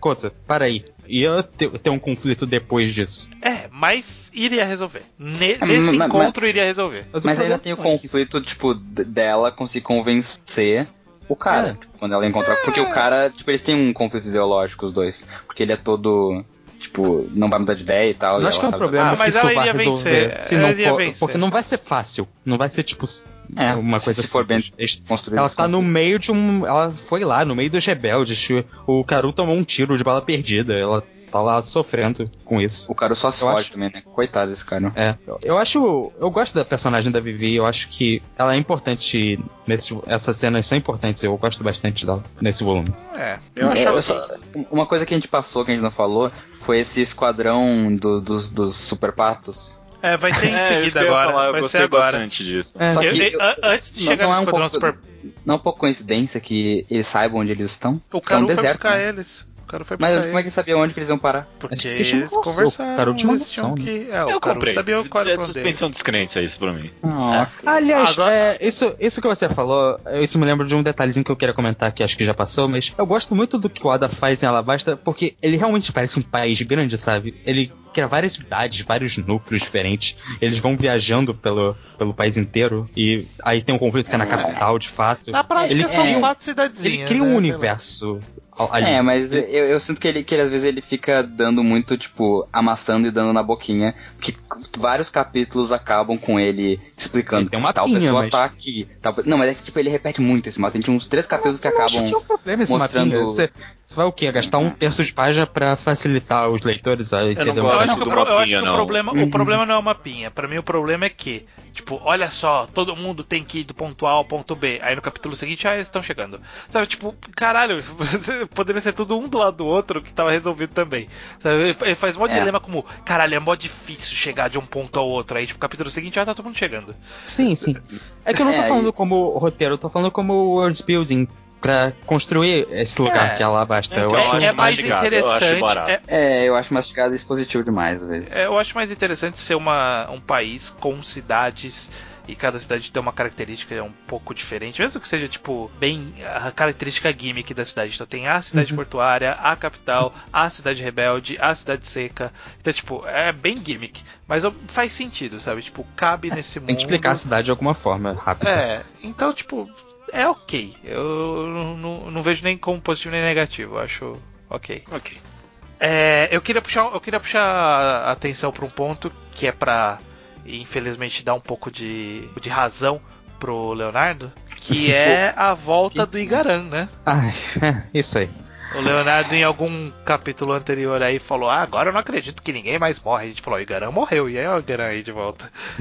S4: coisa, para aí. Ia ter, ter um conflito depois disso.
S3: É, mas iria resolver. Ne-
S5: É,
S3: nesse
S5: mas-
S3: encontro iria resolver.
S4: Mas,
S5: Mas
S4: o
S5: ainda tem o
S4: é isso.
S5: conflito, tipo, d- dela conseguir convencer o cara.
S4: É.
S5: tipo, quando ela encontrar. Porque o cara, tipo, eles têm um conflito ideológico, os dois. Porque ele é todo. Tipo, não vai mudar de ideia e tal.
S4: Eu
S5: e
S4: acho que é um
S5: sabe-
S4: problema
S3: Ah, mas
S4: que isso
S3: ela
S4: vai resolver.
S3: vencer,
S4: Se
S3: ela
S4: não for,
S3: vencer.
S4: porque não vai ser fácil. Não vai ser tipo
S5: É,
S4: uma coisa
S5: se for bem
S4: simples.
S5: construído.
S4: Ela tá no meio de um. Ela foi lá, no meio dos rebeldes. O Karu tomou um tiro de bala perdida. Ela tá lá sofrendo com isso.
S5: O cara só se
S4: Eu
S5: fode
S4: acho-
S5: também, né? Coitado desse cara.
S4: É. Eu acho. Eu gosto da personagem da Vivi. Eu acho que ela é importante. Nesse, essas cenas são importantes. Eu gosto bastante dela nesse volume.
S3: É, eu
S5: É,
S3: achava
S5: eu só- uma coisa que a gente passou, que a gente não falou, foi esse esquadrão do- dos, dos super patos.
S3: É, vai ter em
S1: É,
S3: seguida agora.
S1: falar, eu
S3: vai ser agora.
S1: bastante disso.
S4: É.
S5: Só que
S3: eu-
S5: eu-
S3: antes de
S5: não-
S3: chegar
S5: não
S3: no
S5: é um
S3: Esquadrão
S5: pouco-
S3: Super.
S5: Não é um pouco coincidência que eles saibam onde eles estão?
S3: O
S5: é um
S3: cara foi
S5: deserto,
S3: buscar
S5: né?
S3: eles. O cara foi
S5: Mas
S3: buscar
S5: como é que sabiam onde que eles iam parar?
S3: Porque eles
S4: noção,
S3: conversaram.
S4: o cara tinha uma noção,
S3: que... É, o
S1: Eu
S3: cara
S1: comprei.
S3: sabia qual
S1: é
S3: deles.
S1: suspensão de descrença isso pra mim.
S4: Aliás,
S3: Agora-
S4: é, isso, isso que você falou, isso me lembra de um detalhezinho que eu queria comentar que acho que já passou, mas eu gosto muito do que o Oda faz em Alabasta, porque ele realmente parece um país grande, sabe? Ele cria várias cidades, vários núcleos diferentes, eles vão viajando pelo, pelo país inteiro, e aí tem um conflito que é na capital, de fato.
S3: Na prática
S4: Ele
S3: são
S4: cria um-
S3: quatro cidadezinhas.
S4: Ele cria
S3: né?
S4: um universo ali.
S5: É, mas eu, eu sinto que ele, que ele, às vezes ele fica dando muito, tipo, amassando e dando na boquinha. Porque vários capítulos acabam com ele explicando
S4: Ele tem uma
S5: tal
S4: pinha,
S5: pessoa
S4: mas-
S5: tá aqui. Tal... Não, mas é que tipo, ele repete muito esse mapa. Tem uns três capítulos que
S4: Eu acho
S5: acabam.
S4: que é um problema esse
S5: mostrando-
S4: mapinha. Você, você vai o quê? Gastar um terço de página pra facilitar os leitores a entender
S3: Eu
S1: Não,
S3: que, o
S1: do
S3: pro- eu acho
S1: mapinha,
S3: que o
S1: não.
S3: problema,
S4: Uhum.
S3: o problema não é o mapinha. Pra mim, o problema é que, tipo, olha só, todo mundo tem que ir do ponto A ao ponto B. Aí no capítulo seguinte, ah, eles estão chegando. Sabe, tipo, caralho, você- poderia ser tudo um do lado do outro que tava resolvido também. Ele, faz um
S5: É.
S3: dilema como, caralho, é mó difícil chegar de um ponto ao outro. Aí, tipo, capítulo seguinte já tá todo mundo chegando.
S4: Sim, sim. É que eu não tô
S5: É,
S4: falando
S5: e-
S4: como roteiro, eu tô falando como world building pra construir esse lugar
S3: É.
S4: que é Alabasta.
S1: Então,
S4: eu acho
S3: é, é mais
S1: mastigado, eu acho
S3: interessante. é-
S5: É, eu acho mastigado e expositivo demais, às vezes.
S3: é, eu acho mais interessante ser uma, um país com cidades e cada cidade tem uma característica um pouco diferente, mesmo que seja tipo bem a característica gimmick da cidade. Então tem a cidade portuária, a capital, a cidade rebelde, a cidade seca. Então tipo é bem gimmick, mas faz sentido, sabe? Tipo cabe nesse mundo.
S4: Tem que explicar a cidade de alguma forma, rápido.
S3: É, então tipo é ok. Eu não, não- não vejo nem como positivo nem negativo. Eu acho ok.
S1: Ok.
S3: É, eu queria puxar, eu queria puxar a atenção para um ponto que é para infelizmente dar um pouco de, de razão pro Leonardo, que é a volta do Igaran, né?
S4: Ai, é, isso aí.
S3: O Leonardo em algum capítulo anterior aí falou: "Ah, agora eu não acredito que ninguém mais morre". A gente falou: "O Igaran morreu". E aí o Igaran aí de volta.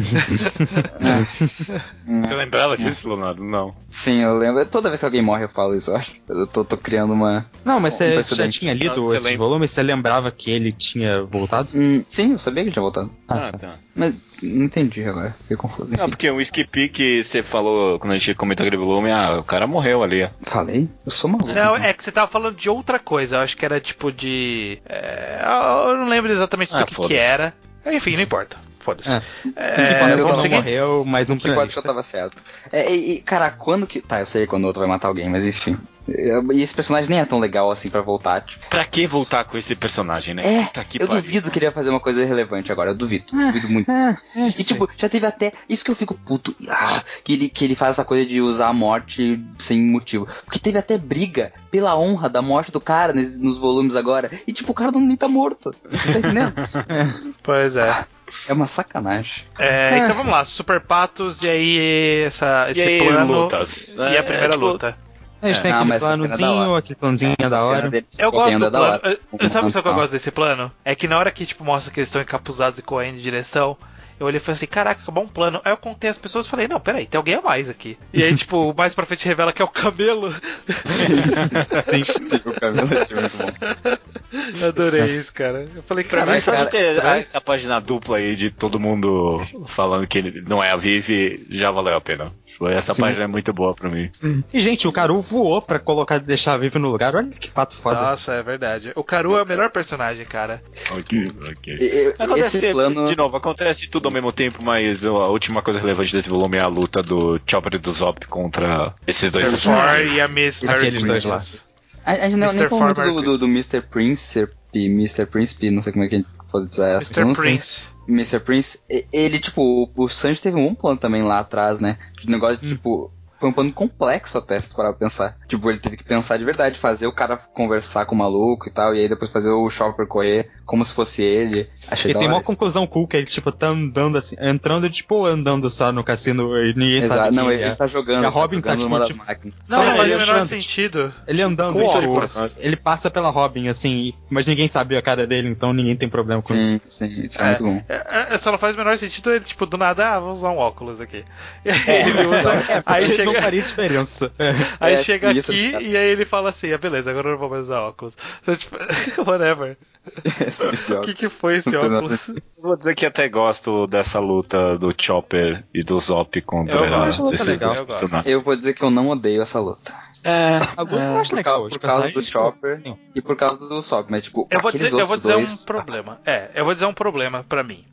S1: Você lembrava disso, Leonardo? Não.
S5: Sim, eu lembro. Toda vez que alguém morre eu falo isso, eu acho. Eu tô, tô criando uma.
S4: Não, mas
S5: Um
S4: você já
S5: precedente.
S4: tinha lido
S1: lembra?
S4: volumes? Você lembrava que ele tinha voltado?
S5: Hum, sim, eu sabia que ele tinha voltado.
S1: Ah, tá.
S5: Mas não entendi agora. Fiquei confuso.
S1: Não,
S5: Enfim.
S1: porque um skip que você falou quando a gente comentou aquele volume, ah, o cara morreu ali. ó.
S5: Falei? Eu sou maluco.
S3: Não,
S5: então.
S3: é que você tava falando de outra coisa. Eu acho que era tipo de. é, eu não lembro exatamente
S1: Ah,
S3: do que, que era. Enfim, não importa. Foda-se.
S4: É.
S3: É,
S4: não morreu, mas um
S5: que pode que eu tava certo. É, e, e, cara, quando que. Tá, eu sei quando o outro vai matar alguém, mas enfim. É, E esse personagem nem é tão legal assim pra voltar. Tipo,
S1: Pra que voltar com esse personagem, né?
S5: é,
S1: que
S5: eu
S1: pariu.
S5: duvido que ele ia fazer uma coisa relevante agora. Eu duvido. duvido muito.
S4: É, é,
S5: E tipo, já teve até. Isso que eu fico puto. ah, que, ele, que ele faz essa coisa de usar a morte sem motivo. Porque teve até briga pela honra da morte do cara nes- nos volumes agora. E tipo, o cara não, nem tá morto. Tá entendendo?
S3: Pois é.
S5: é uma sacanagem.
S3: É, Então vamos lá, Super Patos e aí essa, esse
S1: aí,
S3: plano.
S1: lutas?
S3: E
S1: É,
S3: a primeira
S1: tipo,
S3: luta.
S4: A gente tem
S5: Ah,
S4: aquele
S5: mas essa cena é da
S4: planozinho, aquele planozinho é da hora.
S5: deles
S3: Eu gosto do
S5: é
S3: plano.
S5: hora.
S3: Eu- Sabe só que eu
S5: Ah.
S3: gosto desse plano? É que na hora que tipo, mostra que eles estão encapuzados e correndo em direção, eu olhei e falei assim, caraca, acabou um plano. Aí eu contei as pessoas e falei, não, peraí, tem alguém a mais aqui. E aí, tipo, mais pra frente revela que é o camelo.
S5: Sim, o cabelo achei muito bom.
S3: Adorei isso, cara. Eu falei,
S1: Pra mim, só de ter
S3: estranho.
S1: essa página dupla aí de todo mundo falando que ele não é a Vivi, já valeu a pena. Foi- Essa
S4: Sim.
S1: página é muito boa pra mim.
S4: E, gente, o Caru voou pra colocar, deixar a Vivi no lugar. Olha que pato foda.
S3: Nossa, é verdade. O Karu é o melhor personagem, cara.
S1: Ok, ok.
S5: E-
S1: Acontece,
S5: Esse plano.
S1: de novo, acontece tudo ao mesmo tempo, mas a última coisa relevante desse volume é a luta do Chopper e do Zop contra esses dois.
S3: Four e a Miss Mary
S4: Aqueles dois lá.
S5: A, a gente não,
S3: Mr.
S5: nem falou do, do, do Mr. Príncipe, Mr. Príncipe, não sei como é que a gente pode usar essa
S3: Mr. Prince.
S5: Mr. Prince, ele, tipo, o, Sanji teve um plano também lá atrás, né? De negócio de, tipo. Foi um plano complexo até, se parar pra pensar. Tipo, ele teve que pensar de verdade, fazer o cara conversar com o maluco e tal, e aí depois fazer o Chopper correr como se fosse ele. Achei
S4: E tem uma
S5: isso.
S4: conclusão cool que ele, tipo, tá andando assim, entrando, tipo, andando só no cassino e ninguém
S5: Exato,
S4: sabe
S5: não, ele,
S4: é.
S5: ele tá jogando.
S4: E a
S5: ele
S4: Robin
S5: tá
S4: tá, tipo,
S5: numa
S4: tipo-. Não,
S3: Não,
S4: ele
S3: faz o menor
S4: tipo,
S3: sentido.
S4: Ele andando,
S1: Com
S4: tipo,
S1: óculos.
S4: ele passa pela Robin, assim, mas ninguém sabe a cara dele, então ninguém tem problema com isso.
S5: Sim, sim, isso é, muito bom.
S3: É, é, só não faz o menor sentido ele, tipo, do nada, ah, vou usar um óculos aqui. Aí ele usa, aí
S4: Não
S3: chega,
S4: faria diferença.
S3: aí
S5: É,
S3: chega
S5: isso,
S3: aqui
S5: cara.
S3: e aí ele fala assim, ah, beleza, agora eu não vou mais usar óculos. Então, tipo, whatever.
S5: Esse, esse
S3: O que que foi esse óculos?
S1: Vou dizer que até gosto dessa luta do Chopper e do Zop contra
S3: Eu gosto,
S1: esses
S4: legal,
S1: dois
S3: eu.
S5: Eu vou dizer que eu não odeio essa luta.
S1: É,
S4: A luta eu acho
S5: Por,
S4: legal.
S5: causa,
S4: os
S5: por causa do Chopper
S4: Sim.
S5: e por causa do Sop, mas tipo,
S3: Eu vou dizer, eu vou dizer
S5: dois...
S3: um problema. É, eu vou dizer um problema pra mim.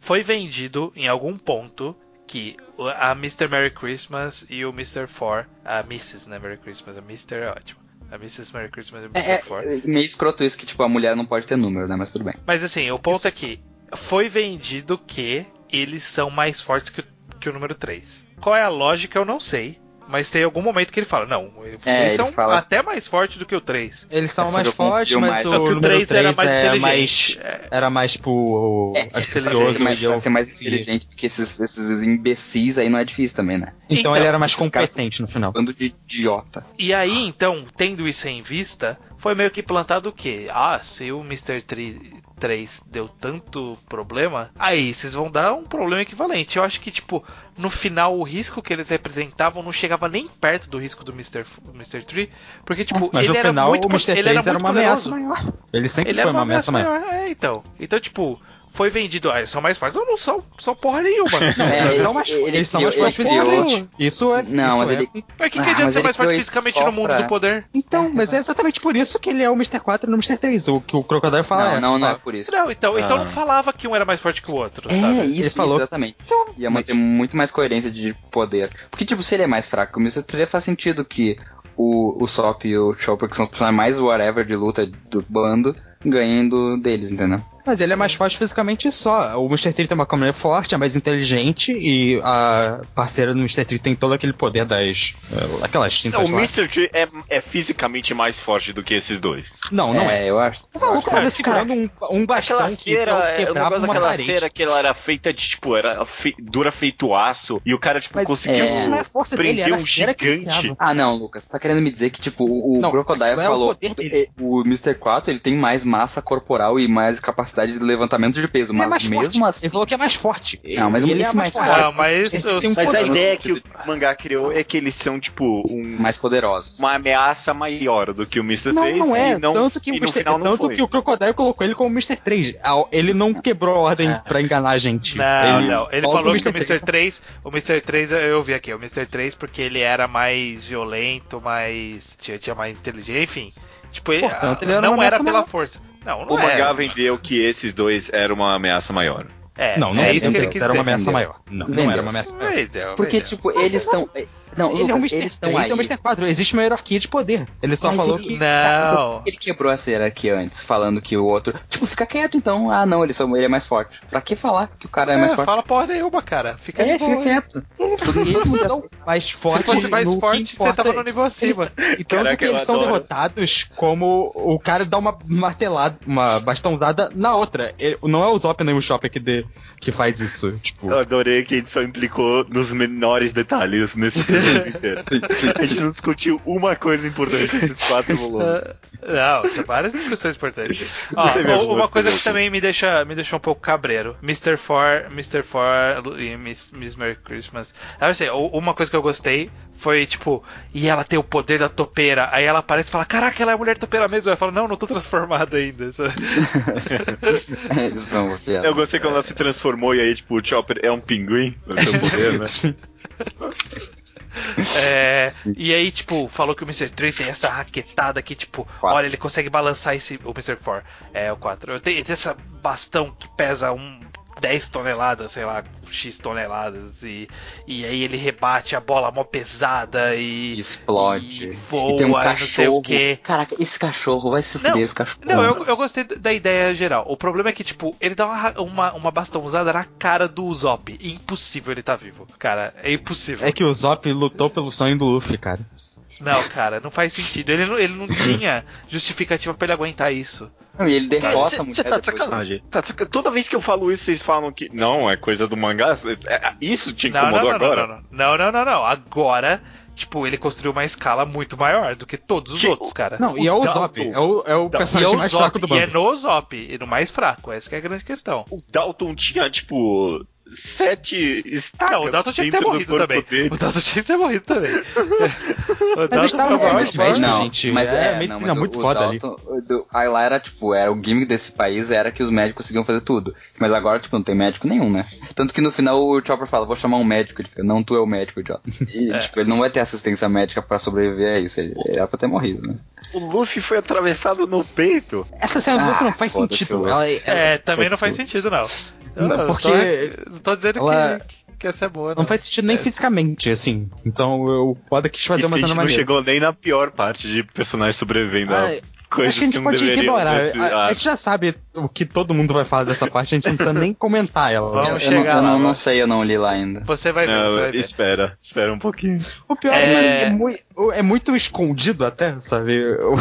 S3: Foi vendido em algum ponto que a Mr. Merry Christmas e o Mr. Four, a Mrs. né, Merry Christmas, a Mr. é ótimo. A Mrs. Merry Christmas e o Mr.
S5: É,
S3: Four.
S5: é meio escroto isso que, tipo, a mulher não pode ter número, né? Mas tudo bem.
S3: Mas assim, o ponto é que foi vendido que eles são mais fortes que o, que o número 3. Qual é a lógica, eu não sei. Mas tem algum momento que ele fala, não, vocês
S5: É,
S3: são
S5: fala-
S3: até mais fortes do que o 3.
S4: Eles estavam
S5: Só
S4: mais fortes, mas o
S3: o
S4: número
S3: 3 era
S4: 3
S3: mais
S4: é
S3: inteligente.
S4: mais...
S3: É.
S4: Era mais, tipo,
S5: É,
S4: astucioso
S5: ser mais,
S4: eu...
S5: ser mais inteligente do que esses, esses imbecis aí não é difícil também, né?
S4: Então,
S3: Então,
S4: ele era mais competente no final.
S5: Bando de idiota.
S3: E aí, então, tendo isso em vista, foi meio que plantado o quê? Ah, se o Mr. 3, 3 deu tanto problema, aí vocês vão dar um problema equivalente. Eu acho que, tipo, no final o risco que eles representavam não chegava nem perto do risco do Mr. Mr. Tree, porque, tipo,
S4: Mas
S3: ele
S4: no
S3: era
S4: final
S3: muito
S4: o Mr.
S3: ele
S4: 3 era,
S3: muito
S4: uma ameaça
S3: poderoso.
S4: maior. Ele sempre
S3: Ele
S4: foi
S3: era
S4: uma ameaça maior.
S3: É, então. Então, tipo, foi vendido. Ah, eles são mais fortes. Não, não são, são porra nenhuma.
S5: É,
S4: eles
S5: ele-
S4: são mais,
S5: ele
S4: eles são mais fortes fisicamente. Isso é.
S5: Não,
S4: isso
S5: mas
S4: é-
S5: ele-
S3: Mas o que, que
S5: Ah,
S3: adianta
S5: mas
S3: ser mais forte fisicamente no mundo
S5: pra-
S3: do poder?
S4: Então, mas é exatamente por isso que ele é o Mr. 4 e no Mr. 3. O que o Crocodile fala
S5: Não,
S4: é.
S5: não, não é por isso.
S3: Não, então, então
S1: Ah.
S3: não falava que um era mais forte que o outro,
S5: É,
S3: sabe?
S5: isso,
S4: Ele falou-
S5: exatamente. Ia manter muito mais coerência de poder. Porque, tipo, se ele é mais fraco que o Mr. 3, faz sentido que o, o Sop e o Chopper, que são os personagens mais whatever de luta do bando, ganhem do, deles, entendeu?
S4: Mas ele é mais forte fisicamente só. O Mr. 3 tem uma câmera forte, é mais inteligente e a parceira do Mr. 3 tem todo aquele poder das. eh, aquelas tintas
S1: Não, o
S4: lá.
S1: Mr. Tree é, é fisicamente mais forte do que esses dois.
S4: Não, não é.
S5: eu acho.
S4: O maluco tava segurando um, um bastão
S1: Aquela
S4: que
S1: cera, é, o
S4: quebrava uma
S1: daquela
S4: parede.
S1: cera que ela era feita de, tipo, era fe- dura feito aço, e o cara, tipo,
S4: Mas
S1: conseguiu
S5: é,
S4: isso não é força dele,
S1: prender
S4: era
S1: um
S4: que
S1: gigante.
S5: Ah, não, Lucas, tá querendo me dizer que, tipo, o, o
S4: Não,
S5: Crocodile
S4: aquilo é o
S5: falou
S4: poder dele.
S5: que o Mr. 4 ele tem mais massa corporal e mais capacidade de levantamento de peso,
S4: Ele é
S5: mas
S4: mais
S5: mesmo
S4: forte.
S5: assim.
S4: Ele falou que é mais forte.
S5: Não, mas
S4: ele
S5: esse
S4: é mais
S5: mais
S4: forte.
S3: Ah, mas eu-
S4: tem um
S1: Mas a ideia que o mangá criou é que eles são, tipo, um-
S5: mais poderosos.
S1: uma ameaça maior do que o Mr.
S4: Não,
S1: 3.
S4: não é.
S1: e não,
S4: tanto que,
S1: e
S4: o
S1: não
S4: tanto que o Crocodile colocou ele como Mr. 3. Ah, Ele não quebrou a ordem
S5: É.
S4: pra enganar a gente.
S3: Não, não. Ele
S4: falou
S3: que o Mr. 3, o Mr. 3, eu vi aqui, o Mr. 3 porque ele era mais violento, mais. tinha, tinha mais inteligência, enfim. Tipo, ele,
S4: Portanto, ele era
S3: não era
S4: ameaça
S3: pela
S4: maior.
S3: força. Não, não
S1: O
S3: é.
S1: mangá vendeu que esses dois eram uma ameaça maior.
S3: É,
S4: Não, não
S3: é
S4: é
S3: isso que ele quis
S4: Era uma ameaça
S5: Vendeu.
S4: maior. Não, não era uma ameaça maior.
S5: Porque, tipo, eles estão. Não,
S4: Ele é o
S5: Lucas,
S4: Mr.
S5: eles estão
S4: 3
S5: aí.
S4: é o Mr. 4. Existe uma hierarquia de poder. Ele só
S5: Mas
S4: falou
S5: ele-
S4: que.
S3: Não.
S5: Ele quebrou essa hierarquia antes, falando que o outro. Tipo, fica quieto então. Ah, não, ele, só, ele é mais forte. Pra que falar que o cara é, mais
S3: É,
S5: forte?
S3: fala porra nenhuma, cara. Fica
S5: É, fica quieto.
S4: Eles são mais
S3: Se
S4: fortes.
S3: fosse mais forte, você tava no nível acima.
S4: E tanto
S1: Caraca,
S4: eles são derrotados como o cara dá uma martelada, uma bastãozada na outra. Ele- não é o Zop nem o Chopper que, dê- que faz isso. Tipo,
S1: Eu adorei que a só implicou nos menores detalhes nesse episódio inteiro. A gente não discutiu uma coisa importante nesses quatro volumes.
S3: Não, tem várias discussões importantes. Ó, uma coisa que
S1: também.
S3: me deixa, me deixa um pouco cabreiro. Mr. For, Mr. For e Miss, Miss Merry Christmas. Eu não sei, u- uma coisa que eu gostei foi, tipo, e ela tem o poder da topeira. Aí ela aparece e fala, caraca, ela é a mulher topeira mesmo. Eu falo, não, não tô transformada ainda. sabe?
S5: Eles vão piada.
S1: Eu gostei quando ela se transformou e aí, tipo, o Chopper é um pinguim no seu poder, né?
S3: É, e aí, tipo, falou que o Mr. 3 tem essa raquetada que, tipo,
S5: Quatro.
S3: olha, ele consegue balançar esse. O Mr. 4, é o 4. Tem, tem essa bastão que pesa um 10 toneladas, sei lá, X toneladas. E, e aí ele rebate a bola mó pesada e.
S5: Explode.
S3: E voa,
S5: tem um
S3: e não sei
S5: cachorro.
S3: o quê.
S5: Caraca, esse cachorro vai se
S3: Não,
S5: fuder, esse cachorro.
S3: Não, eu, eu gostei da ideia geral. O problema é que, tipo, ele dá uma, uma, uma bastãozada na cara do Zop. Impossível ele tá vivo. Cara, é impossível.
S4: é que o Zop lutou pelo sonho do Luffy, cara.
S3: Não, cara, não faz sentido. Ele não, ele não tinha justificativa pra ele aguentar isso.
S5: Não, e ele derrota mulher
S1: Você tá de
S5: depois.
S1: sacanagem. Tá de Toda vez que eu falo isso, vocês falam que. Não, é coisa do mangá. É- Isso te incomodou
S3: não, não,
S1: agora?
S3: não, não, não, não, não. Agora, tipo, ele construiu uma escala muito maior do que todos os
S1: Que-
S3: outros, cara.
S4: Não, e é o. Zop. É o, é o.
S3: E é
S4: personagem
S3: o
S4: mais
S3: Zop,
S4: fraco do
S3: e é no Zop, e no mais fraco. Essa que é a grande questão.
S1: O Dalton tinha, tipo, sete estacas
S3: Não, o Dalton tinha que ter morrido também.
S1: dele.
S3: O Dalton tinha que ter morrido também. o
S4: Mas
S3: Dalton
S4: eles estavam
S3: foi o maior
S4: mais
S3: forte.
S4: velhos, gente.
S5: mas
S4: é,
S5: é,
S4: medicina
S5: não, mas
S4: muito
S5: o,
S4: foda
S5: o
S4: ali.
S5: Dalton, o do- Aí lá era tipo, era o gimmick desse país era que os médicos conseguiam fazer tudo. Mas agora, tipo, não tem médico nenhum, né? Tanto que no final o Chopper fala, vou chamar um médico. Ele fica, não, tu é o médico, idiota. E,
S3: É.
S5: tipo, ele não vai ter assistência médica pra sobreviver a isso. Ele ele era pra ter morrido, né?
S1: O Luffy foi atravessado no peito.
S4: Essa cena do
S5: Ah,
S4: Luffy não faz sentido.
S5: o-
S4: Ela,
S3: É, também não faz sentido, não. Eu
S4: Não,
S3: não
S4: porque
S3: tô, não tô dizendo
S4: ela-
S3: que, que essa é boa,
S4: Não faz sentido nem
S3: É.
S4: fisicamente, assim. Então eu Oda quis fazer
S1: Isso
S4: uma
S1: a gente
S4: cena
S1: não
S4: maneira.
S1: chegou nem na pior parte de personagens sobrevivendo
S4: Ah,
S1: coisas
S4: Acho que a gente
S1: não
S4: pode ignorar. A, a gente já sabe o que todo mundo vai falar dessa parte, a gente não precisa nem comentar ela.
S3: Vamos
S5: eu, eu
S3: chegar
S5: não, eu
S3: lá,
S5: não, não sei, eu não li lá ainda.
S3: Você vai ver, você
S1: não,
S3: vai ver.
S1: espera, espera um pouquinho.
S4: O pior
S3: É.
S4: é, que é, mui- é muito escondido até, sabe? O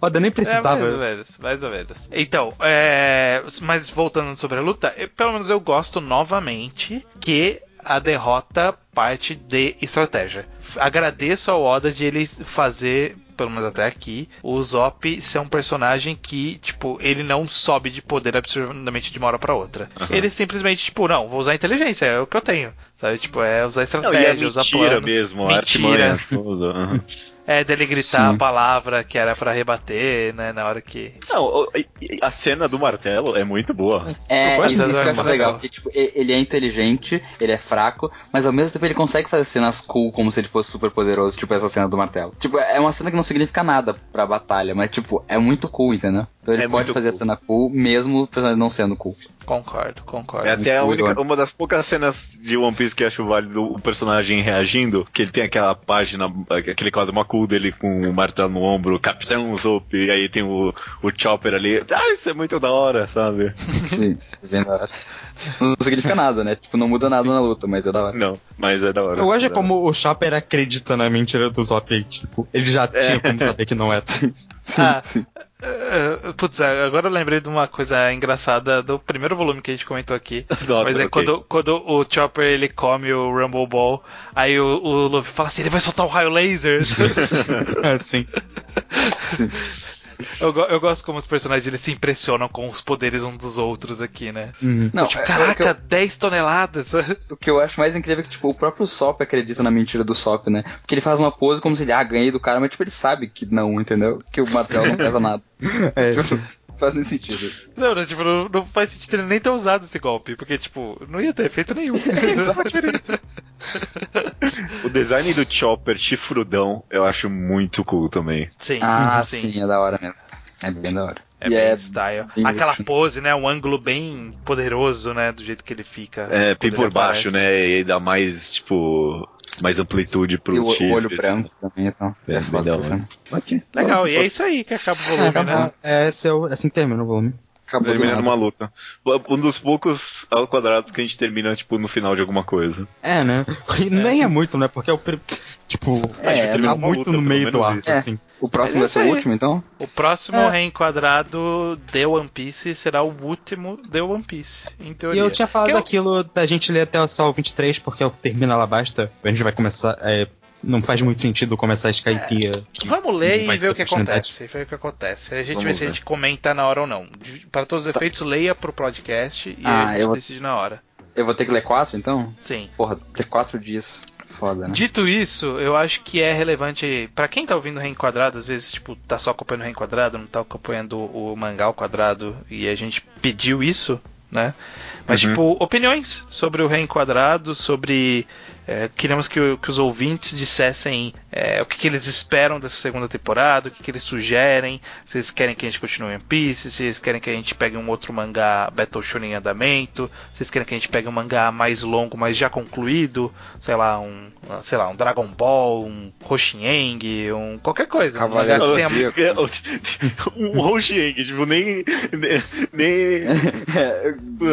S4: Oda nem
S3: É, mais ou
S4: precisava.
S3: menos, mais ou menos. Então, é, mas voltando sobre a luta, eu- pelo menos eu gosto novamente que a derrota parte de estratégia. Agradeço ao Oda de ele fazer pelo menos até aqui, o Zop ser um personagem que, tipo, ele não sobe de poder absurdamente de uma hora pra outra. Ele simplesmente, tipo, não, vou usar inteligência, é o que eu tenho. Sabe? Tipo, é usar
S1: Não, e
S3: estratégia,
S1: é
S3: usar
S1: mentira
S3: planos.
S1: mesmo,
S3: Mentira.
S1: artimanha toda. aham.
S3: É dele gritar
S4: Sim.
S3: a palavra que era pra rebater, né? Na hora que.
S1: Não, a cena do martelo é muito boa.
S5: É, isso, isso que eu acho legal,
S3: legal.
S5: que tipo, ele é inteligente, ele é fraco, mas ao mesmo tempo ele consegue fazer cenas cool como se ele fosse super poderoso, tipo essa cena do martelo. Tipo, é uma cena que não significa nada pra batalha, mas tipo, é muito cool, entendeu? Então ele
S1: É
S5: pode fazer a
S1: cool.
S5: cena cool, mesmo o personagem não sendo cool.
S3: Concordo, concordo.
S1: É até a única, uma das poucas cenas de One Piece que eu acho válido o personagem reagindo, que ele tem aquela página, aquele quadro cool dele com o martelo no ombro, Capitão Zop, e aí tem o, o Chopper ali. Ah, isso é muito da hora, sabe?
S5: Sim, é bem da hora. Não significa nada, né? Tipo, não muda nada na luta, mas é da hora.
S1: Não, mas é da hora.
S4: Eu gosto
S1: Da
S4: como o Chopper acredita na mentira do Zop. Tipo, ele já tinha como saber que não era.
S5: Sim,
S3: Ah.
S5: sim.
S3: Uh, putz, agora eu lembrei de uma coisa engraçada do primeiro volume que a gente comentou aqui.
S1: Nota,
S3: mas é
S1: ok.
S3: quando, quando o Chopper ele come o Rumble Ball, aí o, o Luffy fala assim: ele vai soltar o raio laser.
S4: assim.
S5: sim.
S3: eu, go- eu gosto como os personagens eles se impressionam com os poderes uns dos outros aqui, né?
S4: Uhum.
S5: Não,
S3: tipo,
S5: é-
S3: caraca,
S5: é o que
S3: 10 toneladas.
S5: eu- o que eu acho mais incrível é que, tipo, o próprio Sop acredita na mentira do Sop, né? Porque ele faz uma pose como se ele, ah, ganhei do cara, mas, tipo, ele sabe que não, entendeu? Que o martelo não pesa nada.
S4: É,
S5: Tipo, faz nem sentido isso.
S3: Não, não, tipo, não, não faz sentido ele nem ter usado esse golpe, porque, tipo, não ia ter efeito nenhum.
S1: O design do Chopper chifrudão eu acho muito cool também.
S3: Sim,
S5: Ah, sim, é da hora mesmo. É bem da hora.
S3: É
S5: E
S3: bem
S5: é
S3: style.
S5: bem
S3: Aquela pose, né? Um ângulo bem poderoso, né? Do jeito que ele fica.
S1: É, bem por baixo,
S3: aparece.
S1: né? E dá mais, tipo, mais amplitude pro
S5: E o
S1: chifres.
S5: olho branco também, então.
S1: É,
S5: É,
S1: bem
S5: foda
S1: da hora.
S5: cena. Ok.
S3: Legal, e é isso aí que acaba o volume, né?
S4: É, esse é, o, assim que termina o volume.
S5: Acabou do
S1: Termina
S5: nada.
S1: numa luta. Um dos poucos ao quadrados que a gente termina, tipo, no final de alguma coisa.
S4: É, né? E nem é muito, né? Porque é o. Tipo,
S5: É,
S4: tá
S1: uma
S4: muito
S1: luta,
S4: no meio do arco,
S1: isso.
S5: É.
S4: assim.
S5: O próximo vai
S3: é
S5: ser o
S3: isso aí.
S5: último, então?
S3: O próximo
S4: É.
S3: reenquadrado de One Piece será o último de One Piece, em
S4: E
S3: teoria.
S4: eu tinha falado
S3: Que eu-
S4: daquilo da gente ler até só o 23, porque é o que termina lá basta. A gente vai começar. é, não faz muito sentido começar a Skypiea. que
S3: Vamos ler e ver o que acontece. Ver o que acontece. A gente
S1: Vamos
S3: vê se a gente comenta na hora ou não. Para todos os efeitos, leia pro podcast e
S5: Ah,
S3: a gente
S5: eu vou-
S3: decide na hora.
S5: Eu vou ter que ler quatro, então?
S3: Sim.
S5: Porra, ter quatro dias. Foda, né?
S3: Dito isso, eu acho que é relevante Pra quem tá ouvindo o Reenquadrado, às vezes, tipo, tá só acompanhando o Reenquadrado, não tá acompanhando o mangá ao quadrado, e a gente pediu isso, né? Mas,
S1: Uhum.
S3: tipo, opiniões sobre o Reenquadrado, sobre. É, queríamos que, que os ouvintes dissessem é, o que, que eles esperam dessa segunda temporada, o que, que eles sugerem, se eles querem que a gente continue em One Piece, se eles querem que a gente pegue um outro mangá Battle Shonen em andamento, se eles querem que a gente pegue um mangá mais longo, mas já concluído, sei lá, um, sei lá, um Dragon Ball, um Hoshieng, um qualquer coisa. Um mangá que tenha
S1: um. Hoshieng, tipo, nem. Nem.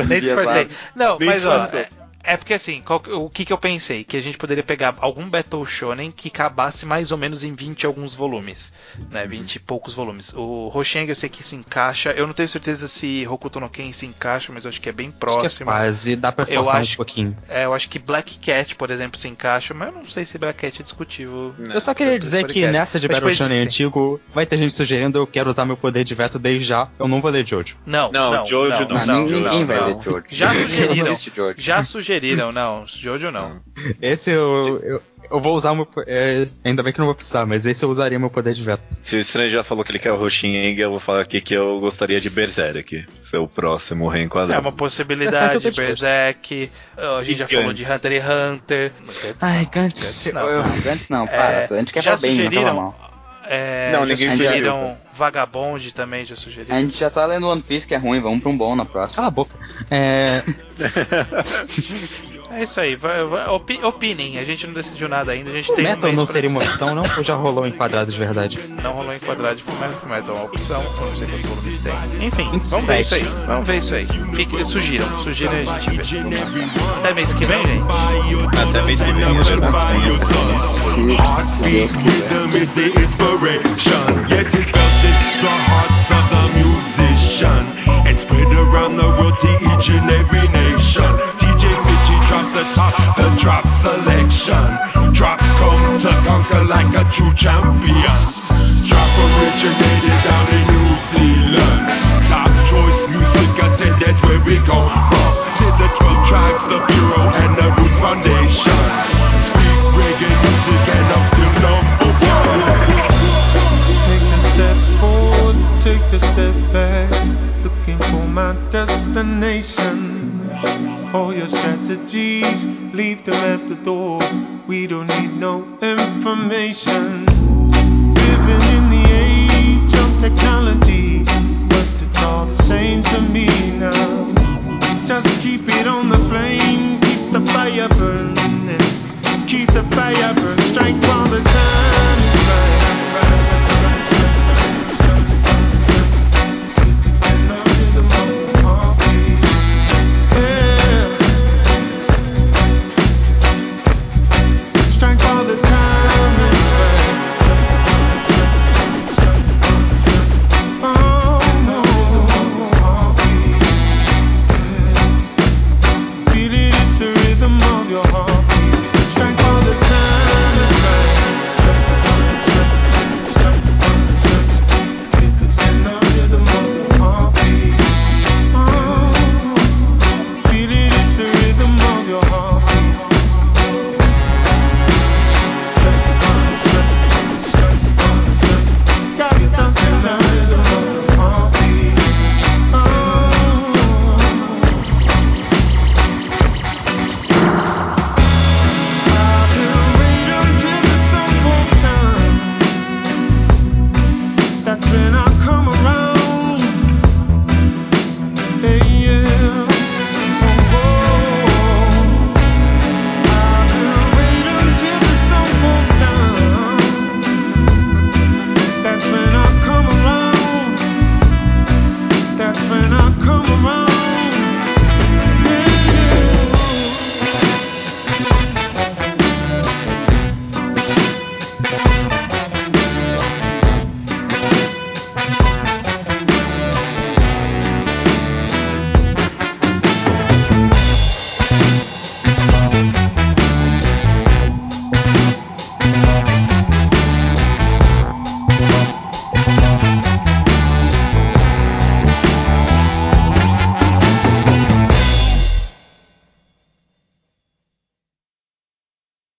S3: Nem disfarcei. Não,
S1: Nem
S3: mas ó,
S1: disfarçou.
S3: É, é porque assim, qual o que, que eu pensei? Que a gente poderia pegar algum Battle Shonen que acabasse mais ou menos em 20 e alguns volumes, né? 20 e poucos volumes. O Hoshieng eu sei que se encaixa, eu não tenho certeza se Hokuto no Ken se encaixa, mas eu acho que é bem
S4: Acho que é
S3: próximo.
S4: quase, dá pra
S3: Eu
S4: forçar
S3: acho-
S4: um pouquinho.
S3: É, eu acho que Black Cat, por exemplo, se encaixa, mas eu não sei se Black Cat é discutível.
S4: Eu só queria dizer que
S3: podcast.
S4: nessa de
S3: Mas,
S4: Battle
S3: tipo,
S4: Shonen
S3: existem.
S4: antigo, vai ter gente sugerindo eu quero usar meu poder de veto desde já. Eu não vou ler Jojo.
S3: Não,
S1: Não,
S3: não,
S1: Jojo
S3: não,
S1: não,
S3: não,
S5: ninguém
S3: não,
S5: vai
S3: não.
S5: ler Jojo.
S3: Já sugeriram.
S5: Não.
S3: Já sugeriram, não. Jojo não.
S4: Esse eu, eu, eu vou usar meu. é, ainda bem que não vou precisar, mas esse eu usaria meu poder de veto.
S1: Se o Strange já falou que ele quer o Hoshieng, eu vou falar aqui que eu gostaria de Berserk. Ser o próximo
S3: É
S1: reenquadrado.
S3: uma
S4: Essa
S3: possibilidade. Berserk. A gente
S1: E
S3: já falou
S1: Gantz.
S3: de Hunter x Hunter. Gantz
S4: Ai,
S3: não,
S4: Gantz,
S3: Gantz não.
S4: eu-
S5: Não, não, para.
S3: É,
S5: a gente quer
S3: já
S5: bem, não
S3: sugeriram-
S5: mal.
S3: É,
S1: Não,
S3: já
S1: ninguém
S3: sugeriram
S1: sugeriu,
S3: Vagabond também, já sugeriram.
S5: A gente já tá lendo One Piece que é ruim, vamos pra um bom na próxima.
S4: Cala a boca. É,
S3: É isso aí, vai, vai, opi- opinem. A gente não decidiu nada ainda. A gente tem um
S4: Metal
S3: mês
S4: não seria uma opção, não? Ou já rolou enquadrado de verdade?
S3: Não rolou enquadrado de Fullmetal, Fullmetal é uma opção. Eu não sei quantos volumes tem. Enfim,
S4: 27.
S3: vamos ver isso aí. Vamos ver isso aí. Fique, sugiram, sugiram e a gente vê. Até mês que vem, gente.
S1: Até mês que vem, eu espero que tenha
S5: se Deus quiser.
S2: direction. Yes, it's felt in the hearts of the musician and spread around the world to each and every nation. DJ Fitchy drop the top, the drop selection. Drop come to conquer like a true champion. Drop origination. my destination. All your strategies, leave them at the door. We don't need no information. Living in the age of technology.